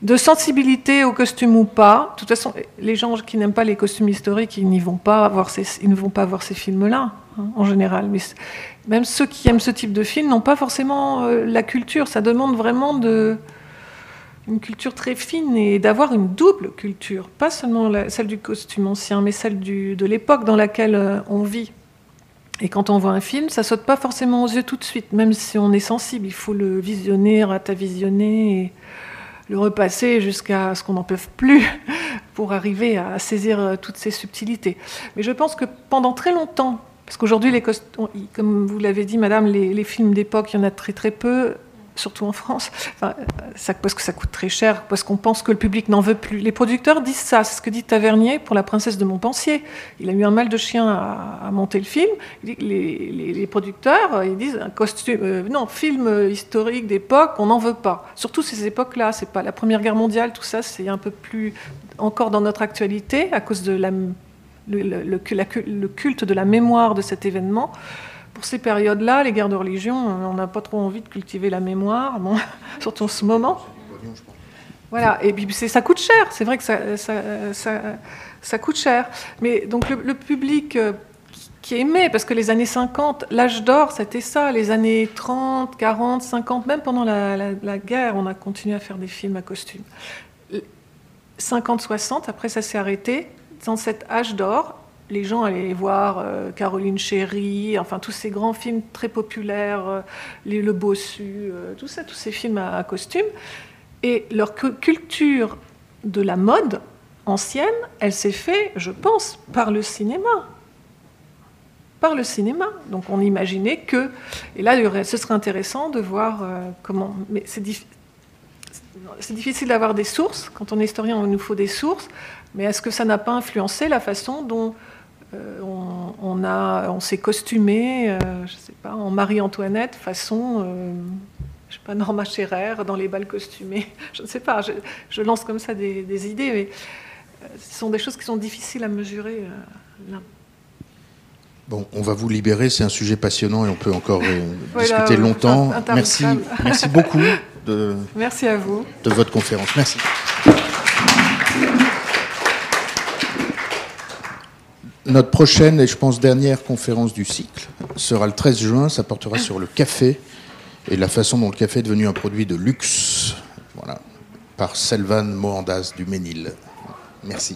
De sensibilité au costume ou pas. De toute façon, les gens qui n'aiment pas les costumes historiques, ils, vont pas voir ces, ils ne vont pas voir ces films-là, hein, en général. Mais même ceux qui aiment ce type de film n'ont pas forcément euh, la culture. Ça demande vraiment de, une culture très fine et d'avoir une double culture. Pas seulement celle du costume ancien, mais celle de l'époque dans laquelle euh, on vit. Et quand on voit un film, ça saute pas forcément aux yeux tout de suite, même si on est sensible. Il faut le visionner, ratavisionner, et le repasser jusqu'à ce qu'on n'en peut plus pour arriver à saisir euh, toutes ces subtilités. Mais je pense que pendant très longtemps, parce qu'aujourd'hui, comme vous l'avez dit, madame, les, les films d'époque, il y en a très très peu surtout en France, parce que ça coûte très cher, parce qu'on pense que le public n'en veut plus. Les producteurs disent ça, c'est ce que dit Tavernier pour La Princesse de Montpensier. Il a eu un mal de chien à, monter le film. Les, producteurs, ils disent un costume, euh, non, film historique d'époque, on n'en veut pas. Surtout ces époques-là, c'est pas la Première Guerre mondiale, tout ça, c'est un peu plus encore dans notre actualité à cause de le culte de la mémoire de cet événement pour ces périodes-là, les guerres de religion, on n'a pas trop envie de cultiver la mémoire, bon, surtout en ce moment. Voilà, et puis ça coûte cher, c'est vrai que ça, ça, ça, coûte cher. Mais donc le, public euh, qui aimait, parce que les années 50, l'âge d'or, c'était ça, les années 30, 40, 50, même pendant la, la guerre, on a continué à faire des films à costume. 50, 60, après ça s'est arrêté. Dans cet âge d'or, les gens allaient voir euh, Caroline Chéry, enfin tous ces grands films très populaires, euh, Le Bossu, euh, tout ça, tous ces films à, costume. Et leur culture de la mode ancienne, elle s'est faite, je pense, par le cinéma. Par le cinéma. Donc on imaginait que. Et là, ce serait intéressant de voir comment. Mais c'est difficile d'avoir des sources. Quand on est historien, il nous faut des sources. Mais est-ce que ça n'a pas influencé la façon dont euh, on, a, on s'est costumé, euh, je sais pas, en Marie-Antoinette, façon, euh, je sais pas, Norma Scherer, dans les balles costumées. Je ne sais pas, je, lance comme ça des, idées, mais ce sont des choses qui sont difficiles à mesurer là. Bon, on va vous libérer, c'est un sujet passionnant et on peut encore discuter longtemps. Merci, merci beaucoup de, merci à vous. de votre conférence. Merci. Notre prochaine et je pense dernière conférence du cycle sera le 13 juin. Ça portera sur le café et la façon dont le café est devenu un produit de luxe. Voilà, par Selvan Mohandas du Ménil. Merci.